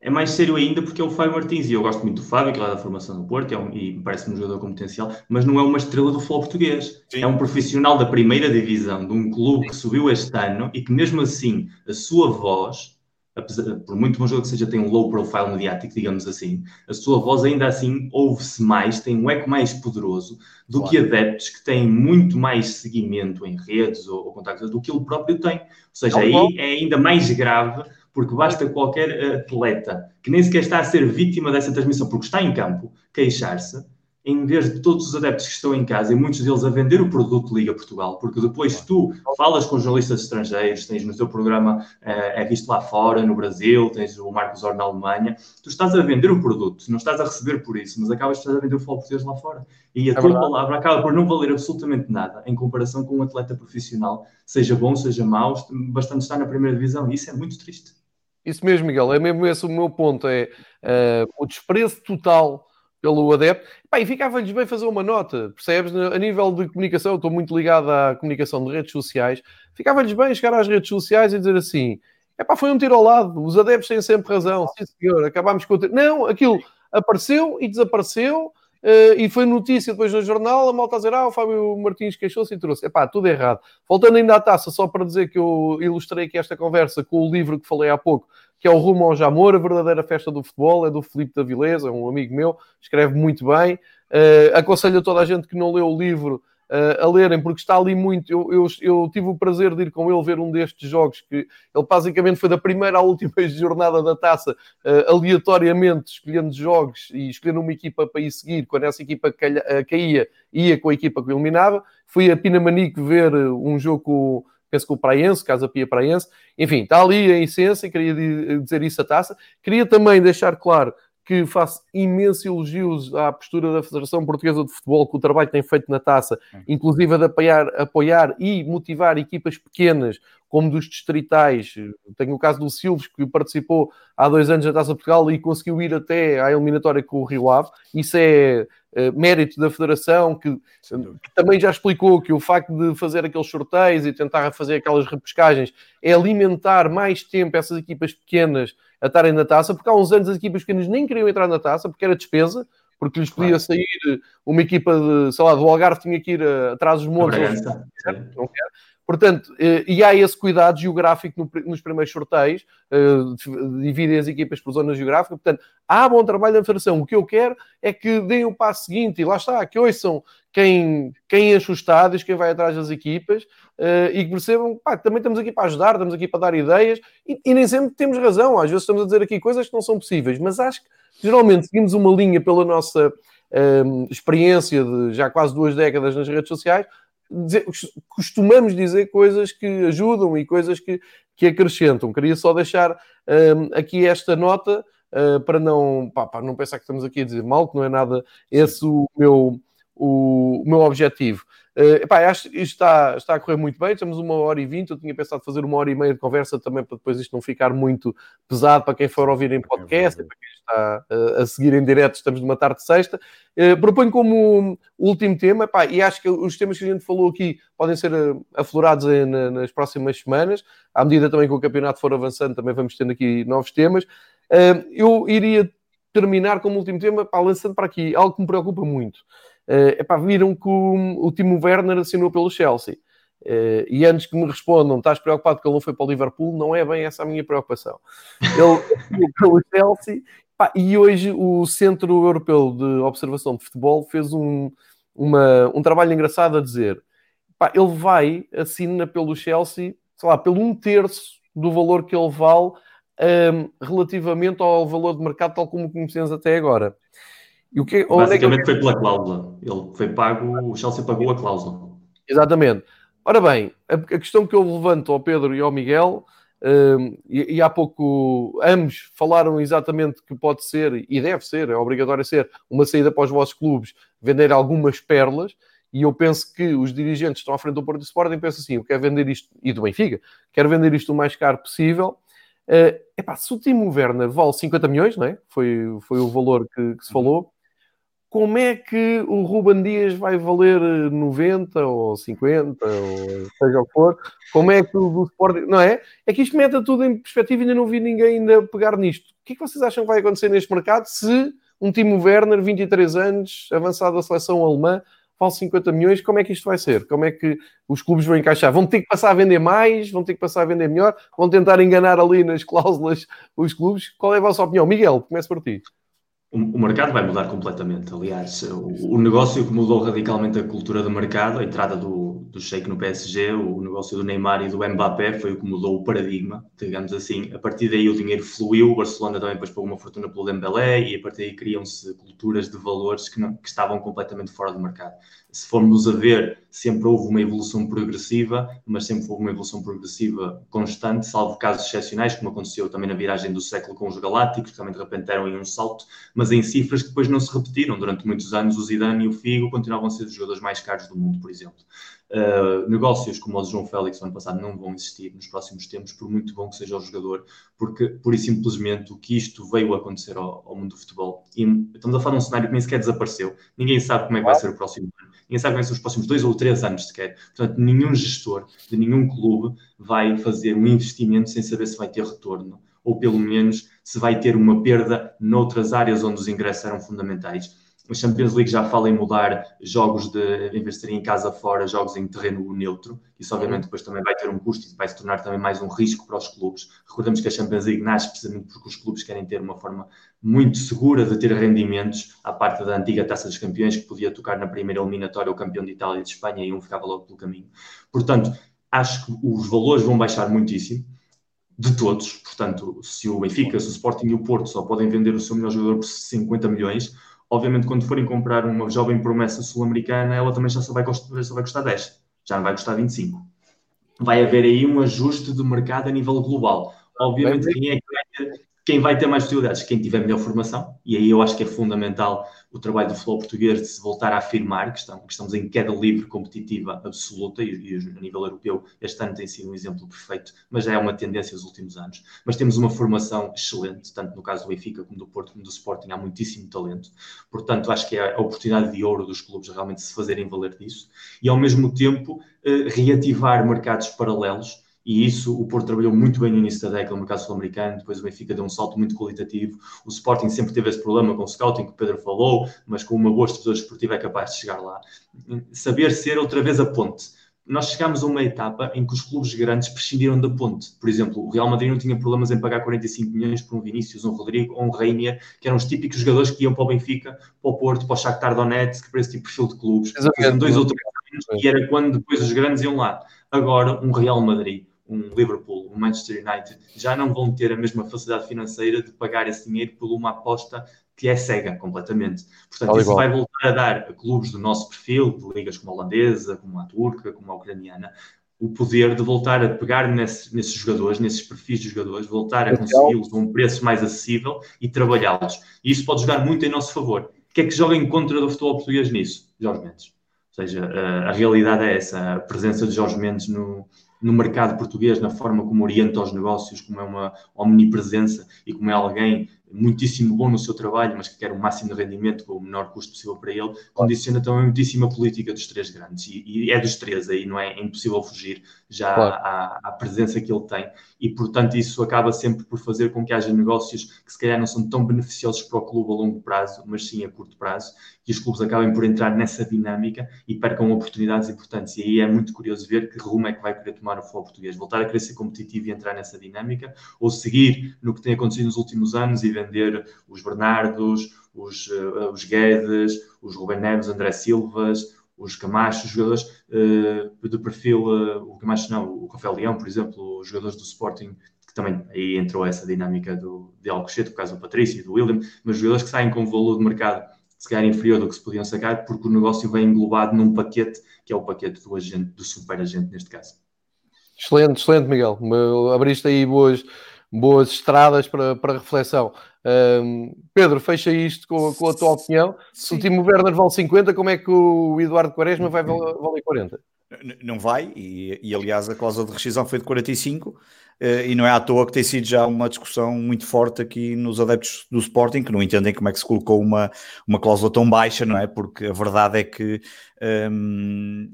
Speaker 3: é mais sério ainda porque é o Fábio Martins e eu gosto muito do Fábio, que é lá da formação do Porto, é um, e parece-me um jogador com potencial, mas não é uma estrela do futebol português. Sim. É um profissional da primeira divisão, de um clube que subiu este ano e que mesmo assim a sua voz, apesar, por muito bom jogo que seja, tem um low profile mediático, digamos assim, a sua voz ainda assim ouve-se mais, tem um eco mais poderoso do claro. que adeptos que têm muito mais seguimento em redes ou, ou contactos do que ele próprio tem. Ou seja, é aí é ainda mais grave porque basta qualquer atleta que nem sequer está a ser vítima dessa transmissão, porque está em campo, queixar-se, em vez de todos os adeptos que estão em casa e muitos deles a vender o produto Liga Portugal, porque depois tu falas com jornalistas estrangeiros, tens no teu programa, é visto lá fora, no Brasil, tens o Marcos Or na Alemanha, tu estás a vender o produto, não estás a receber por isso, mas acabas de estar a vender o futebol português lá fora. E a é tua verdade. palavra acaba por não valer absolutamente nada em comparação com um atleta profissional, seja bom, seja mau, bastante estar na primeira divisão, e isso é muito triste.
Speaker 1: Isso mesmo, Miguel, é mesmo esse o meu ponto, é uh, o desprezo total pelo adepto. Pá, e ficava-lhes bem fazer uma nota, percebes? A nível de comunicação, eu estou muito ligado à comunicação de redes sociais, ficava-lhes bem chegar às redes sociais e dizer assim, é pá, foi um tiro ao lado, os adeptos têm sempre razão, sim senhor, acabámos com o... Não, aquilo apareceu e desapareceu, Uh, e foi notícia depois no jornal, a malta a dizer, ah, o Fábio Martins queixou-se e trouxe. Epá, tudo errado. Voltando ainda à taça, só para dizer que eu ilustrei aqui esta conversa com o livro que falei há pouco, que é o Rumo ao Jamor, a verdadeira festa do futebol, é do Filipe da Vileza, é um amigo meu, escreve muito bem. Uh, aconselho a toda a gente que não leu o livro uh, a lerem, porque está ali muito. Eu, eu, eu, tive o prazer de ir com ele ver um destes jogos que ele basicamente foi da primeira à última jornada da taça, uh, aleatoriamente escolhendo jogos e escolhendo uma equipa para ir seguir. Quando essa equipa calha, uh, caía, ia com a equipa que eliminava. Fui a Pinamanique ver um jogo com penso que o Praense, Casa Pia Praense, enfim, está ali a essência, queria dizer isso a taça. Queria também deixar claro que faço imensos elogios à postura da Federação Portuguesa de Futebol, que o trabalho tem feito na taça, inclusive de apoiar, apoiar e motivar equipas pequenas, como dos distritais. Tenho o caso do Silves, que participou há dois anos da Taça Portugal e conseguiu ir até à eliminatória com o Rio Ave. Isso é uh, mérito da Federação, que, que, também já explicou que o facto de fazer aqueles sorteios e tentar fazer aquelas repescagens é alimentar mais tempo essas equipas pequenas a estarem na taça, porque há uns anos as equipas pequenas nem queriam entrar na taça, porque era despesa, porque lhes podia claro. sair uma equipa de, sei lá, do Algarve tinha que ir atrás dos montes. Não quer. Portanto, eh, e há esse cuidado geográfico nos primeiros sorteios, eh, dividem as equipas por zona geográfica, portanto, há bom trabalho da Federação. O que eu quero é que deem o passo seguinte, e lá está, que ouçam quem, quem enche os estádios, quem vai atrás das equipas, uh, e que percebam, pá, também estamos aqui para ajudar, estamos aqui para dar ideias, e, e, nem sempre temos razão, às vezes estamos a dizer aqui coisas que não são possíveis, mas acho que geralmente seguimos uma linha pela nossa experiência de já quase duas décadas nas redes sociais, dizer, costumamos dizer coisas que ajudam e coisas que, que acrescentam. Queria só deixar um, aqui esta nota uh, para, não, pá, não pensar que estamos aqui a dizer mal, que não é nada esse o meu, o, o meu objetivo. Uh, epá, acho que isto está, está a correr muito bem. Estamos uma hora e vinte. Eu tinha pensado fazer uma hora e meia de conversa também para depois isto não ficar muito pesado para quem for ouvir em podcast, para quem está uh, a seguir em direto. Estamos numa tarde de sexta. Uh, proponho como último tema, epá, e acho que os temas que a gente falou aqui podem ser aflorados em, na, nas próximas semanas. À medida também que o campeonato for avançando, também vamos tendo aqui novos temas. eu iria terminar como último tema, pá, lançando para aqui algo que me preocupa muito. Uh, epá, viram que o, o Timo Werner assinou pelo Chelsea. Uh, e antes que me respondam, estás preocupado que ele não foi para o Liverpool? Não é bem essa a minha preocupação. Ele pelo Chelsea e hoje o Centro Europeu de Observação de Futebol fez um, uma, um trabalho engraçado a dizer ele vai, assina pelo Chelsea, sei lá, pelo um terço do valor que ele vale um, ehm, relativamente ao valor de mercado tal como conhecemos até agora.
Speaker 3: E o que, Basicamente é que... foi pela cláusula. Ele foi pago, o Chelsea pagou a cláusula.
Speaker 1: Exatamente. Ora bem, a, a questão que eu levanto ao Pedro e ao Miguel, um, e, e, há pouco ambos falaram exatamente que pode ser, e deve ser, é obrigatório ser, uma saída para os vossos clubes, vender algumas perlas, e eu penso que os dirigentes estão à frente do Porto Sporting e pensam assim, eu quero vender isto, e do Benfica, quero vender isto o mais caro possível, Uh, epá, se o Timo Werner vale 50 milhões, não é? foi, foi o valor que, que se falou, como é que o Ruben Dias vai valer 90 ou 50, ou seja o que for? Como é que o do Sporting. Não é? É que isto meta tudo em perspectiva e ainda não vi ninguém ainda pegar nisto. O que é que vocês acham que vai acontecer neste mercado se um Timo Werner, 23 anos, avançado da seleção alemã, vale 50 milhões? Como é que isto vai ser? Como é que os clubes vão encaixar? Vão ter que passar a vender mais? Vão ter que passar a vender melhor? Vão tentar enganar ali nas cláusulas os clubes? Qual é a vossa opinião? Miguel, começo por ti
Speaker 3: o mercado vai mudar completamente. Aliás, o, negócio que mudou radicalmente a cultura do mercado, a entrada do, do Sheik no PSG, o negócio do Neymar e do Mbappé foi o que mudou o paradigma, digamos assim. A partir daí o dinheiro fluiu, o Barcelona também depois pagou uma fortuna pelo Dembélé e a partir daí criam-se culturas de valores que, não, que estavam completamente fora do mercado se formos a ver, sempre houve uma evolução progressiva, mas sempre houve uma evolução progressiva constante, salvo casos excepcionais, como aconteceu também na viragem do século com os Galácticos, que também de repente deram em um salto, mas em cifras que depois não se repetiram. Durante muitos anos, o Zidane e o Figo continuavam a ser os jogadores mais caros do mundo, por exemplo. Uh, negócios como o de João Félix no ano passado não vão existir nos próximos tempos, por muito bom que seja o jogador, porque, por e simplesmente, o que isto veio a acontecer ao, ao mundo do futebol. E estamos a falar de um cenário que nem sequer desapareceu. Ninguém sabe como é que vai ser o próximo ano ninguém sabe quais são os próximos dois ou três anos sequer. Portanto, nenhum gestor de nenhum clube vai fazer um investimento sem saber se vai ter retorno, ou pelo menos se vai ter uma perda noutras áreas onde os ingressos eram fundamentais. A Champions League já fala em mudar jogos de, em vez de serem em casa fora, jogos em terreno neutro. Isso, obviamente, depois também vai ter um custo e vai se tornar também mais um risco para os clubes. Recordemos que a Champions League nasce precisamente porque os clubes querem ter uma forma muito segura de ter rendimentos, à parte da antiga Taça dos Campeões, que podia tocar na primeira eliminatória o campeão de Itália e de Espanha e um ficava logo pelo caminho. Portanto, acho que os valores vão baixar muitíssimo de todos. Portanto, se o Benfica, se o Sporting e o Porto só podem vender o seu melhor jogador por 50 milhões, obviamente, quando forem comprar uma jovem promessa sul-americana, ela também já só vai, custar, só vai custar 10, já não vai custar 25. Vai haver aí um ajuste do mercado a nível global. Obviamente, quem é que vai ter, quem vai ter mais possibilidades? Quem tiver melhor formação, e aí eu acho que é fundamental o trabalho do futebol português de se voltar a afirmar que estamos, que estamos em queda livre competitiva absoluta, e, e, a nível europeu este ano tem sido um exemplo perfeito, mas já é uma tendência nos últimos anos. Mas temos uma formação excelente, tanto no caso do Benfica como do Porto, como do Sporting, há muitíssimo talento. Portanto, acho que é a oportunidade de ouro dos clubes realmente se fazerem valer disso, e ao mesmo tempo eh, reativar mercados paralelos e isso o Porto trabalhou muito bem no início da década no mercado sul-americano, depois o Benfica deu um salto muito qualitativo, o Sporting sempre teve esse problema com o scouting que o Pedro falou, mas com uma boa estrutura esportiva é capaz de chegar lá. Saber ser outra vez a ponte. Nós chegámos a uma etapa em que os clubes grandes prescindiram da ponte. Por exemplo, o Real Madrid não tinha problemas em pagar 45 milhões por um Vinícius, um Rodrigo ou um Reinier, que eram os típicos jogadores que iam para o Benfica, para o Porto, para o Shakhtar Donetsk, para esse tipo de perfil de clubes. Dois ou três anos, e era quando depois os grandes iam lá. Agora, um Real Madrid um Liverpool, um Manchester United, já não vão ter a mesma facilidade financeira de pagar esse dinheiro por uma aposta que é cega completamente. Portanto, isso vai voltar a dar a clubes do nosso perfil, de ligas como a holandesa, como a turca, como a ucraniana, o poder de voltar a pegar nesse, nesses jogadores, nesses perfis de jogadores, voltar a consegui-los a um preço mais acessível e trabalhá-los. E isso pode jogar muito em nosso favor. O que é que joga em contra do futebol português nisso? Jorge Mendes. Ou seja, a, a realidade é essa, a presença de Jorge Mendes no, no mercado português, na forma como orienta os negócios, como é uma omnipresença e como é alguém muitíssimo bom no seu trabalho, mas que quer o máximo de rendimento com o menor custo possível para ele, condiciona também muitíssimo a política dos três grandes. E, e é dos três aí, não é? é impossível fugir já claro. à, à, presença que ele tem. E, portanto, isso acaba sempre por fazer com que haja negócios que se calhar não são tão beneficiosos para o clube a longo prazo, mas sim a curto prazo, que os clubes acabem por entrar nessa dinâmica e percam oportunidades importantes. E aí é muito curioso ver que rumo é que vai querer tomar o futebol português. Voltar a querer ser competitivo e entrar nessa dinâmica, ou seguir no que tem acontecido nos últimos anos e vender os Bernardos, os, uh, os Guedes, os Rubem Neves, André Silvas, os Camacho, os jogadores uh, do perfil, uh, o Camacho não, o Rafael Leão, por exemplo, os jogadores do Sporting, que também aí entrou essa dinâmica do, de Alcochete, por causa do Patrício e do William, mas jogadores que saem com valor de mercado se calhar inferior do que se podiam sacar, porque o negócio vem englobado num paquete, que é o paquete do agente, do super agente neste caso.
Speaker 1: Excelente, excelente, Miguel. Abriste aí boas, boas estradas para, para reflexão. Um, Pedro, fecha isto com, com a tua opinião. Sim. Se o Timo Werner vale 50, como é que o Eduardo Quaresma vai valer 40?
Speaker 2: Não vai, e, e, aliás a cláusula de rescisão foi de 45, eh, e não é à toa que tem sido já uma discussão muito forte aqui nos adeptos do Sporting, que não entendem como é que se colocou uma, uma cláusula tão baixa, não é? Porque a verdade é que um,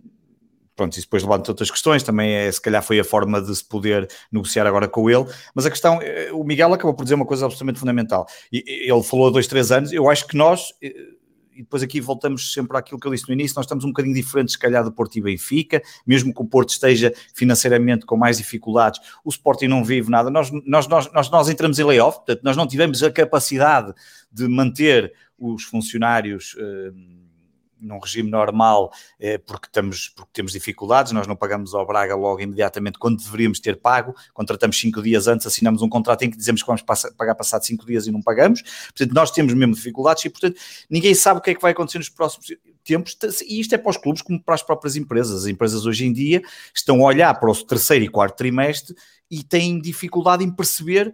Speaker 2: pronto, isso depois levanta outras questões, também é, se calhar foi a forma de se poder negociar agora com ele, mas a questão, eh, o Miguel acabou por dizer uma coisa absolutamente fundamental, ele falou há dois, três anos, eu acho que nós, eh, e depois aqui voltamos sempre àquilo que eu disse no início, nós estamos um bocadinho diferentes, se calhar, do Porto e Benfica, mesmo que o Porto esteja financeiramente com mais dificuldades, o Sporting não vive nada, nós, nós, nós, nós, nós entramos em layoff, portanto, nós não tivemos a capacidade de manter os funcionários... Uh, num regime normal, eh, porque, estamos, porque temos dificuldades, nós não pagamos ao Braga logo imediatamente quando deveríamos ter pago, contratamos cinco dias antes, assinamos um contrato em que dizemos que vamos pagar passado cinco dias e não pagamos, portanto nós temos mesmo dificuldades e portanto ninguém sabe o que é que vai acontecer nos próximos tempos, e isto é para os clubes como para as próprias empresas, as empresas hoje em dia estão a olhar para o terceiro e quarto trimestre e têm dificuldade em perceber,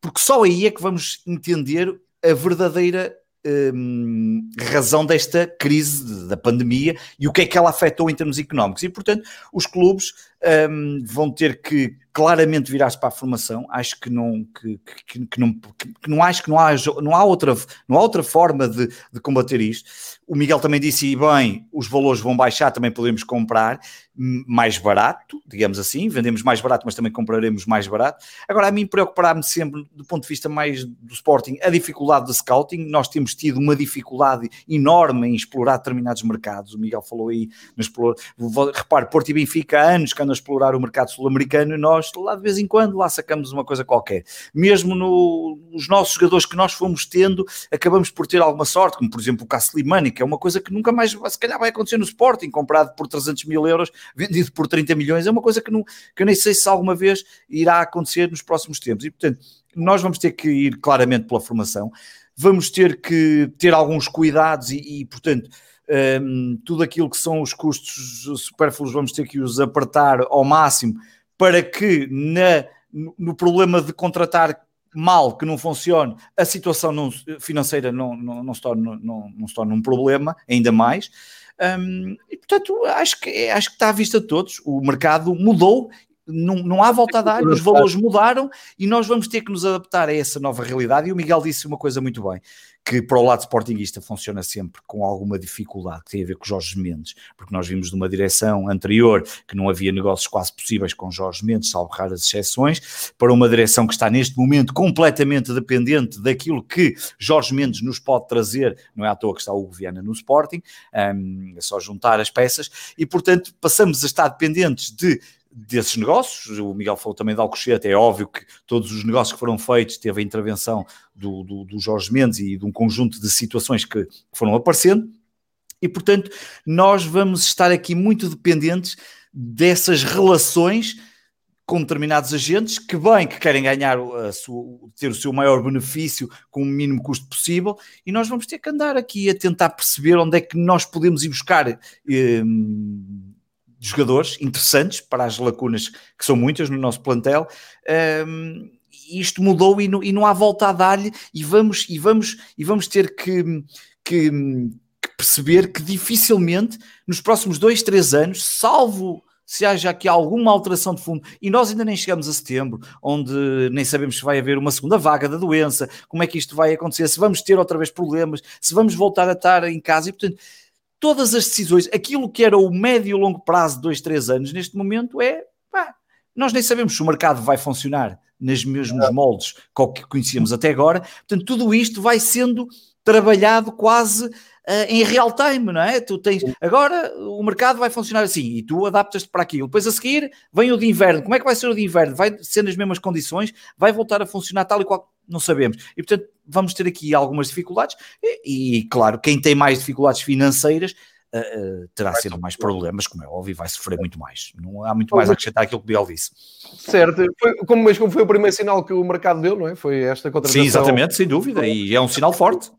Speaker 2: porque só aí é que vamos entender a verdadeira Hum, razão desta crise da pandemia e o que é que ela afetou em termos económicos. E, portanto, os clubes um, vão ter que claramente virar-se para a formação. Acho que não, que, que, que não, que, não acho que não há, não há, outra, não há outra forma de, de combater isto. O Miguel também disse, e bem, os valores vão baixar, também podemos comprar mais barato, digamos assim, vendemos mais barato, mas também compraremos mais barato. Agora, a mim preocupar-me sempre, do ponto de vista mais do Sporting, a dificuldade de scouting. Nós temos tido uma dificuldade enorme em explorar determinados mercados. O Miguel falou aí, no explore... repare, Porto e Benfica há anos que a explorar o mercado sul-americano e nós, lá de vez em quando, lá sacamos uma coisa qualquer. Mesmo no, nos nossos jogadores que nós fomos tendo, acabamos por ter alguma sorte, como por exemplo o Caslimani, que é uma coisa que nunca mais, se calhar, vai acontecer no Sporting, comprado por 300 mil euros, vendido por 30 milhões, é uma coisa que, não, que eu nem sei se alguma vez irá acontecer nos próximos tempos. E, portanto, nós vamos ter que ir claramente pela formação, vamos ter que ter alguns cuidados e, e portanto, um, tudo aquilo que são os custos supérfluos vamos ter que os apertar ao máximo para que na, no problema de contratar mal, que não funcione, a situação não, financeira não, não, não, se torne, não, não se torne um problema, ainda mais. Um, e portanto, acho que, acho que está à vista de todos. O mercado mudou não, não há volta a dar, os valores mudaram e nós vamos ter que nos adaptar a essa nova realidade. E o Miguel disse uma coisa muito bem, que para o lado sportinguista funciona sempre com alguma dificuldade, que tem a ver com Jorge Mendes, porque nós vimos de uma direção anterior que não havia negócios quase possíveis com Jorge Mendes, salvo raras exceções, para uma direção que está neste momento completamente dependente daquilo que Jorge Mendes nos pode trazer, não é à toa que está o Viana no Sporting, um, é só juntar as peças, e portanto passamos a estar dependentes de desses negócios, o Miguel falou também de Alcochete, é óbvio que todos os negócios que foram feitos teve a intervenção do, do, do Jorge Mendes e de um conjunto de situações que foram aparecendo, e portanto nós vamos estar aqui muito dependentes dessas relações com determinados agentes que bem que querem ganhar sua, ter o seu maior benefício com o mínimo custo possível. E nós vamos ter que andar aqui a tentar perceber onde é que nós podemos ir buscar eh, jogadores interessantes para as lacunas que são muitas no nosso plantel. Um, isto mudou e não, e não há volta a dar-lhe e vamos, e, vamos, e vamos ter que, que, que perceber que dificilmente nos próximos dois, três anos, salvo se haja aqui alguma alteração de fundo, e nós ainda nem chegamos a setembro, onde nem sabemos se vai haver uma segunda vaga da doença, como é que isto vai acontecer, se vamos ter outra vez problemas, se vamos voltar a estar em casa, e portanto, todas as decisões, aquilo que era o médio e longo prazo de dois, três anos, neste momento é, pá, nós nem sabemos se o mercado vai funcionar nos mesmos moldes que conhecíamos até agora, portanto, tudo isto vai sendo trabalhado quase uh, em real time, não é? Tu tens agora o mercado vai funcionar assim e tu adaptas-te para aquilo. Depois a seguir vem o de inverno. Como é que vai ser o de inverno? Vai ser nas mesmas condições? Vai voltar a funcionar tal e qual? Não sabemos. E portanto vamos ter aqui algumas dificuldades e, e claro, quem tem mais dificuldades financeiras Uh, uh, terá sempre mais problemas, como é óbvio, vai sofrer muito mais. Não há muito mais a acrescentar aquilo que o Biel disse.
Speaker 1: Certo, foi, como, mas como foi o primeiro sinal que o mercado deu, não é? Foi esta contratação.
Speaker 2: Sim, exatamente, sem dúvida, e é um sinal forte.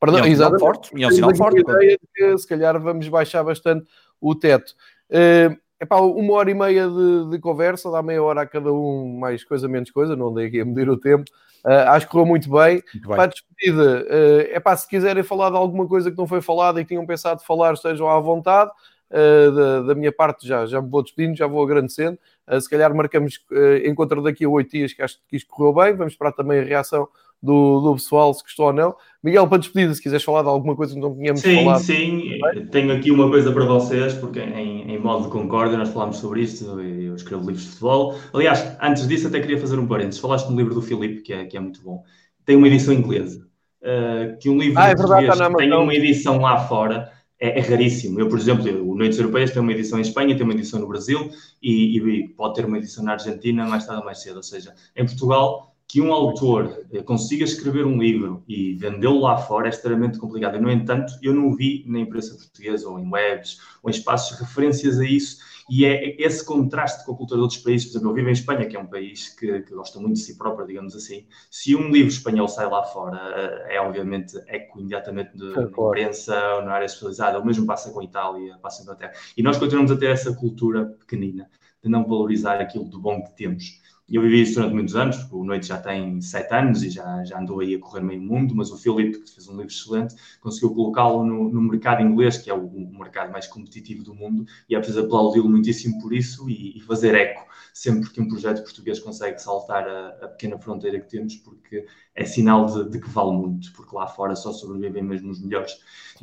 Speaker 1: Perdão, e é um sinal forte. E é um sinal forte. ideia de que se calhar vamos baixar bastante o teto. Uh, epá, uma hora e meia de, de, conversa, dá meia hora a cada um, mais coisa, menos coisa, não dei aqui a medir o tempo. Uh, acho que correu muito bem. Muito bem. Para a despedida, uh, epá, se quiserem falar de alguma coisa que não foi falada e que tinham pensado falar, estejam à vontade. Uh, da, da, minha parte já, já me vou despedindo, já vou agradecendo. Uh, se calhar marcamos uh, encontro daqui a oito dias, que acho que isto correu bem. Vamos esperar também a reação do, do pessoal, se gostou ou não. Miguel, para despedida, se quiseres falar de alguma coisa que não tínhamos
Speaker 3: sim,
Speaker 1: falado.
Speaker 3: Sim, sim. Tenho aqui uma coisa para vocês, porque em, em modo de concórdia nós falámos sobre isto, eu escrevo livros de futebol. Aliás, antes disso até queria fazer um parênteses. Falaste no livro do Filipe, que é, que é muito bom. Tem uma edição inglesa. Uh, que um livro
Speaker 1: ah, é verdade,
Speaker 3: tá tem uma edição lá fora é, é, raríssimo. Eu, por exemplo, o Noites Europeias tem uma edição em Espanha, tem uma edição no Brasil e, e, pode ter uma edição na Argentina mais tarde ou mais cedo. Ou seja, em Portugal que um autor eh, consiga escrever um livro e vendê-lo lá fora é extremamente complicado. no entanto, eu não vi na imprensa portuguesa ou em webs ou em espaços referências a isso e é esse contraste com a cultura de outros países. Por exemplo, eu vivo em Espanha, que é um país que, que gosta muito de si próprio, digamos assim. Se um livro espanhol sai lá fora, eh, é obviamente eco imediatamente de, na imprensa ou na área especializada. O mesmo passa com a Itália, passa com a Inglaterra. E nós continuamos a ter essa cultura pequenina de não valorizar aquilo do bom que temos. Eu vivi isso durante muitos anos, o Noite já tem sete anos e já, já andou aí a correr meio mundo, mas o Filipe, que fez um livro excelente, conseguiu colocá-lo no, no, mercado inglês, que é o, o, mercado mais competitivo do mundo, e é preciso aplaudi-lo muitíssimo por isso e, e, fazer eco sempre que um projeto português consegue saltar a, a pequena fronteira que temos, porque é sinal de, de, que vale muito, porque lá fora só sobrevivem mesmo os melhores.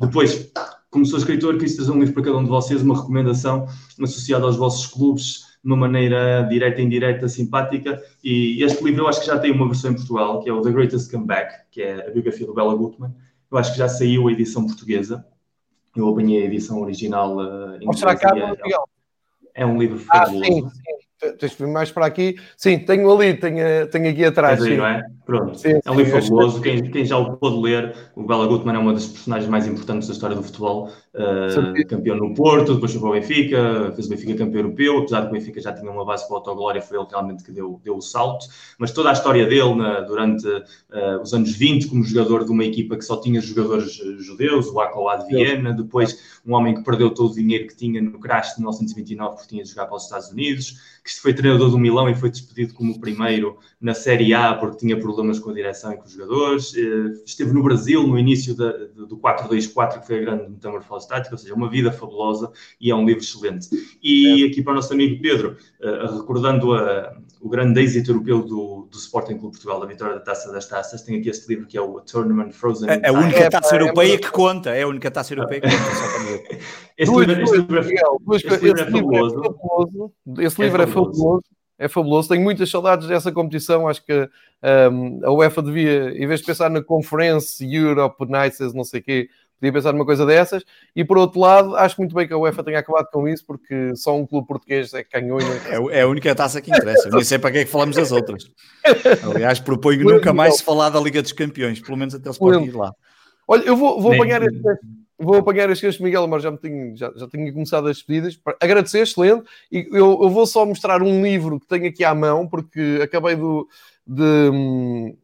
Speaker 3: Depois, como sou escritor, quis trazer um livro para cada um de vocês, uma recomendação associada aos vossos clubes, de uma maneira direta e indireta, simpática. E este livro eu acho que já tem uma versão em Portugal, que é o The Greatest Comeback, que é a biografia do Bela Gutmann. Eu acho que já saiu a edição portuguesa. Eu apanhei a edição original uh,
Speaker 1: em Mostra cá, é,
Speaker 3: é um livro fabuloso. Ah, sim,
Speaker 1: sim. Tens mais para aqui. Sim, tenho ali, tenho, tenho aqui atrás.
Speaker 3: Aí, não é? Pronto. Sim, é um livro fabuloso. Quem, quem, já o pôde ler, o Bela Gutmann é uma das personagens mais importantes da história do futebol. Uh, campeão no Porto, depois foi para o Benfica, fez o Benfica campeão europeu. Apesar de o Benfica já tinha uma base para a autoglória, foi ele realmente que deu, deu o salto. Mas toda a história dele na, durante uh, os anos 20, como jogador de uma equipa que só tinha jogadores eh, judeus, o ACOA de Viena, depois um homem que perdeu todo o dinheiro que tinha no crash de 1929 porque tinha de jogar para os Estados Unidos que foi treinador do Milão e foi despedido como primeiro na Série A porque tinha problemas com a direção e com os jogadores. Eh, esteve no Brasil no início da, do 4-2-4, que foi a grande metamorfose tática, ou seja, uma vida fabulosa e é um livro excelente. E aqui para o nosso amigo Pedro, eh, recordando a, o grande êxito europeu do, do Sporting Clube Portugal, a vitória da Taça das Taças, tem aqui este livro que é o Tournament Frozen.
Speaker 2: É, é a única taça europeia que conta, é a única taça europeia que conta,
Speaker 1: Este livro, este livro, é fabuloso. Esse livro é fabuloso. É fabuloso, tenho muitas saudades dessa competição. Acho que um, a UEFA devia, em vez de pensar na Conference Europe Nights, não sei o quê, podia pensar numa coisa dessas. E por outro lado, acho muito bem que a UEFA tenha acabado com isso, porque só um clube português é que ganhou.
Speaker 2: É, é a única taça que interessa. Nem sei para que é que falamos das outras. Aliás, proponho nunca mais se falar da Liga dos Campeões, pelo menos até se pode ir lá.
Speaker 1: Olha, eu vou, vou apanhar este vou apanhar as queixas Miguel, mas já, me tinha, já, já tinha começado as despedidas. Agradecer, excelente. E eu, eu, vou só mostrar um livro que tenho aqui à mão, porque acabei do, de,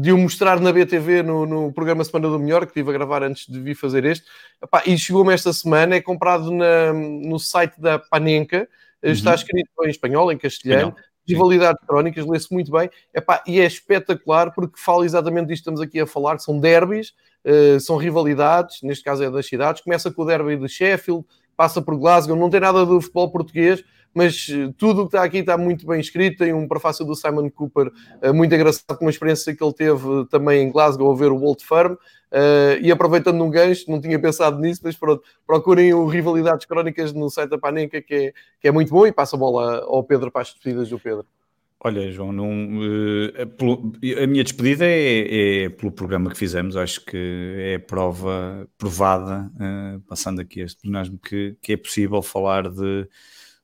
Speaker 1: de o mostrar na BTV no, no programa Semana do Melhor, que estive a gravar antes de vir fazer este. Epá, e chegou-me esta semana, é comprado na, no site da Panenka, está uhum. escrito em espanhol, em castelhano. rivalidades crónicas, lê-se muito bem, Epá, e é espetacular porque fala exatamente disto que estamos aqui a falar, que são derbys, uh, são rivalidades, neste caso é das cidades, começa com o derby de Sheffield, passa por Glasgow, não tem nada do futebol português, mas eh, tudo o que está aqui está muito bem escrito. Tem um prefácio do Simon Cooper uh, muito engraçado, com uma experiência que ele teve também em Glasgow a ver o Old Firm. E aproveitando um gancho, não tinha pensado nisso, mas pronto, procurem o Rivalidades Crónicas no site da Panenka, que é, que é muito bom, e passa a bola ao Pedro para as despedidas do Pedro.
Speaker 2: Olha, João, não, a minha despedida é, é, pelo programa que fizemos, acho que é prova provada, passando aqui este plenário, que, que é possível falar de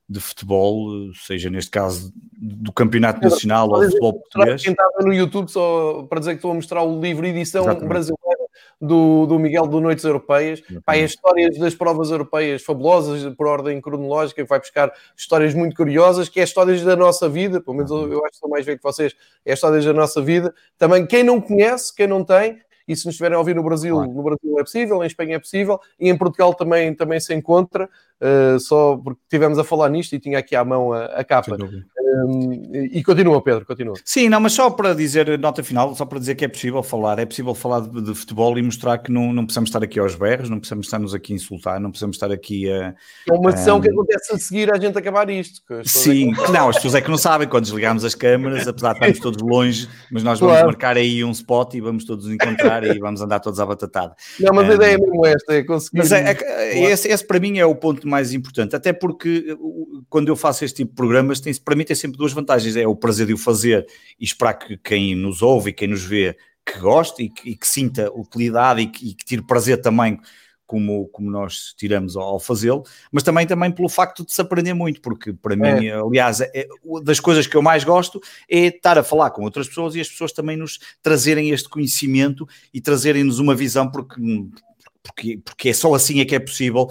Speaker 2: de futebol, seja neste caso do campeonato nacional ou do futebol português.
Speaker 1: Quem estava no YouTube, só para dizer que estou a mostrar o livro edição Exatamente. brasileira do, do Miguel do Noites Europeias. Pá, é histórias das provas europeias fabulosas, por ordem cronológica, vai buscar histórias muito curiosas, que é histórias da nossa vida, pelo menos eu, eu acho que sou mais velho que vocês, é histórias da nossa vida. Também quem não conhece, quem não tem, e se nos estiverem a ouvir no Brasil, claro. no Brasil é possível, em Espanha é possível, e em Portugal também, também se encontra, uh, só porque estivemos a falar nisto e tinha aqui à mão a, a capa. Um, e continua, Pedro, continua.
Speaker 2: Sim, não, mas só para dizer, nota final, só para dizer que é possível falar, é possível falar de, de futebol e mostrar que não, não precisamos estar aqui aos berros, não precisamos estar-nos aqui a insultar, não precisamos estar aqui a.
Speaker 1: É uma sessão um... que acontece a seguir a gente acabar isto.
Speaker 2: Sim, é que... não, as pessoas é que não sabem, quando desligamos as câmaras, apesar de estarmos todos longe, mas nós vamos claro. marcar aí um spot e vamos todos nos encontrar e vamos andar todos à batatada.
Speaker 1: Não, mas um... a ideia é mesmo esta, é conseguir.
Speaker 2: Mas é, é, esse, esse para mim é o ponto mais importante, até porque quando eu faço este tipo de programas, tem, para mim tem sempre duas vantagens. É o prazer de o fazer e esperar que quem nos ouve e quem nos vê que goste e que, e que sinta utilidade e que, e que, tire prazer também como, como nós tiramos ao, ao fazê-lo, mas também, também pelo facto de se aprender muito, porque para mim, é. aliás, é, das coisas que eu mais gosto é estar a falar com outras pessoas e as pessoas também nos trazerem este conhecimento e trazerem-nos uma visão, porque porque, porque é só assim é que é possível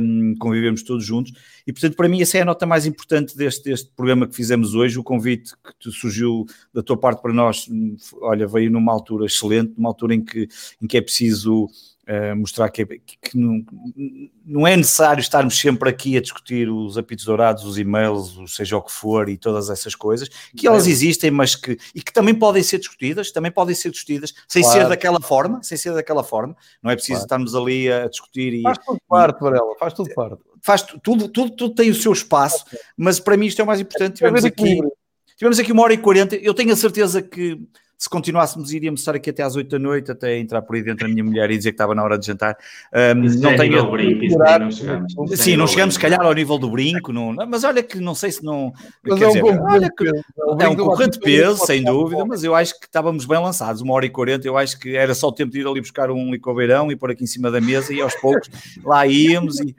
Speaker 2: um, todos juntos. E, portanto, para mim, essa é a nota mais importante deste, deste programa que fizemos hoje. O convite que surgiu da tua parte para nós, hum, olha, veio numa altura excelente, numa altura em que, em que é preciso Uh, mostrar que, que não, não, é necessário estarmos sempre aqui a discutir os apitos dourados, os e-mails, o seja o que for e todas essas coisas, que elas existem, mas que e que também podem ser discutidas, também podem ser discutidas sem claro. ser daquela forma, sem ser daquela forma. Não é preciso claro. estarmos ali a discutir e
Speaker 1: faz tudo parte, Varela, faz tudo parte.
Speaker 2: Faz tudo, tudo, tudo tem o seu espaço, mas para mim isto é o mais importante. Tivemos aqui, tivemos aqui uma hora e quarenta. Eu tenho a certeza que se continuássemos, iríamos estar aqui até às 8 da noite, até entrar por aí dentro a minha mulher e dizer que estava na hora de jantar. Um, não é tenho. Brinco, não chegamos. Sim, não chegamos, se calhar, ao nível do brinco, não, mas olha que não sei se não. Mas quer é um dizer, olha que, é um concorrente peso, sem dúvida, mas eu acho que estávamos bem lançados, uma hora e quarenta. Eu acho que era só o tempo de ir ali buscar um licobeirão e pôr aqui em cima da mesa e aos poucos lá íamos. E...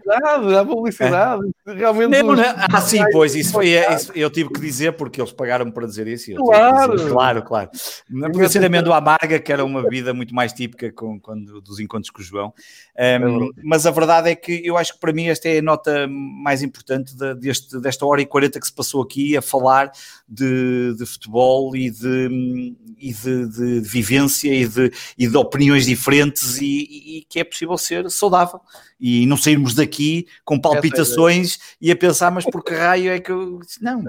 Speaker 1: A publicidade, é. realmente.
Speaker 2: Não, não, ah, sim, pois, isso foi. Isso, eu tive que dizer porque eles pagaram para dizer isso.
Speaker 1: Claro,
Speaker 2: dizer, claro, claro. Não podia ser amêndoa amarga, que era uma vida muito mais típica com, quando, dos encontros com o João. Um, é mas a verdade é que eu acho que para mim esta é a nota mais importante de, deste, desta hora e 40 que se passou aqui a falar de, de futebol e de, e de, vivência e de, e de opiniões diferentes e, e que é possível ser saudável e não sairmos daqui com palpitações e a pensar, mas por que raio é que eu... não,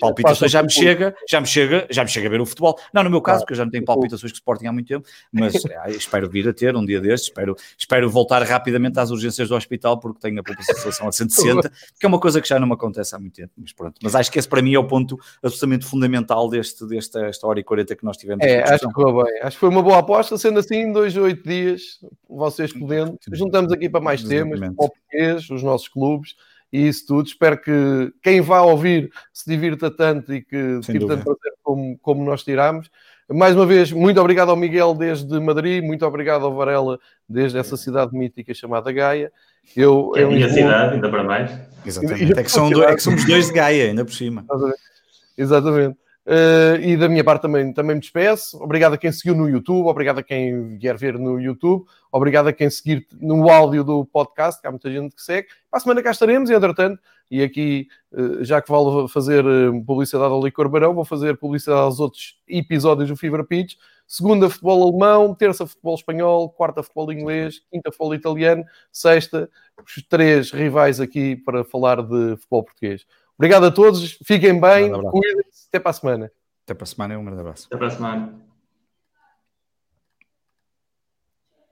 Speaker 2: palpitações já me chega, já me chega, já me chega a ver o futebol. Não, no meu caso, porque eu já não tenho palpitações que Sporting há muito tempo, mas é, espero vir a ter um dia destes, espero, espero voltar rapidamente às urgências do hospital porque tenho a população a 160, que é uma coisa que já não me acontece há muito tempo, mas pronto. Mas acho que esse para mim é o ponto absolutamente fundamental deste, desta esta hora e 40 que nós tivemos.
Speaker 1: É, acho que foi bem. Acho que foi uma boa aposta, sendo assim, dois ou oito dias, vocês podendo, juntamos aqui para mais temas, português, os nossos clubes e isso tudo. Espero que quem vá ouvir se divirta tanto e que tire tanto prazer como, como nós tiramos. Mais uma vez, muito obrigado ao Miguel desde Madrid, muito obrigado ao Varela desde essa cidade mítica chamada Gaia.
Speaker 3: Eu, é a minha cidade, ainda para mais.
Speaker 2: Exatamente. É que, são dois, é que somos dois de Gaia, ainda por cima.
Speaker 1: Exatamente. Uh, e da minha parte também, também me despeço. Obrigado a quem seguiu no YouTube, obrigado a quem vier ver no YouTube, obrigado a quem seguir no áudio do podcast, que há muita gente que segue. Para a semana cá estaremos, e entretanto, e aqui, uh, já que vale fazer uh, publicidade ao Licor Barão, vou fazer publicidade aos outros episódios do Fever Pitch. Segunda, futebol alemão, terça, futebol espanhol, quarta, futebol inglês, quinta, futebol italiano, sexta, os três rivais aqui para falar de futebol português. Obrigado a todos, fiquem bem, cuidem-se, até para a semana.
Speaker 2: Até para a semana, um grande abraço.
Speaker 3: Até para a semana.